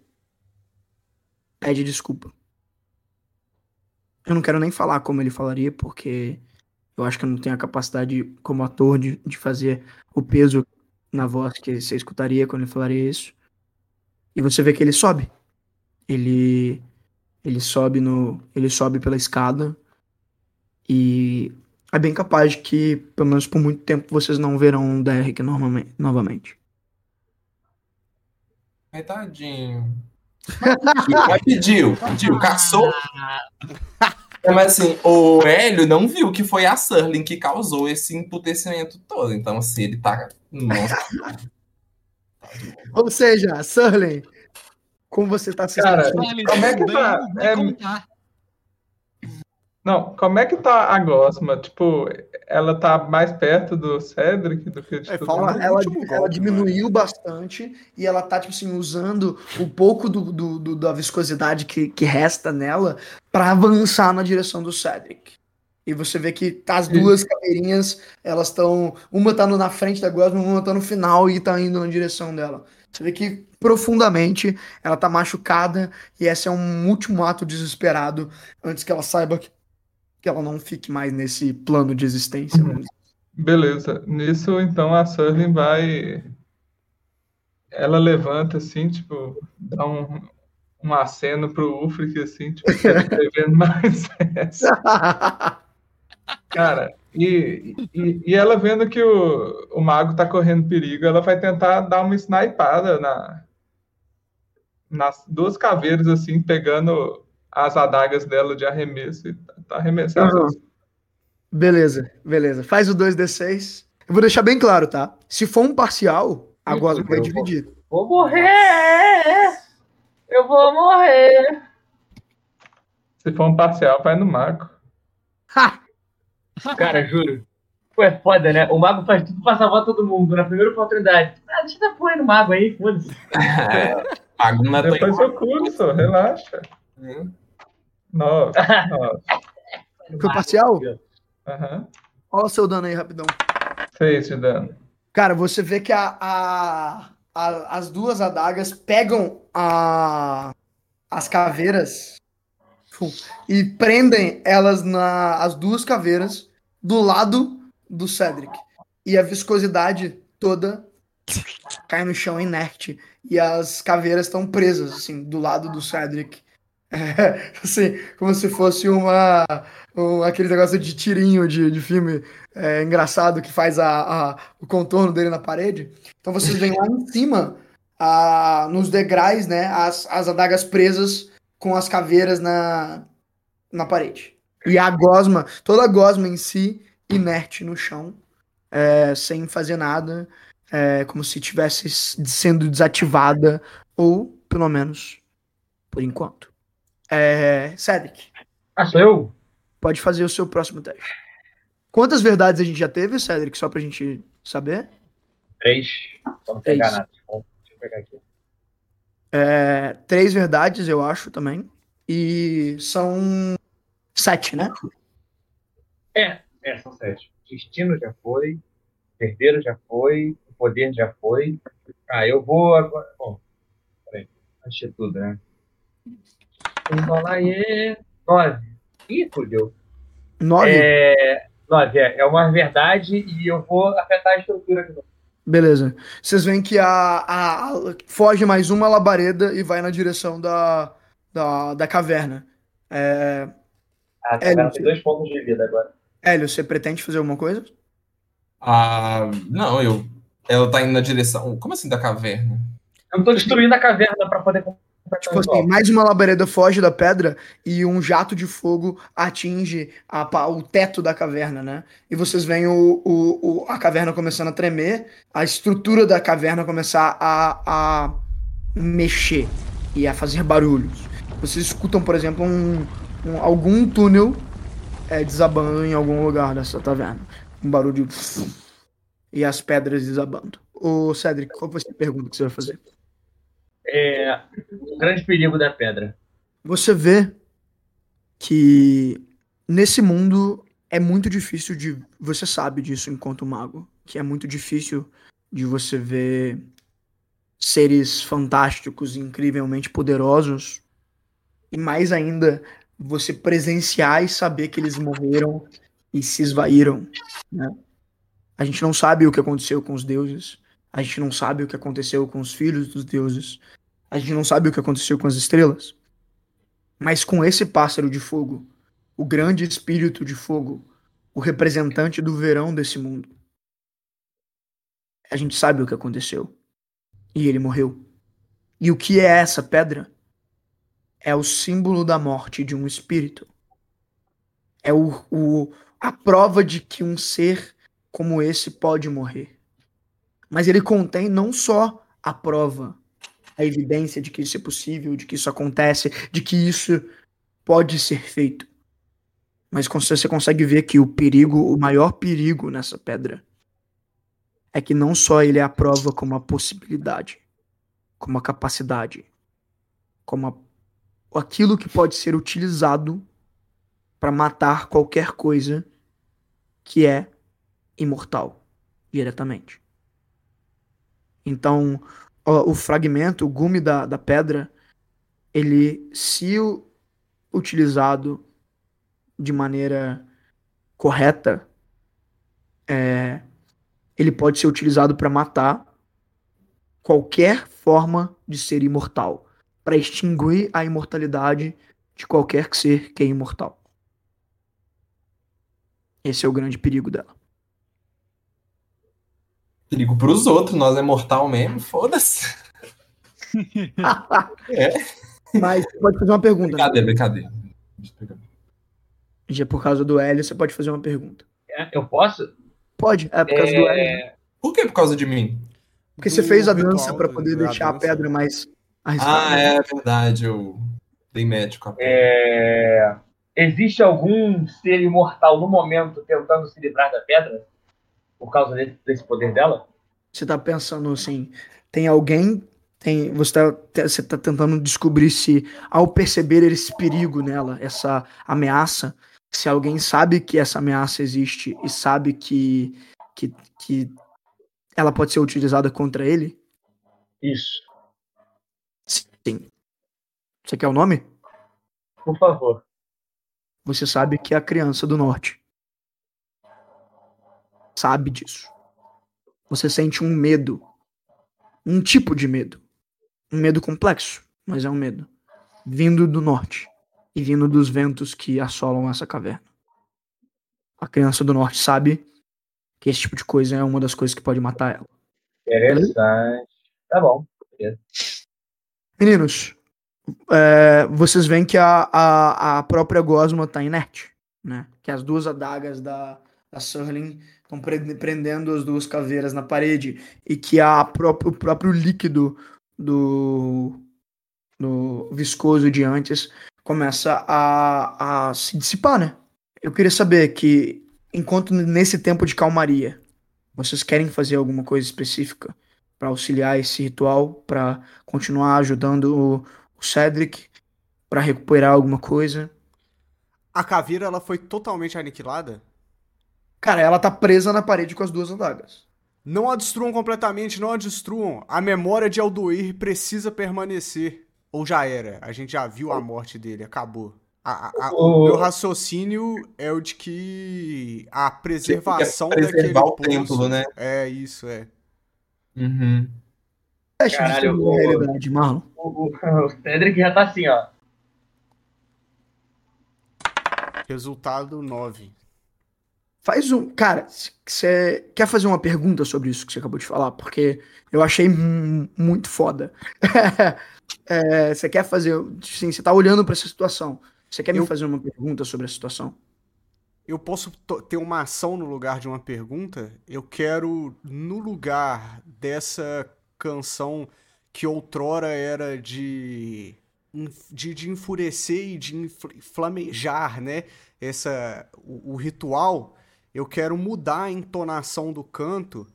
pede desculpa. Eu não quero nem falar como ele falaria, porque eu acho que eu não tenho a capacidade como ator de, de fazer o peso na voz que você escutaria quando ele falaria isso. E você vê que ele sobe. Ele ele sobe no ele sobe pela escada e é bem capaz de que pelo menos por muito tempo vocês não verão o Derrick novamente. Ai, tadinho. pediu, pediu, caçou. É, mas assim, o Hélio não viu que foi a Surling que causou esse emputecimento todo. Então, assim, ele tá. Nossa. Ou seja, Surling, como você tá se Cara, como é que tá? É... Não, como é que tá a Gosma? Tipo, ela tá mais perto do Cedric do que de é, fala, ela, ela diminuiu bastante e ela tá, tipo assim, usando o pouco do, do, do da viscosidade que, que resta nela para avançar na direção do Cedric. E você vê que as duas caveirinhas, elas estão. Uma tá na frente da Gosma, uma tá no final e tá indo na direção dela. Você vê que profundamente ela tá machucada e esse é um último ato desesperado antes que ela saiba que que ela não fique mais nesse plano de existência. Uhum. Beleza. Nisso, então, a Surling vai. Ela levanta assim, tipo, dá um, um aceno pro Ufric, assim, tipo, escrevendo mais essa. Cara, e, e, e, ela vendo que o, o mago tá correndo perigo, ela vai tentar dar uma snipada na, nas duas caveiras, assim, pegando as adagas dela de arremesso e tá arremessando. Uhum. Beleza, beleza. Faz o 2d6. Eu vou deixar bem claro, tá? Se for um parcial, agora vai dividir. Vou morrer! Eu vou morrer! Se for um parcial, vai no mago. Ha! Cara, juro. Pô, é foda, né? O mago faz tudo pra salvar todo mundo na primeira oportunidade. Ah, deixa eu dar porra no mago aí, foda-se. Mago não é Depois eu curso, relaxa. Hum. Nove. Foi parcial? Aham. Olha o seu dano aí, rapidão. Seis de dano. Cara, você vê que a, a, a, as duas adagas pegam a, as caveiras e prendem elas na as duas caveiras do lado do Cedric. E a viscosidade toda cai no chão inerte. E as caveiras estão presas, assim, do lado do Cedric. É, assim, como se fosse uma, um, aquele negócio de tirinho de, de filme é, engraçado que faz a, a, o contorno dele na parede. Então vocês veem lá em cima, a, nos degraus, né, as, as adagas presas com as caveiras na, na parede. E a gosma, toda a gosma em si, inerte no chão, é, sem fazer nada, é, como se estivesse sendo desativada, ou pelo menos por enquanto. É, Cedric. Ah, sou eu? Pode fazer o seu próximo teste. Quantas verdades a gente já teve, Cedric, só pra gente saber? Três. Vamos pegar nada. Deixa eu pegar aqui. É, três verdades, eu acho, também. E são sete, né? É, é, são sete. Destino já foi, herdeiro já foi, o poder já foi. Ah, eu vou agora. Bom, peraí. De tudo, né? Himalaia. Nove. Ih, fudeu. Nove? É, nove, é. É uma verdade e eu vou afetar a estrutura de novo. Beleza. Vocês veem que a, a, a, foge mais uma labareda e vai na direção da, da, da caverna. É... A caverna tem dois pontos de vida agora. Hélio, você pretende fazer alguma coisa? Ah, não, eu. Ela tá indo na direção. Como assim da caverna? Eu tô destruindo a caverna para poder Tipo assim, mais uma labareda foge da pedra e um jato de fogo atinge a, o teto da caverna, né? E vocês veem o, o, o, a caverna começando a tremer, a estrutura da caverna começar a, a mexer e a fazer barulhos. Vocês escutam, por exemplo, um, um algum túnel é, desabando em algum lugar dessa taverna. Um barulho de... e as pedras desabando. Ô, Cedric, qual foi a pergunta que você vai fazer? É, o grande perigo da pedra. Você vê que nesse mundo é muito difícil de. Você sabe disso enquanto mago. Que é muito difícil de você ver seres fantásticos incrivelmente poderosos. E mais ainda, você presenciar e saber que eles morreram e se esvaíram. Né? A gente não sabe o que aconteceu com os deuses. A gente não sabe o que aconteceu com os filhos dos deuses. A gente não sabe o que aconteceu com as estrelas. Mas com esse pássaro de fogo, o grande espírito de fogo, o representante do verão desse mundo, a gente sabe o que aconteceu. E ele morreu. E o que é essa pedra? é o símbolo da morte de um espírito. É o, o, a prova de que um ser como esse pode morrer. Mas ele contém não só a prova, a evidência de que isso é possível, de que isso acontece, de que isso pode ser feito. Mas você consegue ver que o perigo, o maior perigo nessa pedra, é que não só ele é a prova como a possibilidade, como a capacidade, como a, aquilo que pode ser utilizado para matar qualquer coisa que é imortal diretamente. Então, o, o fragmento, o gume da, da pedra, ele, se utilizado de maneira correta, é, ele pode ser utilizado para matar qualquer forma de ser imortal, para extinguir a imortalidade de qualquer ser que é imortal. Esse é o grande perigo dela. Perigo pros outros, nós é mortal mesmo, foda-se. é. Mas pode fazer uma pergunta. Brincadeira, brincadeira. Já por causa do Hélio, você pode fazer uma pergunta. É, eu posso? Pode, é por causa é... do Hélio. Por que por causa de mim? Porque do você fez a dança para poder deixar a, pedra mais Ah, é verdade, eu dei médico. A é... Existe algum ser imortal no momento tentando se livrar da pedra? Por causa desse, desse poder dela? Você tá pensando assim, tem alguém tem, você está você tá tentando descobrir se, ao perceber esse perigo nela, essa ameaça, se alguém sabe que essa ameaça existe e sabe que, que, que ela pode ser utilizada contra ele? Isso. Sim. Você quer o nome? Por favor. Você sabe que é a criança do norte. Sabe disso. Você sente um medo. Um tipo de medo um medo complexo, mas é um medo. Vindo do norte e vindo dos ventos que assolam essa caverna. A criança do norte sabe que esse tipo de coisa é uma das coisas que pode matar ela. Interessante. Tá bom. Meninos, é, vocês veem que a, a, a própria gosma tá inerte, né? Que as duas adagas da, da Surling estão prendendo as duas caveiras na parede e que a próprio, o próprio líquido do, do viscoso de antes começa a, a se dissipar, né? Eu queria saber que, enquanto nesse tempo de calmaria, vocês querem fazer alguma coisa específica para auxiliar esse ritual, para continuar ajudando o, o Cedric, para recuperar alguma coisa? A caveira ela foi totalmente aniquilada? Cara, ela tá presa na parede com as duas adagas. Não a destruam completamente, não a destruam. A memória de Aldoir precisa permanecer. Ou já era. A gente já viu a morte dele, acabou. A, a, a, o meu raciocínio é o de que a preservação que daquele o templo, né? É isso, é. Uhum. Caralho, o, realidade, Marlon. O, o, o Cedric já tá assim, ó. Resultado 9. Faz um. Cara, você quer fazer uma pergunta sobre isso que você acabou de falar? Porque eu achei muito foda. Você é, quer fazer. Sim, você tá olhando para essa situação. Você quer eu... me fazer uma pergunta sobre a situação? Eu posso ter uma ação no lugar de uma pergunta? Eu quero, no lugar dessa canção que outrora era de. De, de enfurecer e de flamejar, né? Essa, o, o ritual eu quero mudar a entonação do canto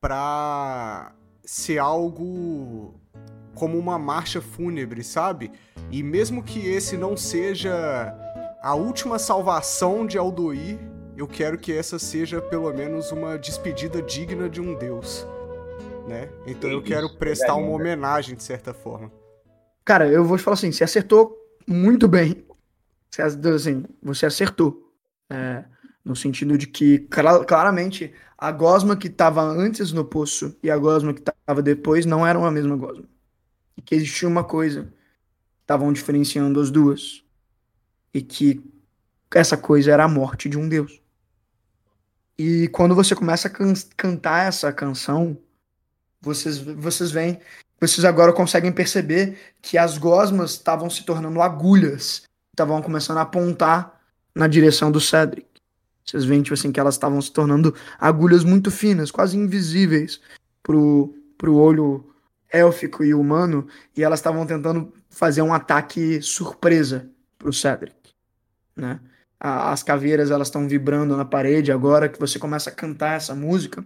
pra ser algo como uma marcha fúnebre, sabe? E mesmo que esse não seja a última salvação de Aldoir, eu quero que essa seja pelo menos uma despedida digna de um deus, né? Então eu quero prestar uma homenagem de certa forma. Cara, eu vou te falar assim, você acertou muito bem. Você, assim, você acertou. É, no sentido de que, claramente, a gosma que estava antes no poço e a gosma que estava depois não eram a mesma gosma. E que existia uma coisa. Estavam diferenciando as duas. E que essa coisa era a morte de um deus. E quando você começa a can cantar essa canção, vocês, vocês veem vocês agora conseguem perceber que as gosmas estavam se tornando agulhas, estavam começando a apontar na direção do Cedric. Vocês veem, tipo assim, que elas estavam se tornando agulhas muito finas, quase invisíveis pro, pro olho élfico e humano, e elas estavam tentando fazer um ataque surpresa pro Cedric, né? As caveiras, elas estão vibrando na parede agora que você começa a cantar essa música.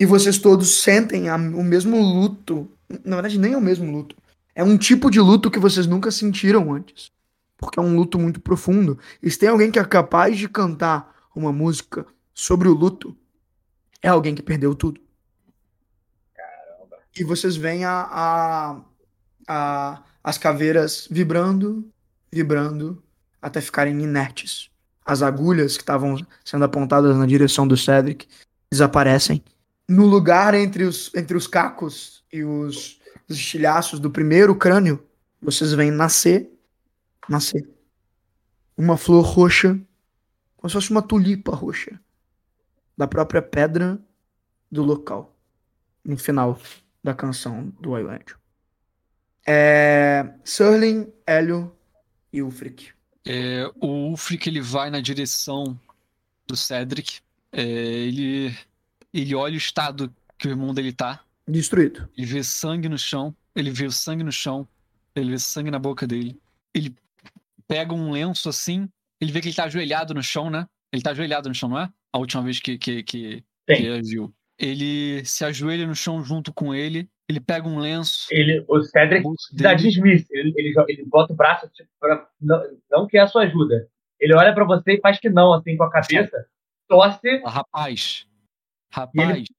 E vocês todos sentem a, o mesmo luto. Na verdade, nem é o mesmo luto. É um tipo de luto que vocês nunca sentiram antes. Porque é um luto muito profundo. E se tem alguém que é capaz de cantar uma música sobre o luto, é alguém que perdeu tudo. Caramba. E vocês veem a, a, a, as caveiras vibrando, vibrando, até ficarem inertes. As agulhas que estavam sendo apontadas na direção do Cedric desaparecem no lugar entre os, entre os cacos e os, os estilhaços do primeiro crânio, vocês veem nascer, nascer uma flor roxa, como se fosse uma tulipa roxa, da própria pedra do local, no final da canção do Island. É, Surling, Hélio e Ulfric. É, o Ulfric ele vai na direção do Cedric. É, ele ele olha o estado que o irmão dele tá. Destruído. Ele vê sangue no chão. Ele vê o sangue no chão. Ele vê sangue na boca dele. Ele pega um lenço assim. Ele vê que ele tá ajoelhado no chão, né? Ele tá ajoelhado no chão, não é? A última vez que, que, que, que ele viu. Ele se ajoelha no chão junto com ele. Ele pega um lenço. Ele, o Cedric dá dismiss. Ele, ele, ele bota o braço tipo, pra, não, não quer a sua ajuda. Ele olha para você e faz que não, assim, com a cabeça. Torce. Ah, rapaz, Rapaz.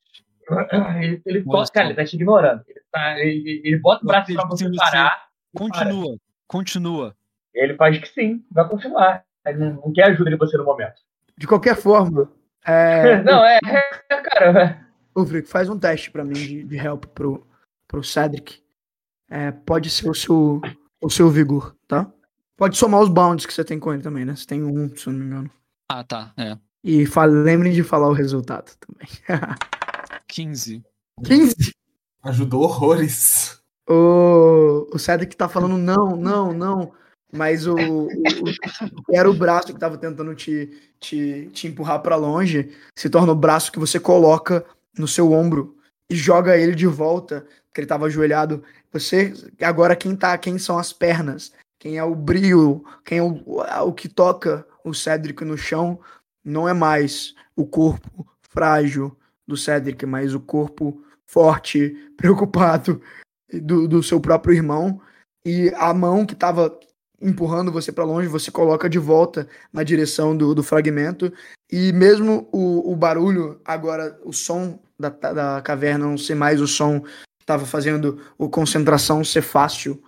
Ele, ele, toca, cara, ele tá te ignorando. Ele, tá, ele, ele bota o braço pra você parar. Continua, para. continua. Ele faz que sim, vai continuar. Ele não quer ajuda de você no momento. De qualquer forma. É... não, é, é cara. Ô, Frick, faz um teste pra mim de, de help pro, pro Cedric. É, pode ser o seu, o seu vigor, tá? Pode somar os bounds que você tem com ele também, né? Você tem um, se eu não me engano. Ah, tá. É. E lembrem de falar o resultado também. 15. 15? Ajudou horrores. O, o Cedric tá falando não, não, não. Mas o, o, o era o braço que tava tentando te, te, te empurrar para longe, se torna o braço que você coloca no seu ombro e joga ele de volta, que ele tava ajoelhado. Você agora quem tá, quem são as pernas? Quem é o brilho? Quem é o, o que toca o Cedric no chão? não é mais o corpo frágil do Cedric, mas o corpo forte, preocupado do, do seu próprio irmão. E a mão que estava empurrando você para longe, você coloca de volta na direção do, do fragmento. E mesmo o, o barulho, agora o som da, da caverna não ser mais o som que estava fazendo a concentração ser fácil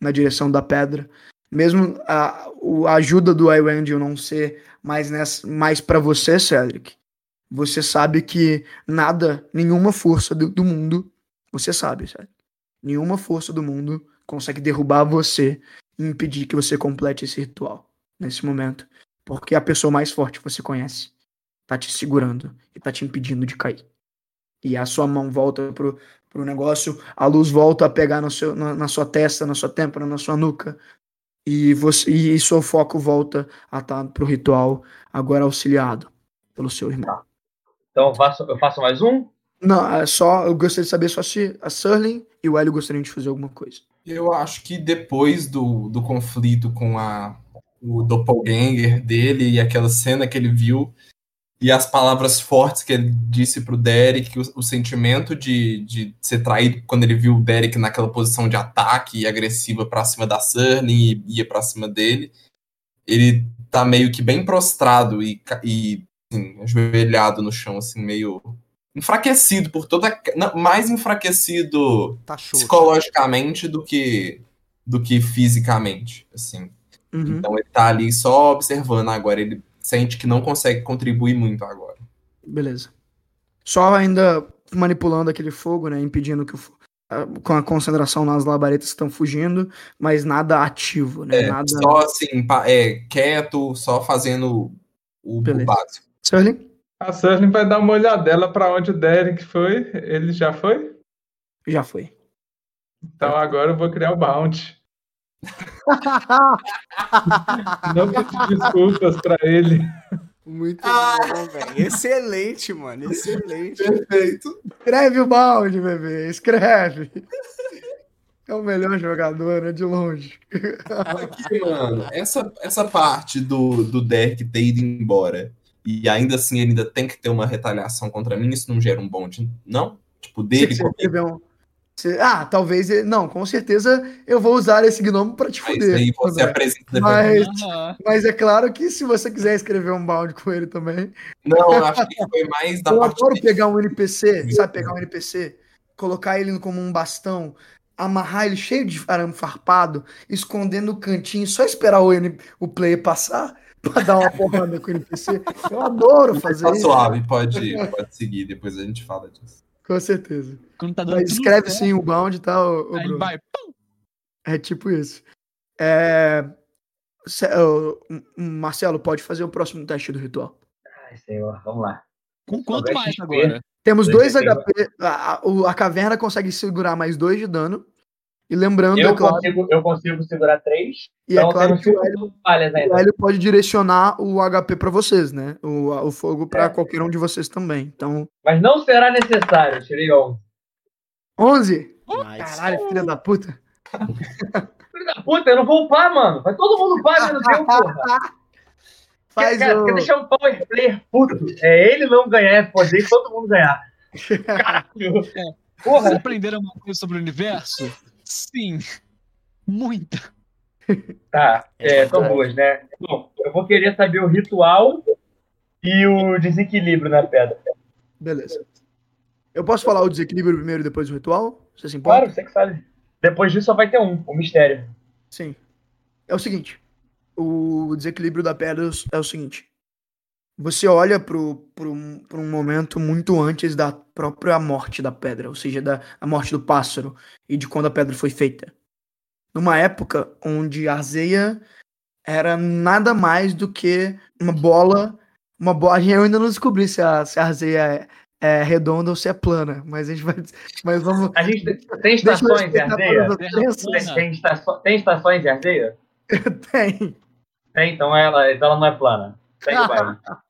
na direção da pedra. Mesmo a, a ajuda do Irangel não ser mais, nessa, mais para você, Cedric, você sabe que nada, nenhuma força do, do mundo, você sabe, Cedric, nenhuma força do mundo consegue derrubar você impedir que você complete esse ritual nesse momento. Porque a pessoa mais forte que você conhece tá te segurando e tá te impedindo de cair. E a sua mão volta pro, pro negócio, a luz volta a pegar no seu, na, na sua testa, na sua têmpora, na sua nuca e você e seu foco volta a estar tá para o ritual agora auxiliado pelo seu irmão. Tá. Então eu faço, eu faço mais um? Não, é só eu gostaria de saber só se a Surling e o Hélio gostariam de fazer alguma coisa. Eu acho que depois do, do conflito com a, o doppelganger dele e aquela cena que ele viu, e as palavras fortes que ele disse pro Derek, o, o, sentimento de, de ser traído quando ele viu o Derek naquela posição de ataque e agressiva para cima da Cerny e ia para cima dele, ele tá meio que bem prostrado e, e assim, ajoelhado no chão, assim, meio enfraquecido por toda. mais enfraquecido tá psicologicamente do que, do que fisicamente, assim. Uhum. Então ele tá ali só observando agora, ele sente que não consegue contribuir muito agora. Beleza. Só ainda manipulando aquele fogo, né? Impedindo que o, com a concentração nas labaredas que estão fugindo, mas nada ativo, né? É, nada... Só assim, é, quieto, só fazendo o, o básico. Serling? A Serling vai dar uma olhadela para onde o Derek foi. Ele já foi? Já foi. Então agora eu vou criar o Bounty. Não pedir desculpas pra ele. Muito ah. bom, velho. Excelente, mano. Excelente. Perfeito. Escreve o balde, bebê. Escreve. É o melhor jogador, né? De longe. Aqui, mano, essa, essa parte do, do Derek ter ido embora e ainda assim ele ainda tem que ter uma retaliação contra mim, isso não gera um bonde, não? Tipo, dele. Se um... Se... Ah, talvez. Não, com certeza eu vou usar esse gnomo para te fuder. Aí você apresenta mas, mas é claro que se você quiser escrever um balde com ele também. Não, acho que foi mais da eu parte. Eu adoro pegar um NPC, sabe? Pegar um NPC, colocar ele como um bastão amarrar ele cheio de arame farpado, escondendo no cantinho, só esperar o, N, o player passar pra dar uma porrada com o NPC. Eu adoro fazer tá isso. suave, pode, pode seguir, depois a gente fala disso. Com certeza. Tá Mas escreve sim o bound e tá, tal. Aí vai. É tipo isso. É... Marcelo, pode fazer o próximo teste do ritual. Ai, senhor, vamos lá. Com quanto mais agora? Temos dois HP. A, a, a, caverna consegue segurar mais dois de dano. E lembrando, eu, é claro, consigo, eu consigo segurar três. E é então é claro que o Hélio, o Hélio, pode direcionar o HP para vocês, né? O, o fogo para é. qualquer um de vocês também. Então... Mas não será necessário, tirei 11. 11? Nice. Caralho, filha da puta. filha da puta, eu não vou upar, mano. Vai todo mundo upar no tempo, porra. Faz quer, o... quer deixar um power player puto. É ele não ganhar, é poder todo mundo ganhar. Caralho. Porra. Vocês aprenderam alguma coisa sobre o universo? Sim. Muita. Tá, é, são boas, né? Bom, eu vou querer saber o ritual e o desequilíbrio na pedra. Beleza. Eu posso falar o desequilíbrio primeiro e depois o ritual? Você se importa? Claro, você que sabe. Depois disso só vai ter um, o mistério. Sim. É o seguinte o desequilíbrio da pedra é o seguinte. Você olha para um, momento muito antes da própria morte da pedra, ou seja, da a morte do pássaro e de quando a pedra foi feita. Numa época onde a Arzeia era nada mais do que uma bola. Uma bola. Eu ainda não descobri se a, se a Arzeia é, é redonda ou se é plana, mas a gente vai. Mas vamos. A gente tem estações de Arzeia? Tem, tem, estações, tem estações de Arzeia? tem. Tem, então ela, então ela não é plana.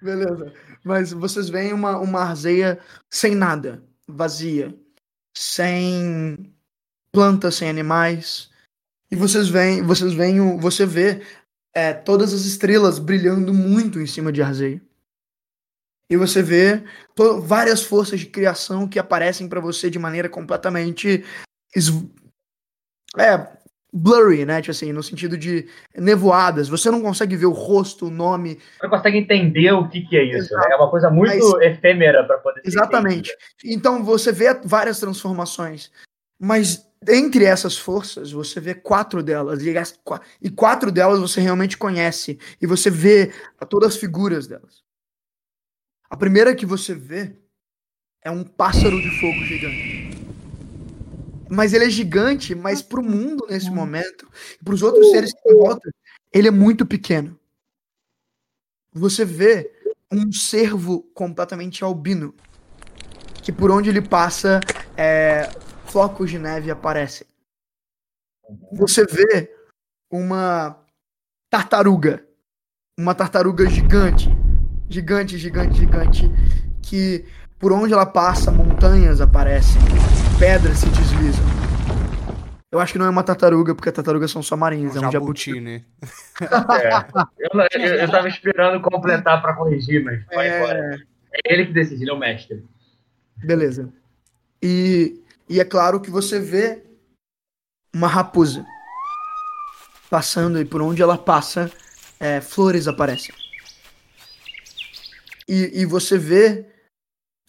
Beleza. Mas vocês veem uma, uma arzeia sem nada, vazia, sem plantas, sem animais. E vocês veem, vocês veem, você vê é, todas as estrelas brilhando muito em cima de Arzeia. E você vê várias forças de criação que aparecem para você de maneira completamente é, blurry, né? Tipo assim, no sentido de nevoadas. Você não consegue ver o rosto, o nome. Você não consegue entender o que, que é isso. Né? É uma coisa muito mas... efêmera para poder Exatamente. Então você vê várias transformações. Mas entre essas forças, você vê quatro delas. E quatro delas você realmente conhece. E você vê todas as figuras delas. A primeira que você vê é um pássaro de fogo gigante. Mas ele é gigante, mas pro mundo nesse momento, e pros outros seres que volta, ele é muito pequeno. Você vê um cervo completamente albino, que por onde ele passa, é, flocos de neve aparecem. Você vê uma tartaruga, uma tartaruga gigante, gigante, gigante, gigante, que por onde ela passa, montanhas aparecem pedras se deslizam. Eu acho que não é uma tartaruga, porque tartarugas são só marinhas, é um, é um jabuti. jabuti. né? é, eu, eu, eu tava esperando completar para corrigir, mas vai é... embora. É ele que decide, ele é o mestre. Beleza. E, e é claro que você vê uma raposa passando e por onde ela passa, é, flores aparecem. E, e você vê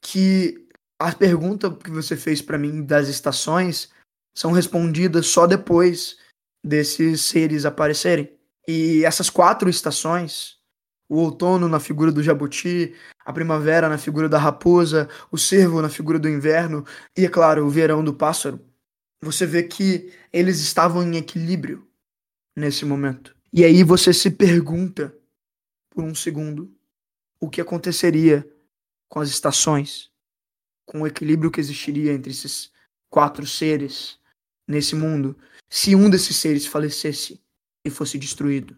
que a pergunta que você fez para mim das estações são respondidas só depois desses seres aparecerem. E essas quatro estações, o outono na figura do jabuti, a primavera na figura da raposa, o cervo na figura do inverno e, é claro, o verão do pássaro, você vê que eles estavam em equilíbrio nesse momento. E aí você se pergunta por um segundo o que aconteceria com as estações com o equilíbrio que existiria entre esses quatro seres nesse mundo se um desses seres falecesse e fosse destruído.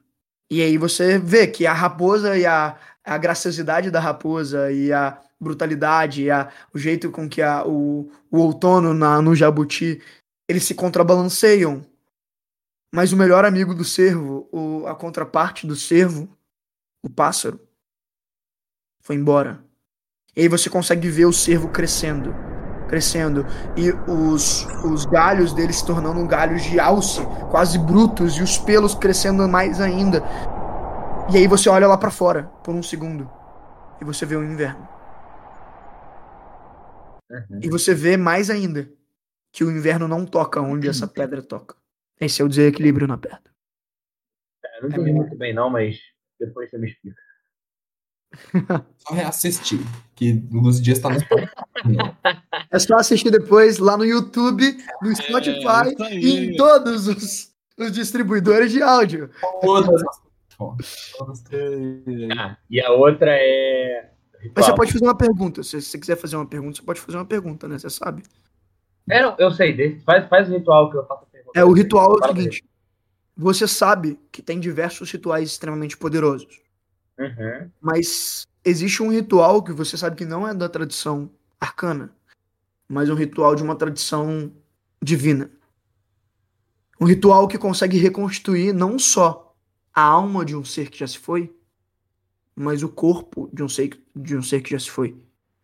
E aí você vê que a raposa e a, a graciosidade da raposa e a brutalidade, e a, o jeito com que a, o, o outono na, no jabuti, eles se contrabalanceiam. Mas o melhor amigo do cervo, o, a contraparte do cervo, o pássaro, foi embora. E aí você consegue ver o cervo crescendo crescendo e os, os galhos dele se tornando galhos de alce, quase brutos, e os pelos crescendo mais ainda. E aí você olha lá para fora por um segundo e você vê o inverno. Uhum. E você vê mais ainda que o inverno não toca onde essa pedra toca. Esse é o desequilíbrio na pedra. É, não entendi é muito bem não, mas depois você me explica. Só reassistir, que nos dias tá no É só assistir depois lá no YouTube, no é, Spotify é, e em todos os, os distribuidores de áudio. Todas ah, e a outra é. Mas você pode fazer uma pergunta. Se você quiser fazer uma pergunta, você pode fazer uma pergunta, né? Você sabe. É, não, eu sei. Faz, faz o ritual que eu faço a pergunta. É, o ritual é o seguinte. Você sabe que tem diversos rituais extremamente poderosos. Uhum. Mas existe um ritual que você sabe que não é da tradição arcana, mas um ritual de uma tradição divina. Um ritual que consegue reconstruir não só a alma de um ser que já se foi, mas o corpo de um ser, de um ser que já se foi.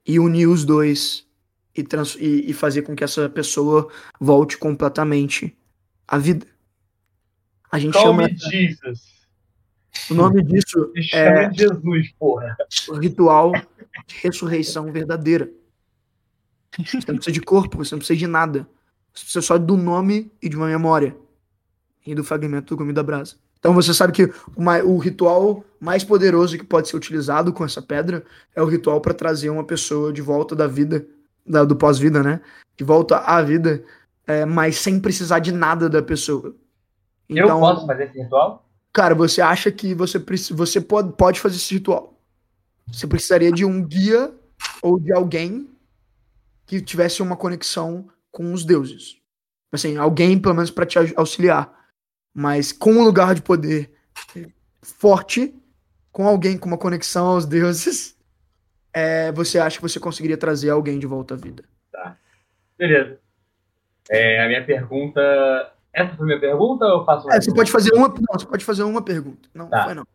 E unir os dois e, trans, e, e fazer com que essa pessoa volte completamente à vida. A gente Call chama. Jesus. O nome disso é Jesus, porra. O ritual de ressurreição verdadeira. Você não precisa de corpo, você não precisa de nada. Você precisa só do nome e de uma memória. E do fragmento do comida brasa. Então você sabe que uma, o ritual mais poderoso que pode ser utilizado com essa pedra é o ritual para trazer uma pessoa de volta da vida, da, do pós-vida, né? De volta à vida, é, mas sem precisar de nada da pessoa. Então, Eu posso fazer esse ritual? Cara, você acha que você, você pode, pode fazer esse ritual. Você precisaria de um guia ou de alguém que tivesse uma conexão com os deuses. Assim, alguém, pelo menos, para te auxiliar. Mas com um lugar de poder forte, com alguém com uma conexão aos deuses, é, você acha que você conseguiria trazer alguém de volta à vida. Tá. Beleza. É, a minha pergunta essa foi a minha pergunta ou eu faço é, você pode fazer uma. Não, você pode fazer uma pergunta. Não, tá. não foi não.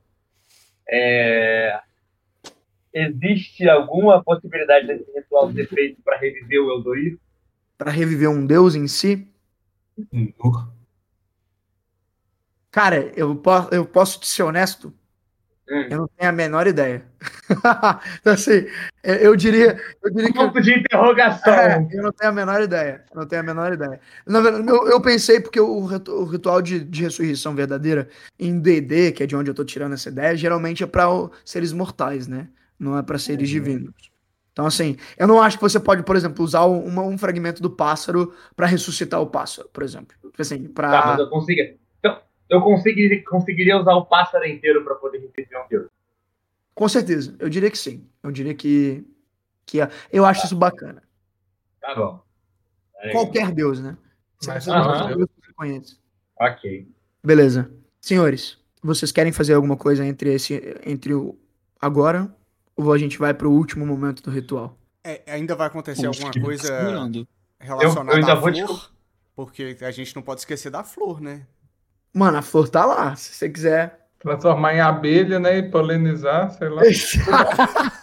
É... Existe alguma possibilidade desse ritual ser feito para reviver o Eldoir? Para reviver um deus em si? Cara, eu, posso, eu posso te ser honesto? Hum. Eu não tenho a menor ideia. então, assim, é, eu diria. Eu diria um pouco de interrogação. É, eu não tenho a menor ideia. Não tenho a menor ideia. Na verdade, eu, eu pensei, porque o, o ritual de, de, ressurreição verdadeira em DD, que é de onde eu tô tirando essa ideia, geralmente é para seres mortais, né? Não é para seres uhum. divinos. Então, assim, eu não acho que você pode, por exemplo, usar uma, um fragmento do pássaro para ressuscitar o pássaro, por exemplo. Assim, pra... Tá, mas eu consigo eu conseguiria, conseguiria usar o pássaro inteiro para poder repetir um deus. Com certeza, eu diria que sim. Eu diria que, que eu acho isso bacana. Tá bom. Aí. Qualquer deus, né? Mas, uh deus que você conhece. Ok. Beleza. Senhores, vocês querem fazer alguma coisa entre esse entre o agora ou a gente vai para o último momento do ritual? É, ainda vai acontecer Puxa, alguma coisa relacionada eu, eu à flor? Te... Porque a gente não pode esquecer da flor, né? Mano, a flor tá lá, se você quiser. Transformar em abelha, né? E polinizar, sei lá.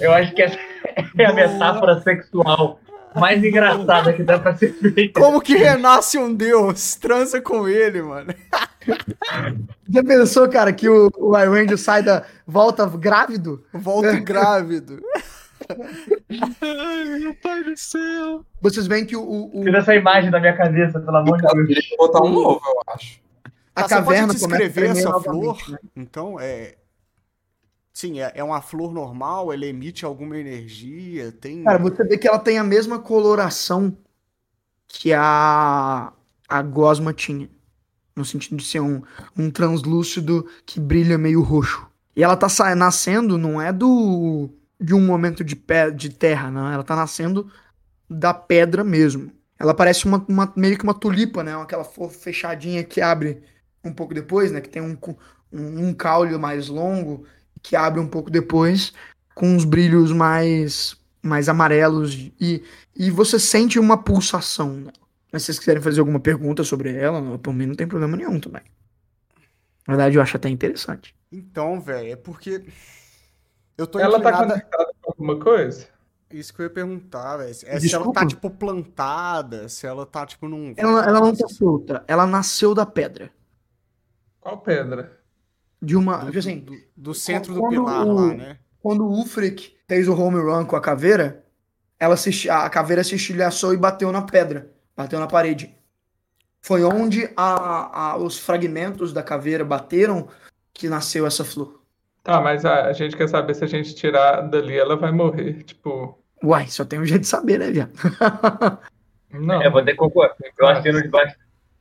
Eu acho que essa é a metáfora sexual mais engraçada que dá pra ser feita. Como que renasce um deus? Transa com ele, mano. Já pensou, cara, que o, o Irandio sai da. volta grávido? Volta grávido. Ai, meu pai do céu. Vocês veem que o. o, Tira essa imagem da minha cabeça, pelo amor de Deus. Ele botar um novo, eu acho. A tá, caverna você pode descrever essa flor. Né? Então, é. Sim, é, é uma flor normal, ela emite alguma energia, tem. Cara, você vê que ela tem a mesma coloração que a, a gosma tinha. No sentido de ser um, um translúcido que brilha meio roxo. E ela tá nascendo, não é do de um momento de, pé, de terra, não. Ela tá nascendo da pedra mesmo. ela parece uma, uma- meio que uma tulipa, né? Aquela fechadinha que abre um pouco depois, né? Que tem um, um, um caule mais longo que abre um pouco depois, com uns brilhos mais, mais amarelos e, e você sente uma pulsação. Né? Se vocês quiserem fazer alguma pergunta sobre ela, por mim não tem problema nenhum também. Na verdade, eu acho até interessante. Então, velho, é porque. Eu tô Ela tá inclinada. conectada com alguma coisa? Isso que eu ia perguntar, velho. É se ela tá, tipo, plantada, se ela tá, tipo, num. Ela, ela não tá solta, ela nasceu da pedra. Qual pedra? De uma. do, tipo assim, do, do centro do pilar o- lá, né? quando o Ulfric fez o home run com a caveira, ela se, a caveira se estilhaçou e bateu na pedra, bateu na parede. Foi onde a, a- os fragmentos da caveira bateram que nasceu essa flor. Tá, mas a, a gente quer saber se a gente tirar dali, ela vai morrer. Tipo, Uai, só tem um jeito de saber, né, viado? não. É, vou ter que concordar. Eu assino debaixo.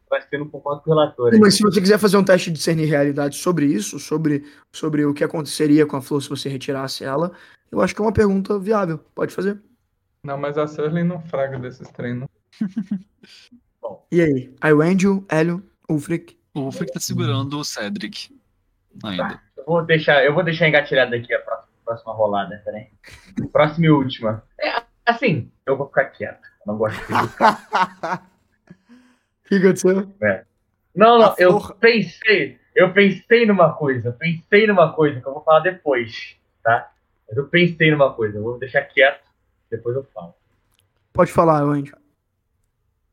Eu assino concordo com o relator. Mas se você quiser fazer um teste de discernir realidade sobre isso, sobre, sobre o que aconteceria com a flor se você retirasse ela, eu acho que é uma pergunta viável. Pode fazer. Não, mas a Surley não fraga desses treinos. E aí? Iwendel, Hélio, Ulfric. O Ulfric tá segurando o Cedric ainda. Eu vou deixar, eu vou deixar engatilhado aqui a próxima, próxima rolada, peraí. Próxima e última. É, assim, eu vou ficar quieto. Eu não gosto de O que aconteceu? Não, não, A eu pensei, eu pensei numa coisa, pensei numa coisa que eu vou falar depois, tá? Mas eu pensei numa coisa, eu vou deixar quieto, depois eu falo. Pode falar, Iwendel.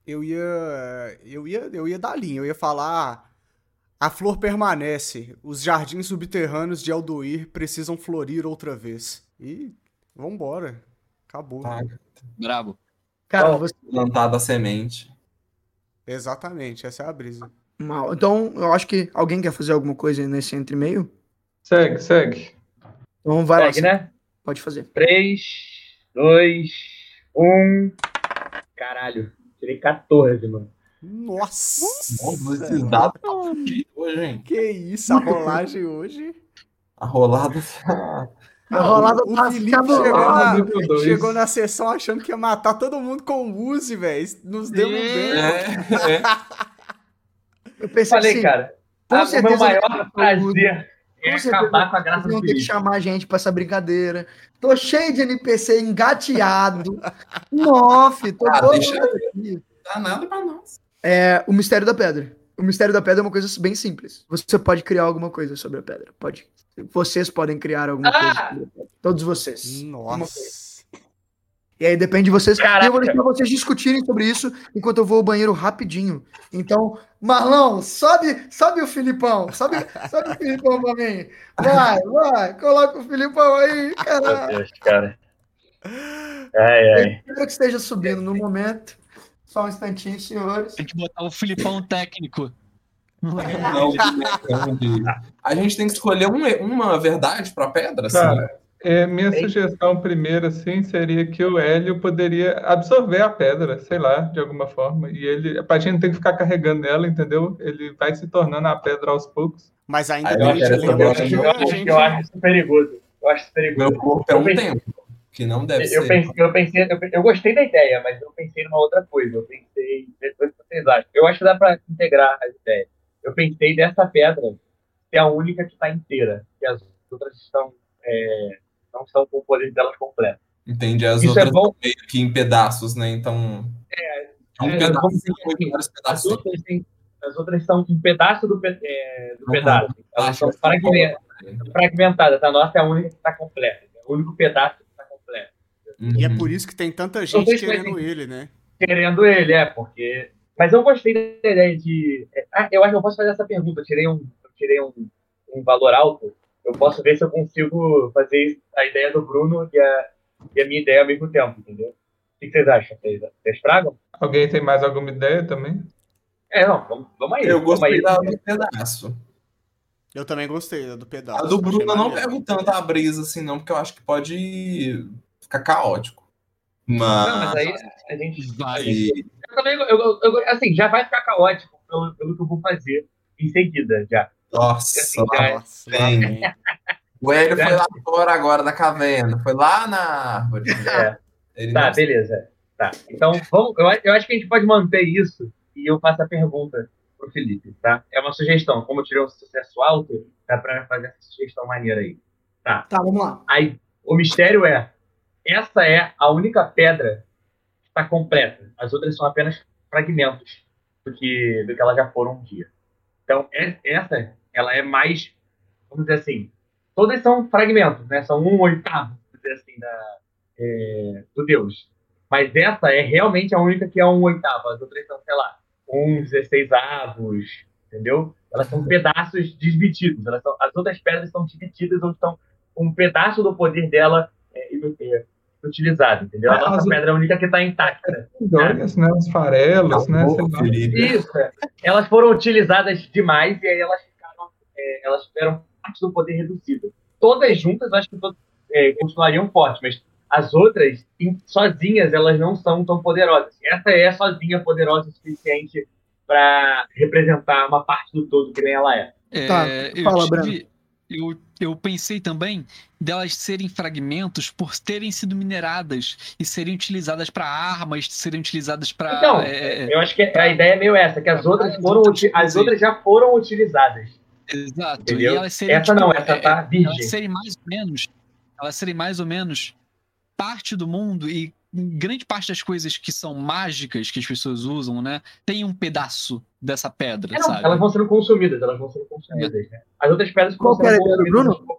Eu ia. Eu ia, eu ia dar linha, eu ia falar. A flor permanece. Os jardins subterrâneos de Aldoir precisam florir outra vez. E vambora. Acabou. Tá. Brabo. Cara, Bom, você... Plantada a semente. Exatamente, essa é a brisa. Mal. Então, eu acho que alguém quer fazer alguma coisa nesse entre e meio. Segue, segue. Então vai lá. Segue, né? Pode fazer. 3, 2, 1. Caralho, tirei 14, mano. Nossa! Nossa, esses dados tá hoje, hein? Que isso, a rolagem hoje. A rolada tá. A rolada o tá Felipe chegou na, dois. chegou na sessão achando que ia matar todo mundo com o Uzi, velho. Nos deu um bem. É, é. Eu pensei Falei, assim, cara, com a- o certeza meu maior prazer é Com certeza acabar com a graça do vão ter que Felipe. chamar a gente pra essa brincadeira. Tô cheio de NPC engateado. Nossa, tô Ah, todo deixa- aqui. Dá nada pra nós. É o mistério da pedra. O mistério da pedra é uma coisa bem simples. Você pode criar alguma coisa sobre a pedra. Pode. Vocês podem criar alguma coisa Ah! sobre a pedra. Todos vocês. Nossa. E aí depende de vocês. Caraca. E eu vou deixar vocês discutirem sobre isso enquanto eu vou ao banheiro rapidinho. Então, Marlon, sobe, sobe o Filipão. Sobe, sobe o Filipão pra mim. Vai, vai. Coloca o Filipão aí, Meu caralho. Deus, cara. Ai, ai. Espero que esteja subindo no momento. Só um instantinho, senhores. Tem que botar o Filipão técnico. Não, A gente tem que escolher um- uma verdade pra pedra, assim. Cara, é, minha Ei. sugestão primeira, assim, seria que o Hélio poderia absorver a pedra, sei lá, de alguma forma. E ele, a gente não tem que ficar carregando ela, entendeu? Ele vai se tornando a pedra aos poucos. Mas ainda Aí eu Eu, gente... eu acho isso perigoso. Eu acho isso perigoso. Meu corpo é Eu um tempo, que não deve Eu ser. pensei, eu pensei, eu, eu gostei da ideia, mas eu pensei numa outra coisa. Eu pensei, depois vocês acham. Eu acho que dá pra integrar as ideias. Eu pensei dessa pedra ser a única que está inteira, que as outras estão é, não estão com o poder delas completo. Entende? As Isso é outras bom. estão meio que em pedaços, né? Então. É, um é, pedaço assim, vários As pedaços. outras, têm- as outras são um pedaço do, pe- é, do pedaço. Elas são que fragmen- fragmentadas. A nossa é a única que está completa. É o único pedaço completo. E é Uhum. por isso que tem tanta gente querendo vai ele, né? querendo ele, é, porque. Mas eu gostei da ideia de. Ah, eu acho que eu posso fazer essa pergunta. Eu tirei um, eu tirei um, um valor alto. Eu posso ver se eu consigo fazer a ideia do Bruno e a, e a minha ideia ao mesmo tempo, entendeu? O que vocês acham? Vocês, vocês tragam? Alguém tem mais alguma ideia também? É, não, vamos, vamos aí. Eu gostei da do pedaço. Eu também gostei do pedaço. A do Bruno eu não pego tanto a brisa assim, não, porque eu acho que pode ficar caótico. Não, mas Mas. aí a gente. Vai. Eu também, eu, eu- eu- assim, já vai ficar caótico pelo, pelo que eu vou fazer em seguida, já. Nossa, Assim, já- Nossa, Tem. vem. o Hélio foi lá fora agora da caverna, foi lá na árvore. É. Tá, não- beleza. Tá. Então, vamos, eu, eu acho que a gente pode manter isso e eu faço a pergunta pro Felipe, tá? É uma sugestão. Como eu tirei um sucesso alto, dá pra fazer essa sugestão maneira aí. Tá. Tá, vamos lá. Aí, o mistério é: essa é a única pedra que está completa. As outras são apenas fragmentos do que, do que elas já foram um dia. Então, essa, ela é mais, vamos dizer assim, todas são fragmentos, né? São um oitavo, vamos dizer assim, da, é, do Deus. Mas essa é realmente a única que é um oitavo. As outras são, sei lá, um 16 avos, entendeu? Elas são pedaços desmedidos. Elas são, as outras pedras são divididas ou estão um pedaço do poder dela é, é, utilizado, entendeu? A nossa as... pedra é a única que está intacta. Joias, né? Os farelos, né? Isso. É. Elas foram utilizadas demais e aí elas ficaram, é, elas tiveram parte do poder reduzido. Todas juntas, acho que todas, é, continuariam fortes, mas as outras, sozinhas, elas não são tão poderosas. Essa é sozinha poderosa o suficiente para representar uma parte do todo que nem ela é. é tá, fala, Breno. Eu, eu pensei também delas serem fragmentos por terem sido mineradas e serem utilizadas para armas, serem utilizadas para. Então, é, é, eu acho que a ideia é meio essa, que as outras foram as outras já foram utilizadas. Exato. Entendeu? E elas serem, essa tipo, não, essa tá virgem. Elas serem mais ou menos, elas serem mais ou menos parte do mundo e grande parte das coisas que são mágicas que as pessoas usam, né, tem um pedaço dessa pedra, é, não, sabe? Elas vão sendo consumidas, elas vão sendo consumidas, é. né? As outras pedras Qual vão sendo consumidas. Bruno?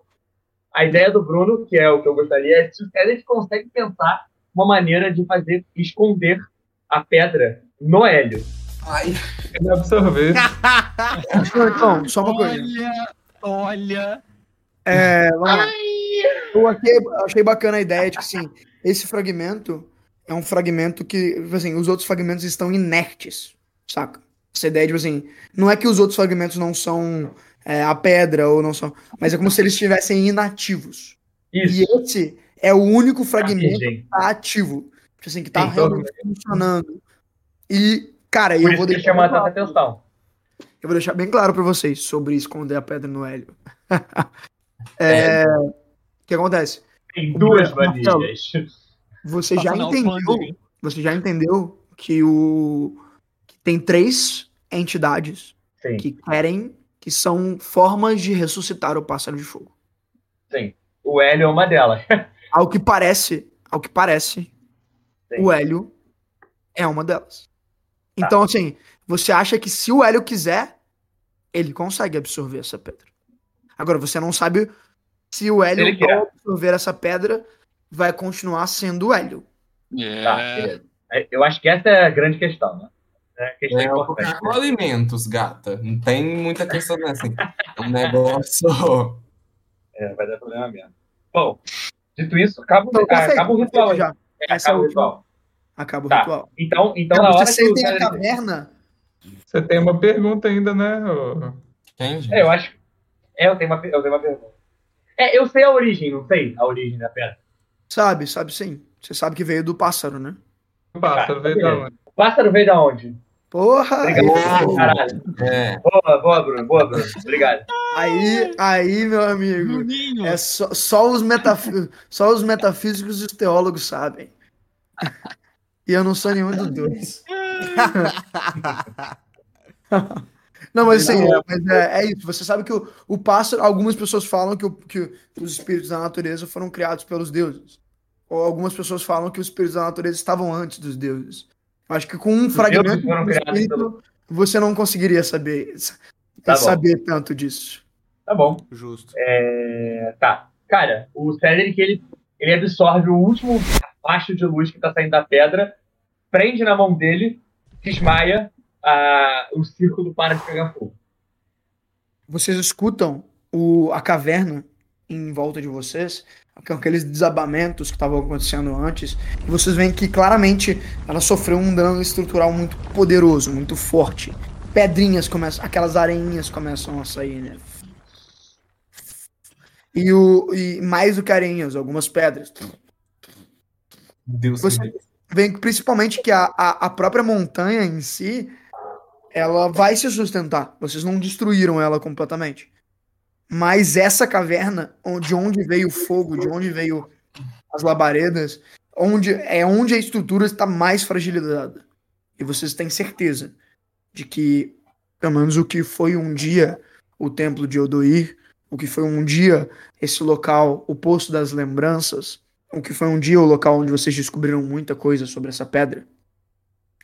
A ideia do Bruno, que é o que eu gostaria, é se a gente consegue pensar uma maneira de fazer esconder a pedra no hélio. Ai. Ele absorver. então, só uma coisa. Olha, olha. É, vamos lá. Eu achei, achei bacana a ideia de que, assim, esse fragmento é um fragmento que, tipo assim, os outros fragmentos estão inertes, saca? Essa ideia de, tipo assim, não é que os outros fragmentos não são é, a pedra ou não são, mas é como se eles estivessem inativos. Isso. E esse é o único fragmento que tá ativo, tipo assim, que tá realmente funcionando. E, cara, Por eu vou deixar. chamar a atenção. Eu vou deixar bem claro para vocês sobre esconder a pedra no hélio. é, o que acontece? Tem duas vanilhas. Você já entendeu? Você já entendeu que o que tem três entidades Sim. que querem que são formas de ressuscitar o pássaro de fogo. Sim. O Hélio é uma delas. ao que parece, ao que parece, Sim. o Hélio é uma delas. Tá. Então, assim, você acha que se o Hélio quiser, ele consegue absorver essa pedra. Agora, você não sabe se o Hélio, se ao absorver essa pedra, vai continuar sendo o Hélio. Yeah. Tá, é, eu acho que essa é a grande questão, né? É, questão é, porque com alimentos, gata. Não tem muita questão nessa. É um negócio. É, vai dar problema mesmo. Bom, dito isso, acaba, então, acaba o ritual já. É, acaba o ritual. Acaba o tá. ritual. Então, então na hora você que. Você tem a caverna. Você tem uma pergunta ainda, né? Tem, É, eu acho. É, eu tenho uma, eu tenho uma pergunta. É, eu sei a origem, não sei a origem da pedra. Sabe, sabe sim. Você sabe que veio do pássaro, né? O pássaro veio da onde? O pássaro veio da onde? Porra! Obrigado, caralho. É. Boa, boa, Bruno. Boa, Bruno. Obrigado. Aí, aí, meu amigo, é só, só, os metafí só os metafísicos e os teólogos sabem. E eu não sou nenhum dos dois. Não, mas assim, é, mas é, é, isso. Você sabe que o, o pássaro, algumas pessoas falam que, o, que os espíritos da natureza foram criados pelos deuses. Ou algumas pessoas falam que os espíritos da natureza estavam antes dos deuses. Acho que com um os fragmento do espírito, pelo... você não conseguiria saber, tá saber tanto disso. Tá bom. Justo. É... Tá. Cara, o Cedric, ele, ele absorve o último facho de luz que tá saindo da pedra, prende na mão dele, desmaia a, o círculo para de pegar fogo. Vocês escutam o, a caverna em volta de vocês, aqueles desabamentos que estavam acontecendo antes, e vocês veem que claramente ela sofreu um dano estrutural muito poderoso, muito forte. Pedrinhas começam, aquelas areinhas começam a sair, né? E, o, e mais do que areinhas, algumas pedras. Deus Você vê principalmente que a, a, a própria montanha em si ela vai se sustentar. Vocês não destruíram ela completamente. Mas essa caverna, de onde veio o fogo, de onde veio as labaredas, onde é onde a estrutura está mais fragilizada. E vocês têm certeza de que, pelo menos o que foi um dia o templo de Odoir, o que foi um dia esse local, o Poço das Lembranças, o que foi um dia o local onde vocês descobriram muita coisa sobre essa pedra.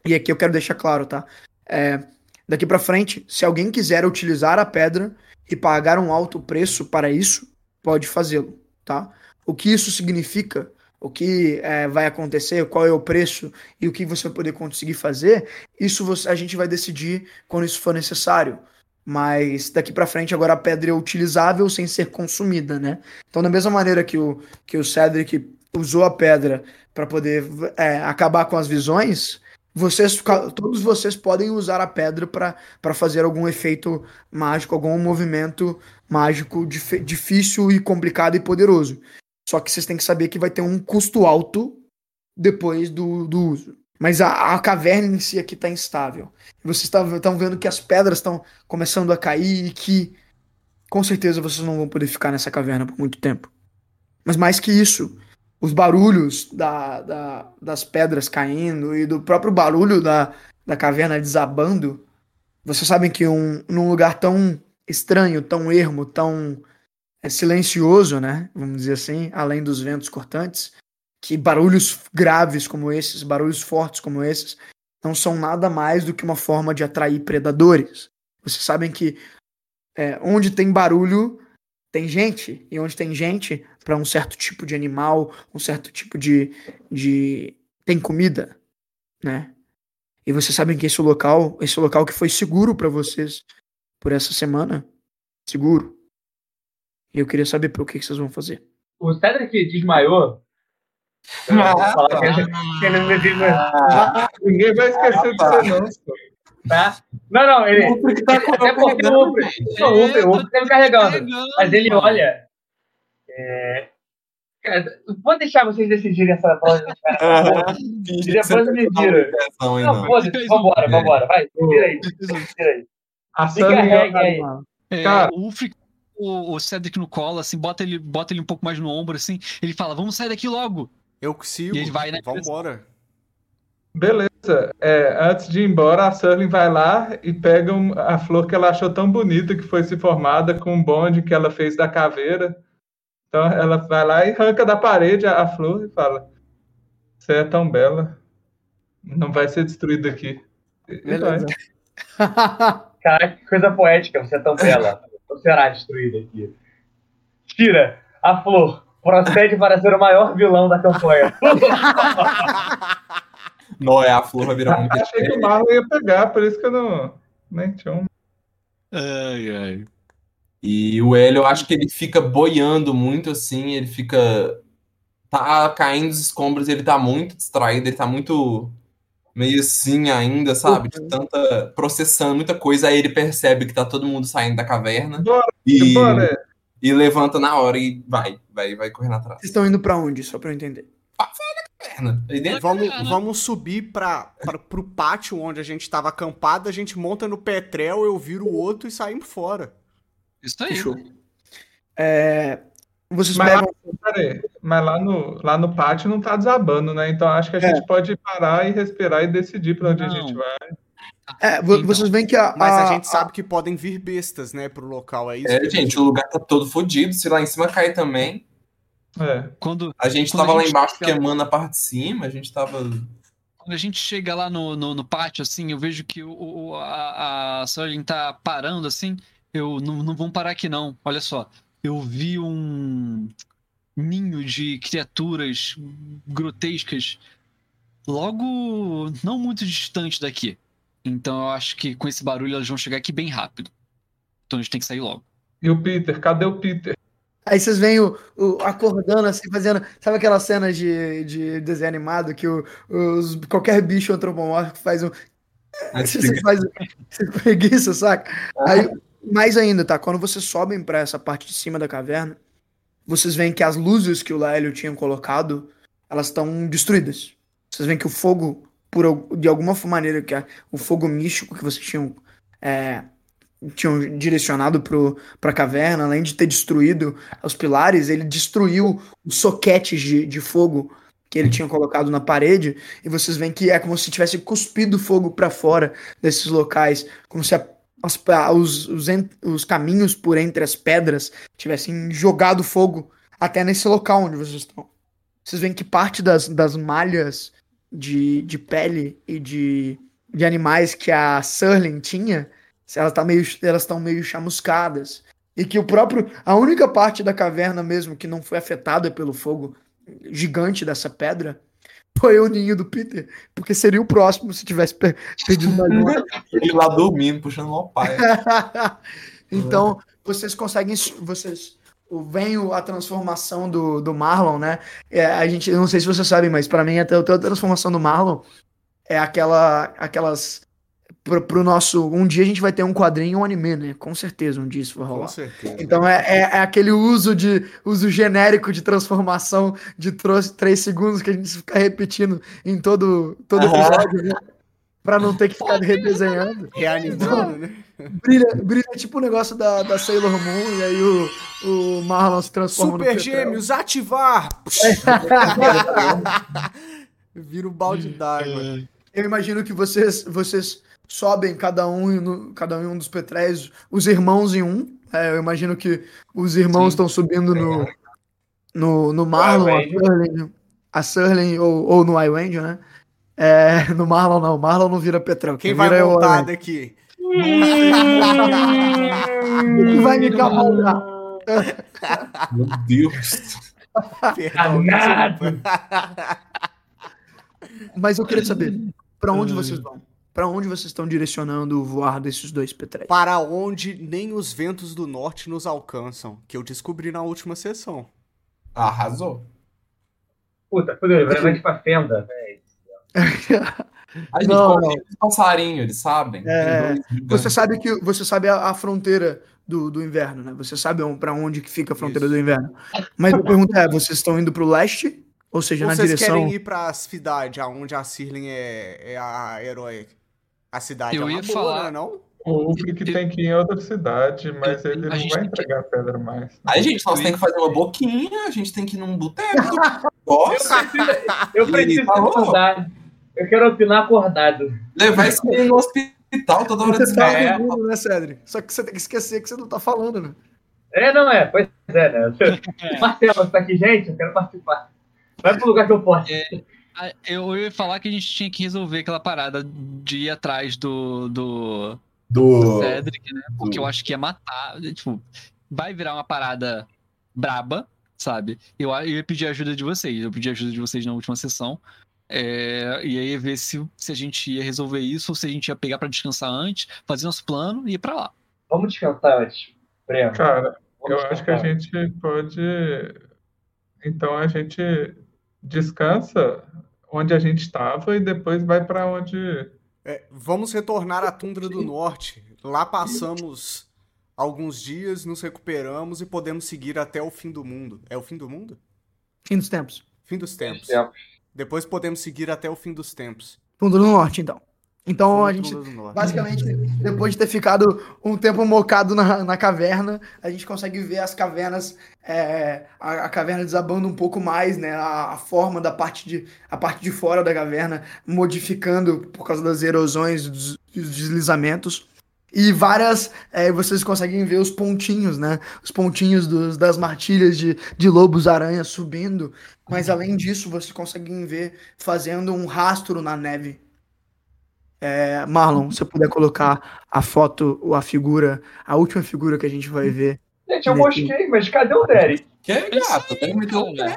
E aqui eu quero deixar claro, tá? É, daqui para frente, se alguém quiser utilizar a pedra e pagar um alto preço para isso, pode fazê-lo, tá? O que isso significa, o que é, vai acontecer, qual é o preço e o que você vai poder conseguir fazer, isso você, a gente vai decidir quando isso for necessário. Mas daqui para frente agora a pedra é utilizável sem ser consumida, né? Então da mesma maneira que o, que o Cedric usou a pedra para poder é, acabar com as visões, vocês, todos vocês podem usar a pedra para fazer algum efeito mágico, algum movimento mágico dif, difícil e complicado e poderoso. Só que vocês têm que saber que vai ter um custo alto depois do, do uso. Mas a, a caverna em si aqui está instável. Vocês estão vendo que as pedras estão começando a cair e que com certeza vocês não vão poder ficar nessa caverna por muito tempo. Mas mais que isso, os barulhos da, da, das pedras caindo e do próprio barulho da, da caverna desabando, vocês sabem que um, num lugar tão estranho, tão ermo, tão é, silencioso, né? Vamos dizer assim, além dos ventos cortantes, que barulhos graves como esses, barulhos fortes como esses, não são nada mais do que uma forma de atrair predadores. Vocês sabem que é, onde tem barulho, tem gente, e onde tem gente, para um certo tipo de animal, um certo tipo de, de. tem comida, né? E vocês sabem que esse local, esse local que foi seguro para vocês por essa semana, seguro. E eu queria saber por que, que vocês vão fazer. O Cedric desmaiou. Ah, tá. Ninguém vai esquecer de você, não. Tá? Não, não, ele. O que tá até porque o. Não, o Upre, o Upre tá me carregando. Mas ele olha. É, vou deixar vocês decidirem essa prova. e depois eu me viro. Não, foda-se, vambora, vambora. Vai, vira aí. Vira aí. A carregue aí. É, Cara, o o, o Cedric no colo, assim, bota ele, bota ele um pouco mais no ombro, assim. Ele fala, vamos sair daqui logo. Eu consigo. E ele vai, né? Vambora. Beleza. É, antes de ir embora, a Surling vai lá e pega um, a flor que ela achou tão bonita, que foi se formada com um bonde que ela fez da caveira. Então ela vai lá e arranca da parede a, a flor e fala: Você é tão bela, não vai ser destruída aqui. Beleza. Caraca, que coisa poética, você é tão bela, não será destruída aqui. Tira a flor, procede para ser o maior vilão da campanha. Não é a flor vai virar um. Achei que o Marlon ia pegar, por isso que eu não. Nem tinha um. Ai, ai. E o Hélio, eu acho que ele fica boiando muito assim, ele fica. Tá caindo os escombros, ele tá muito distraído, ele tá muito meio assim ainda, sabe? De tanta. processando muita coisa, aí ele percebe que tá todo mundo saindo da caverna. Bora, e, bora. e levanta na hora e vai, vai, vai correndo atrás. Vocês estão indo para onde, só pra eu entender? Ah, caverna. Vamos, vamos subir para pro pátio onde a gente estava acampado, a gente monta no petrel, eu viro o outro e saímos fora. Isso aí. Fechou. É, vocês Mas, pegam... lá, peraí, mas lá, no, lá no pátio não tá desabando, né? Então acho que a É. gente pode parar e respirar e decidir para onde a Não. gente vai. É, Então. vocês veem que a, Mas a, a- gente sabe que podem vir bestas, né, pro local. É isso É, a gente, o lugar tá todo fodido. Se lá em cima cair também. É. Quando, A gente Quando tava a lá gente embaixo chega- queimando a parte de cima, a gente tava. quando a gente chega lá no, no, no pátio, assim, eu vejo que o, o- a, a Sterling tá parando, assim. Eu não, não vão parar aqui, não. Olha só. Eu vi um ninho de criaturas grotescas logo não muito distante daqui. Então eu acho que com esse barulho elas vão chegar aqui bem rápido. Então a gente tem que sair logo. E o Peter? Cadê o Peter? Aí vocês veem o, o- acordando assim, fazendo. Sabe aquela cena de, de desenho animado que o, os, qualquer bicho antropomórfico faz um. Você faz você preguiça, saca? Aí, mais ainda, tá? Quando vocês sobem pra essa parte de cima da caverna, vocês veem que as luzes que o Laélio tinha colocado, elas estão destruídas. Vocês veem que o fogo, por, de alguma maneira, que é o fogo místico que vocês tinham, é, tinham direcionado pro, pra caverna, além de ter destruído os pilares, ele destruiu os soquetes de, de fogo que ele tinha colocado na parede, e vocês veem que é como se tivesse cuspido fogo para fora desses locais, como se a, as, os, os, os caminhos por entre as pedras tivessem jogado fogo até nesse local onde vocês estão. Vocês veem que parte das, das malhas de, de pele e de, de animais que a Surling tinha, elas tá estão meio chamuscadas. E que o próprio. A única parte da caverna mesmo que não foi afetada pelo fogo gigante dessa pedra foi o ninho do Peter, porque seria o próximo se tivesse per perdido uma linha. Ele lá dormindo, puxando o pai. então, vocês conseguem. Vocês. Vem a transformação do, do Marlon, né? É, a gente, eu não sei se vocês sabem, mas para mim até a transformação do Marlon é aquela, aquelas pro, pro nosso. Um dia a gente vai ter um quadrinho e um anime, né? Com certeza, um dia isso vai rolar. Com certeza. Então é, é, é aquele uso de uso genérico de transformação de três segundos que a gente fica repetindo em todo, todo episódio, né? Pra não ter que ficar redesenhando. Reanimando, então, né? Brilha, brilha tipo o negócio da, da Sailor Moon, e aí o, o Marlon se transforma Super Gêmeos, ativar! Vira um balde d'água. Eu imagino que vocês, vocês sobem cada um, no, cada um dos petréis, os irmãos em um. É, eu imagino que os irmãos estão subindo no, no, no Marlon, a Surling, a Surling ou, ou no Iwandio, né? É, no Marlon não, Marlon não vira Petrão. Quem, quem vai voltar daqui? Quem vai me cavalgar? Meu Deus. Mas eu queria saber, para onde vocês vão? Para onde vocês estão direcionando o voar desses dois petréis? Para onde nem os ventos do norte nos alcançam, que eu descobri na última sessão. Arrasou. Puta, fudeu, vai pra fenda, velho. A gente não, não. passarinho, eles sabem. É, você sabe que você sabe a, a fronteira do, do, inverno, né? Você sabe para onde que fica a fronteira Isso. do inverno. Mas a pergunta é, vocês estão indo para o leste? Ou seja, ou na vocês direção... querem ir para a cidade, aonde a Sirlin é, é a herói a cidade eu é uma ia boa, falar... não? O Ulfric tem que ir em outra cidade, mas ele não vai entregar que... pedra mais. Aí, gente, nós temos que fazer uma boquinha, a gente tem que ir num boteco. eu preciso acordar. Eu quero opinar acordado. Levar esse menino no hospital toda hora de tá é. né, Cedric? Só que você tem que esquecer que você não tá falando, né? É, não é. Pois é, né? Marcelo, você tá aqui, gente? Eu quero participar. Vai pro lugar que eu posso. É, eu ia falar que a gente tinha que resolver aquela parada de ir atrás do. do. do, Cedric, né? Porque do... eu acho que ia matar. Tipo, vai virar uma parada braba, sabe? Eu, eu ia pedir ajuda de vocês. Eu pedi ajuda de vocês na última sessão. É, e aí ver se, se a gente ia resolver isso ou se a gente ia pegar para descansar antes, fazer nosso plano e ir pra lá. Vamos descansar antes, Breno. Cara, Vamos eu acho que a gente pode. Então a gente descansa onde a gente estava e depois vai para onde. É, vamos retornar à tundra do norte. Lá passamos alguns dias, nos recuperamos e podemos seguir até o fim do mundo. É o fim do mundo? Fim dos tempos. Fim dos tempos. Depois podemos seguir até o fim dos tempos. Tundra do norte, então. Então a gente, basicamente, depois de ter ficado um tempo mocado na, na caverna, a gente consegue ver as cavernas, é, a, a, caverna desabando um pouco mais, né? A, a, forma da parte de, a parte de fora da caverna modificando por causa das erosões, dos, dos deslizamentos. E várias, é, vocês conseguem ver os pontinhos, né? Os pontinhos dos, das martilhas de, de lobos-aranha subindo. Mas além disso, vocês conseguem ver fazendo um rastro na neve é, Marlon, se eu puder colocar a foto, ou a figura, a última figura que a gente vai ver. Gente, eu mosquei, mas cadê o Derek? Que é, gato? Tem meteu o pé.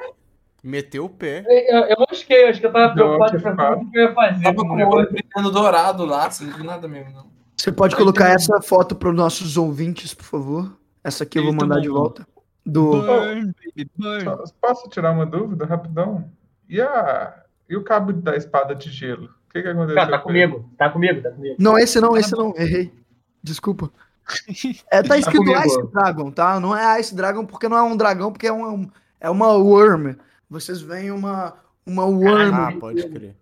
Meteu o pé. Eu, eu mosquei, acho que eu tava preocupado com o que eu ia fazer. Tava com o olho brilhando dourado lá, sem nada mesmo, não. Você pode colocar essa foto para os nossos ouvintes, por favor? Essa aqui eu vou mandar de volta. Do... Burn, baby, burn. Posso tirar uma dúvida rapidão? E, a... e o cabo da espada de gelo? O que, que aconteceu? Cara, tá comigo, tá comigo, tá comigo. Não, esse não, esse não, errei. Desculpa. É, tá, tá escrito tá Ice Dragon, tá? Não é Ice Dragon porque não é um dragão, porque é uma, é uma worm. Vocês veem uma, uma worm. Ah, pode crer.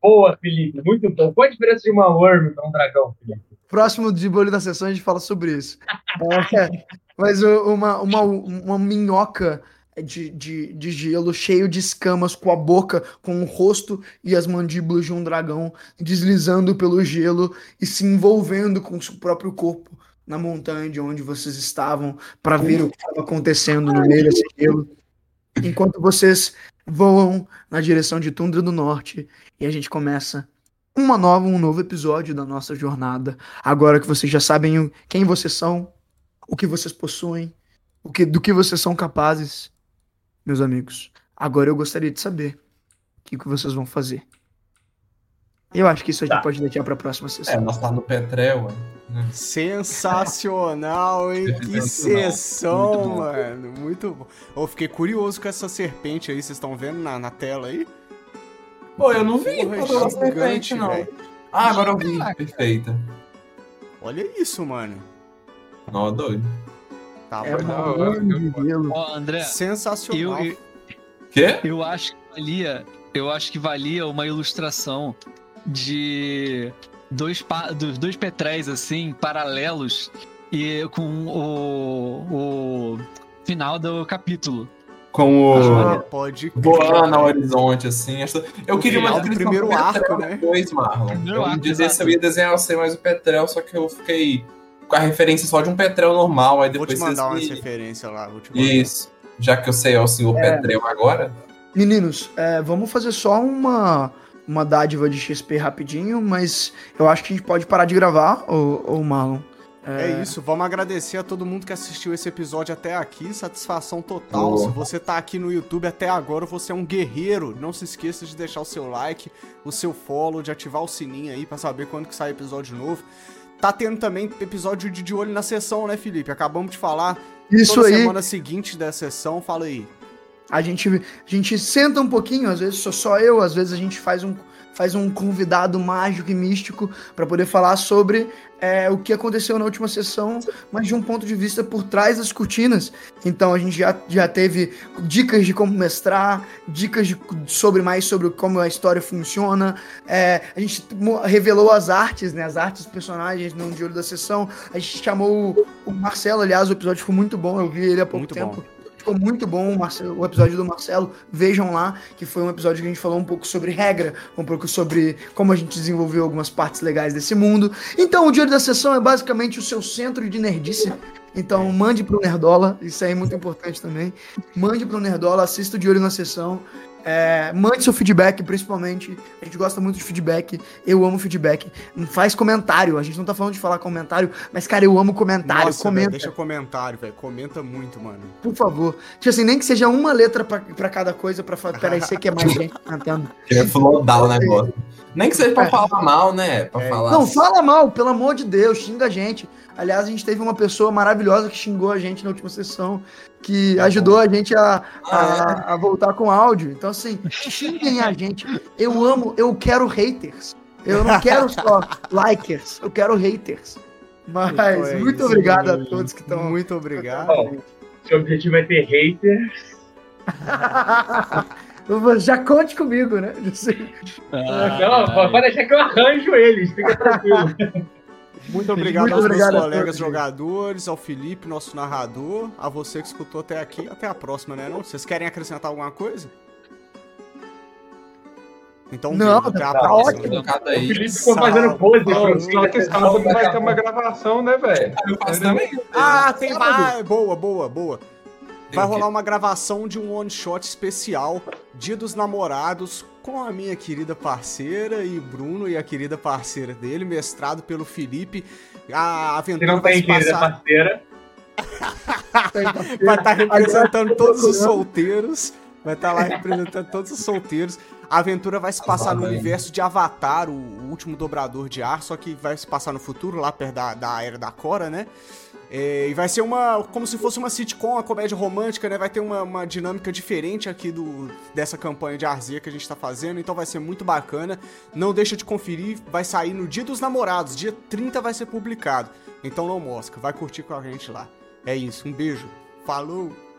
Boa, Felipe, muito bom. Qual a diferença de uma worm para um dragão, Felipe? Próximo de bolho da sessão a gente fala sobre isso. é, mas uma, uma, uma minhoca de, de, de gelo, cheio de escamas, com a boca, com o rosto e as mandíbulas de um dragão deslizando pelo gelo e se envolvendo com o seu próprio corpo na montanha de onde vocês estavam para ver o que estava acontecendo no meio desse gelo. Enquanto vocês voam na direção de Tundra do Norte e a gente começa uma nova, um novo episódio da nossa jornada. Agora que vocês já sabem quem vocês são, o que vocês possuem, o que, do que vocês são capazes, meus amigos. Agora eu gostaria de saber o que, que vocês vão fazer. Eu acho que isso a gente tá. pode deixar para a próxima sessão. É, nós tá no Petrel, né? Sensacional, hein? que sessão, muito mano. Muito bom. Eu fiquei curioso com essa serpente aí, vocês estão vendo na, na tela aí? Pô, eu não vi Porra, serpente, não. Véio. Ah, agora eu vi. Perfeita. Olha isso, mano. Não, doido. Tá é bom. Ó, André. Sensacional. Eu, eu, Quê? Eu acho que valia. Eu acho que valia uma ilustração de dois, dos dois petréis, assim, paralelos, e com o, o final do capítulo. Com o. Ah, pode voando ao horizonte, assim. Eu o queria uma do primeiro arco, né? Dois, Marlon. Primeiro eu arco, dizer se eu ia desenhar você mais o Petrel, só que eu fiquei a referência só de um Petrel normal. Aí depois vou te mandar uma referência lá. Isso. Já que eu sei é o senhor é. Petrel agora. Meninos, é, vamos fazer só uma uma dádiva de XP rapidinho, mas eu acho que a gente pode parar de gravar, ô, ô Marlon. É... é... isso, vamos agradecer a todo mundo que assistiu esse episódio até aqui, satisfação total. Oh. Se você tá aqui no YouTube até agora, você é um guerreiro. Não se esqueça de deixar o seu like, o seu follow, de ativar o sininho aí para saber quando que sai episódio novo. Tá tendo também episódio de, de olho na sessão, né, Felipe? Acabamos de falar. Isso Toda aí. semana seguinte da sessão, fala aí. A gente, a gente senta um pouquinho, às vezes sou só eu, às vezes a gente faz um, faz um convidado mágico e místico para poder falar sobre é, o que aconteceu na última sessão, mas de um ponto de vista por trás das cortinas. Então a gente já, já teve dicas de como mestrar, dicas de, sobre mais sobre como a história funciona. É, a gente revelou as artes, né? As artes dos personagens no de olho da sessão. A gente chamou o, o Marcelo, aliás, o episódio ficou muito bom, eu vi ele há pouco muito tempo. Bom. Ficou muito bom o, Marcelo, o, episódio do Marcelo. Vejam lá, que foi um episódio que a gente falou um pouco sobre regra, um pouco sobre como a gente desenvolveu algumas partes legais desse mundo. Então, o Diário da Sessão é basicamente o seu centro de nerdice. Então, mande pro Nerdola, isso aí é muito importante também. Mande pro Nerdola, assista o Olho na Sessão. É, mande seu feedback, principalmente. A gente gosta muito de feedback. Eu amo feedback. Faz comentário. A gente não tá falando de falar comentário, mas, cara, eu amo comentário. Nossa, Comenta. Véio, deixa comentário, velho. Comenta muito, mano. Por favor. Tipo assim, nem que seja uma letra pra, pra cada coisa, pra parecer que é mais gente cantando. Queria flodar o negócio. Nem que seja pra é. falar mal, né? Pra é. falar não, fala mal, pelo amor de Deus, xinga a gente. Aliás, a gente teve uma pessoa maravilhosa que xingou a gente na última sessão, que ajudou a gente a, a, ah, é? a voltar com áudio. Então, assim, xinguem a gente. Eu amo, eu quero haters. Eu não quero só likers, eu quero haters. Mas é muito obrigado a todos que estão. Muito obrigado. seu objetivo é ter haters. Já conte comigo, né? Ah, não, pode deixar que eu arranjo eles, fica tranquilo. Muito obrigado Muito aos obrigado meus colegas jogadores, ao Felipe, nosso narrador, a você que escutou até aqui. Até a próxima, né? Não? Vocês querem acrescentar alguma coisa? Então, não, até tá a próxima. Ótimo. O Felipe ficou fazendo pose. Só que sábado vai ter uma gravação, né, velho? Ah, tem vai. Boa, boa, boa. Vai rolar uma gravação de um one shot especial, Dia dos Namorados, com a minha querida parceira e Bruno e a querida parceira dele, mestrado pelo Felipe. A aventura não vai tem querida passar... parceira. vai estar tá representando todos os solteiros. Vai estar tá lá representando todos os solteiros. A aventura vai se passar no universo de Avatar, o, último dobrador de ar, só que vai se passar no futuro, lá perto da, da era da Cora, né? É, e vai ser uma. como se fosse uma sitcom, uma comédia romântica, né? Vai ter uma, uma dinâmica diferente aqui do, dessa campanha de Arzia que a gente tá fazendo, então vai ser muito bacana. Não deixa de conferir, vai sair no dia dos namorados, dia 30 vai ser publicado. Então não mosca, vai curtir com a gente lá. É isso, um beijo. Falou!